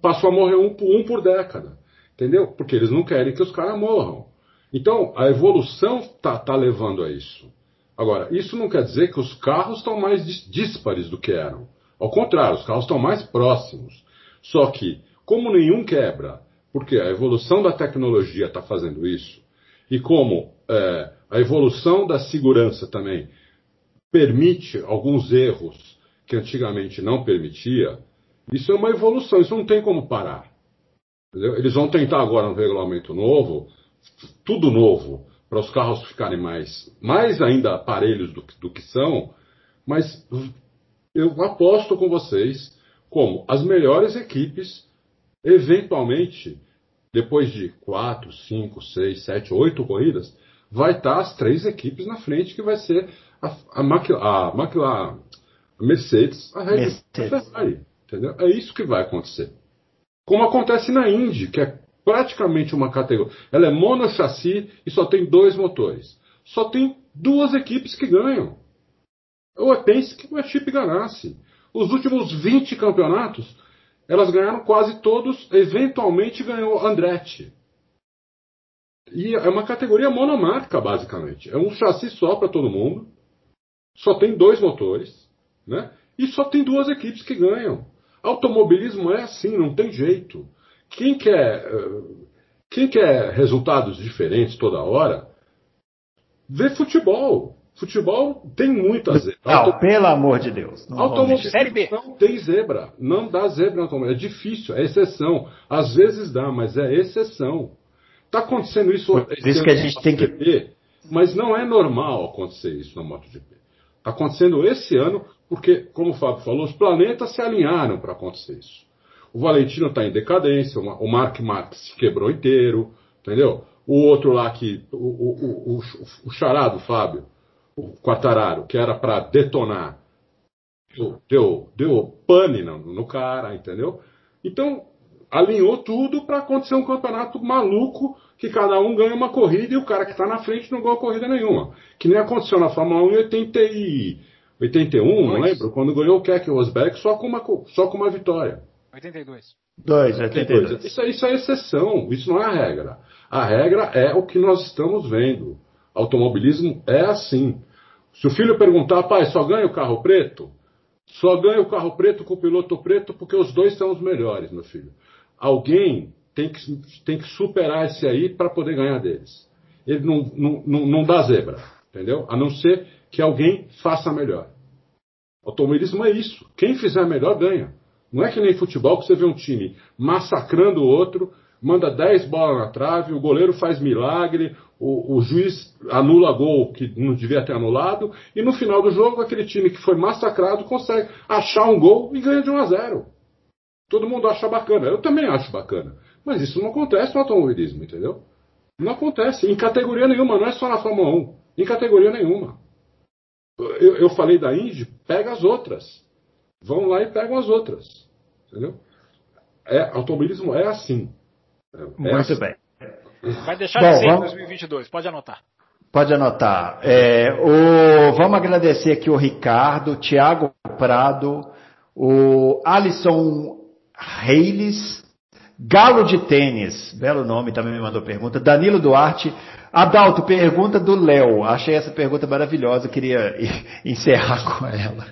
passou a morrer um, um por década. Entendeu? Porque eles não querem que os caras morram. Então a evolução está tá levando a isso. Agora, isso não quer dizer que os carros estão mais díspares do que eram. Ao contrário, os carros estão mais próximos. Só que, como nenhum quebra porque a evolução da tecnologia está fazendo isso, e como é, a evolução da segurança também permite alguns erros que antigamente não permitia, isso é uma evolução, isso não tem como parar. Entendeu? Eles vão tentar agora um regulamento novo, tudo novo, para os carros ficarem mais, mais ainda aparelhos do, do que são, mas eu aposto com vocês como as melhores equipes, eventualmente, depois de quatro, cinco, seis, sete, oito corridas, vai estar as três equipes na frente, que vai ser a, a, a, McLaren, a Mercedes, a Red Bull, a Ferrari. Entendeu? É isso que vai acontecer. Como acontece na Indy, que é praticamente uma categoria. Ela é monochassi e só tem dois motores. Só tem duas equipes que ganham. Ou é Penske ou é Chip Ganassi. Os últimos 20 campeonatos, elas ganharam quase todos, eventualmente ganhou Andretti. E é uma categoria monomarca, basicamente. É um chassi só para todo mundo. Só tem dois motores. Né? E só tem duas equipes que ganham. Automobilismo é assim, não tem jeito. Quem quer, eh, quem quer resultados diferentes toda hora, vê futebol. Futebol tem muita zebra. Não, Auto... pelo amor de Deus. Automobilismo não tem zebra. Não dá zebra no É difícil, é exceção. Às vezes dá, mas é exceção. Está acontecendo isso. Por isso que a gente tem que. Mas não é normal acontecer isso na MotoGP. Está acontecendo esse ano porque, como o Fábio falou, os planetas se alinharam para acontecer isso. O Valentino está em decadência, o Mark Marx se quebrou inteiro, entendeu? O outro lá que. O, o, o, o charado, Fábio, o Quartararo, que era para detonar, deu, deu, deu pane no, no cara, entendeu? Então, alinhou tudo para acontecer um campeonato maluco que cada um ganha uma corrida e o cara que está na frente não ganha corrida nenhuma. Que nem aconteceu na Fórmula 1 em 80 e, 81, não lembro? Quando ganhou o Keck Rosberg só com uma, só com uma vitória. 82. 2, 82. Isso, isso é exceção, isso não é a regra. A regra é o que nós estamos vendo. Automobilismo é assim. Se o filho perguntar, pai, só ganha o carro preto? Só ganha o carro preto com o piloto preto porque os dois são os melhores, meu filho. Alguém tem que, tem que superar esse aí para poder ganhar deles. Ele não, não, não, não dá zebra, entendeu? A não ser que alguém faça melhor. Automobilismo é isso. Quem fizer melhor ganha. Não é que nem futebol que você vê um time massacrando o outro, manda 10 bolas na trave, o goleiro faz milagre, o, o, juiz anula gol que não devia ter anulado, e no final do jogo aquele time que foi massacrado consegue achar um gol e ganha de 1 a 0. Todo mundo acha bacana. Eu também acho bacana. Mas isso não acontece no automobilismo, entendeu? Não acontece. Em categoria nenhuma, não é só na Fórmula 1. Em categoria nenhuma. Eu, eu falei da Indy, pega as outras vão lá e pegam as outras. Entendeu? É, automobilismo é assim. É Muito assim. bem. Vai deixar Bom, de ser em 2022, pode anotar. Pode anotar. É, o, vamos agradecer aqui o Ricardo, Tiago Prado, o Alisson Reiles, Galo de Tênis, belo nome, também me mandou pergunta. Danilo Duarte, Adalto, pergunta do Léo. Achei essa pergunta maravilhosa, queria encerrar com ela.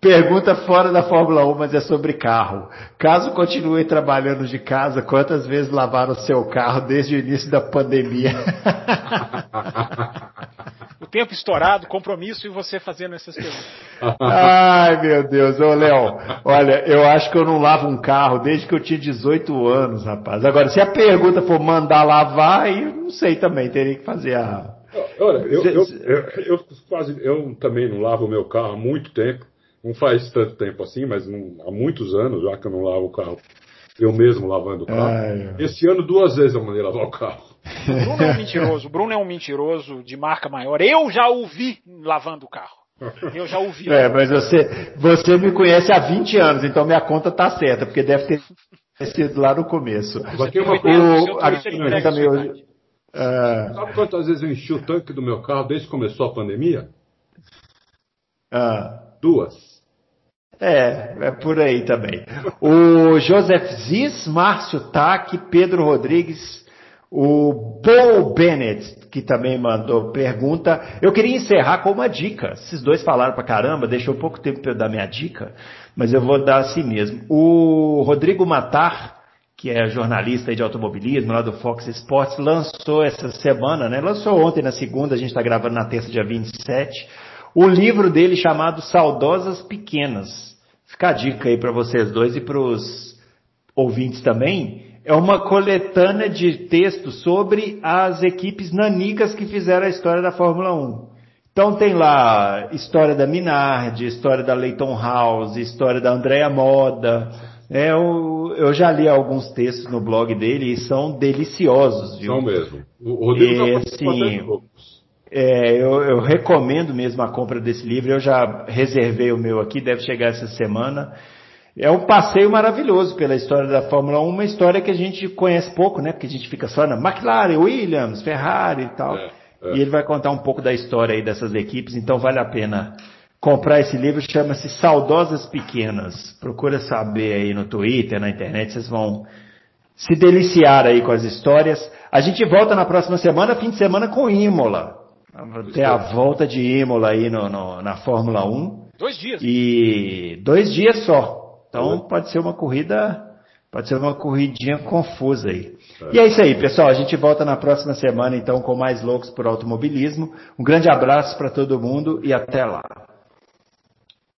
Pergunta fora da Fórmula 1, mas é sobre carro. Caso continue trabalhando de casa, quantas vezes lavaram o seu carro desde o início da pandemia? o tempo estourado, compromisso e você fazendo essas perguntas. Ai, meu Deus. Ô, Léo, olha, eu acho que eu não lavo um carro desde que eu tinha 18 anos, rapaz. Agora, se a pergunta for mandar lavar, aí eu não sei também, teria que fazer a... Olha, eu, eu, eu, eu, quase, eu também não lavo o meu carro há muito tempo. Não faz tanto tempo assim, mas não, há muitos anos já que eu não lavo o carro. Eu mesmo lavando o carro. Ai, Esse ano, duas vezes eu mandei lavar o carro. O Bruno é um mentiroso. O Bruno é um mentiroso de marca maior. Eu já o vi lavando o carro. Eu já ouvi. É, mas você, você me conhece há 20 anos, então minha conta tá certa, porque deve ter sido lá no começo. Mas tem uma coisa. O, também hoje, uh... Sabe quantas vezes eu enchi o tanque do meu carro desde que começou a pandemia? Uh... Duas. É, é por aí também. O Joseph Ziz, Márcio Tac, Pedro Rodrigues, o Bo Bennett, que também mandou pergunta. Eu queria encerrar com uma dica. Esses dois falaram pra caramba, deixou pouco tempo para eu dar minha dica, mas eu vou dar assim mesmo. O Rodrigo Matar, que é jornalista de automobilismo lá do Fox Sports, lançou essa semana, né? Lançou ontem na segunda, a gente está gravando na terça, dia 27, o livro dele chamado Saudosas Pequenas. Fica a dica aí para vocês dois e para os ouvintes também. É uma coletânea de textos sobre as equipes nanicas que fizeram a história da Fórmula 1. Então tem lá história da Minardi, história da Leighton House, história da Andrea Moda. É, eu, eu já li alguns textos no blog dele e são deliciosos, viu? São mesmo. O Rodrigo e, assim, é, eu, eu, recomendo mesmo a compra desse livro. Eu já reservei o meu aqui, deve chegar essa semana. É um passeio maravilhoso pela história da Fórmula 1, uma história que a gente conhece pouco, né? Porque a gente fica só na McLaren, Williams, Ferrari e tal. É, é. E ele vai contar um pouco da história aí dessas equipes, então vale a pena comprar esse livro, chama-se Saudosas Pequenas. Procura saber aí no Twitter, na internet, vocês vão se deliciar aí com as histórias. A gente volta na próxima semana, fim de semana com Imola. Ter a volta de Imola aí no, no, na Fórmula 1. Dois dias. E dois dias só. Então pode ser uma corrida, pode ser uma corridinha confusa aí. É. E é isso aí, pessoal. A gente volta na próxima semana então com mais loucos por automobilismo. Um grande abraço para todo mundo e até lá.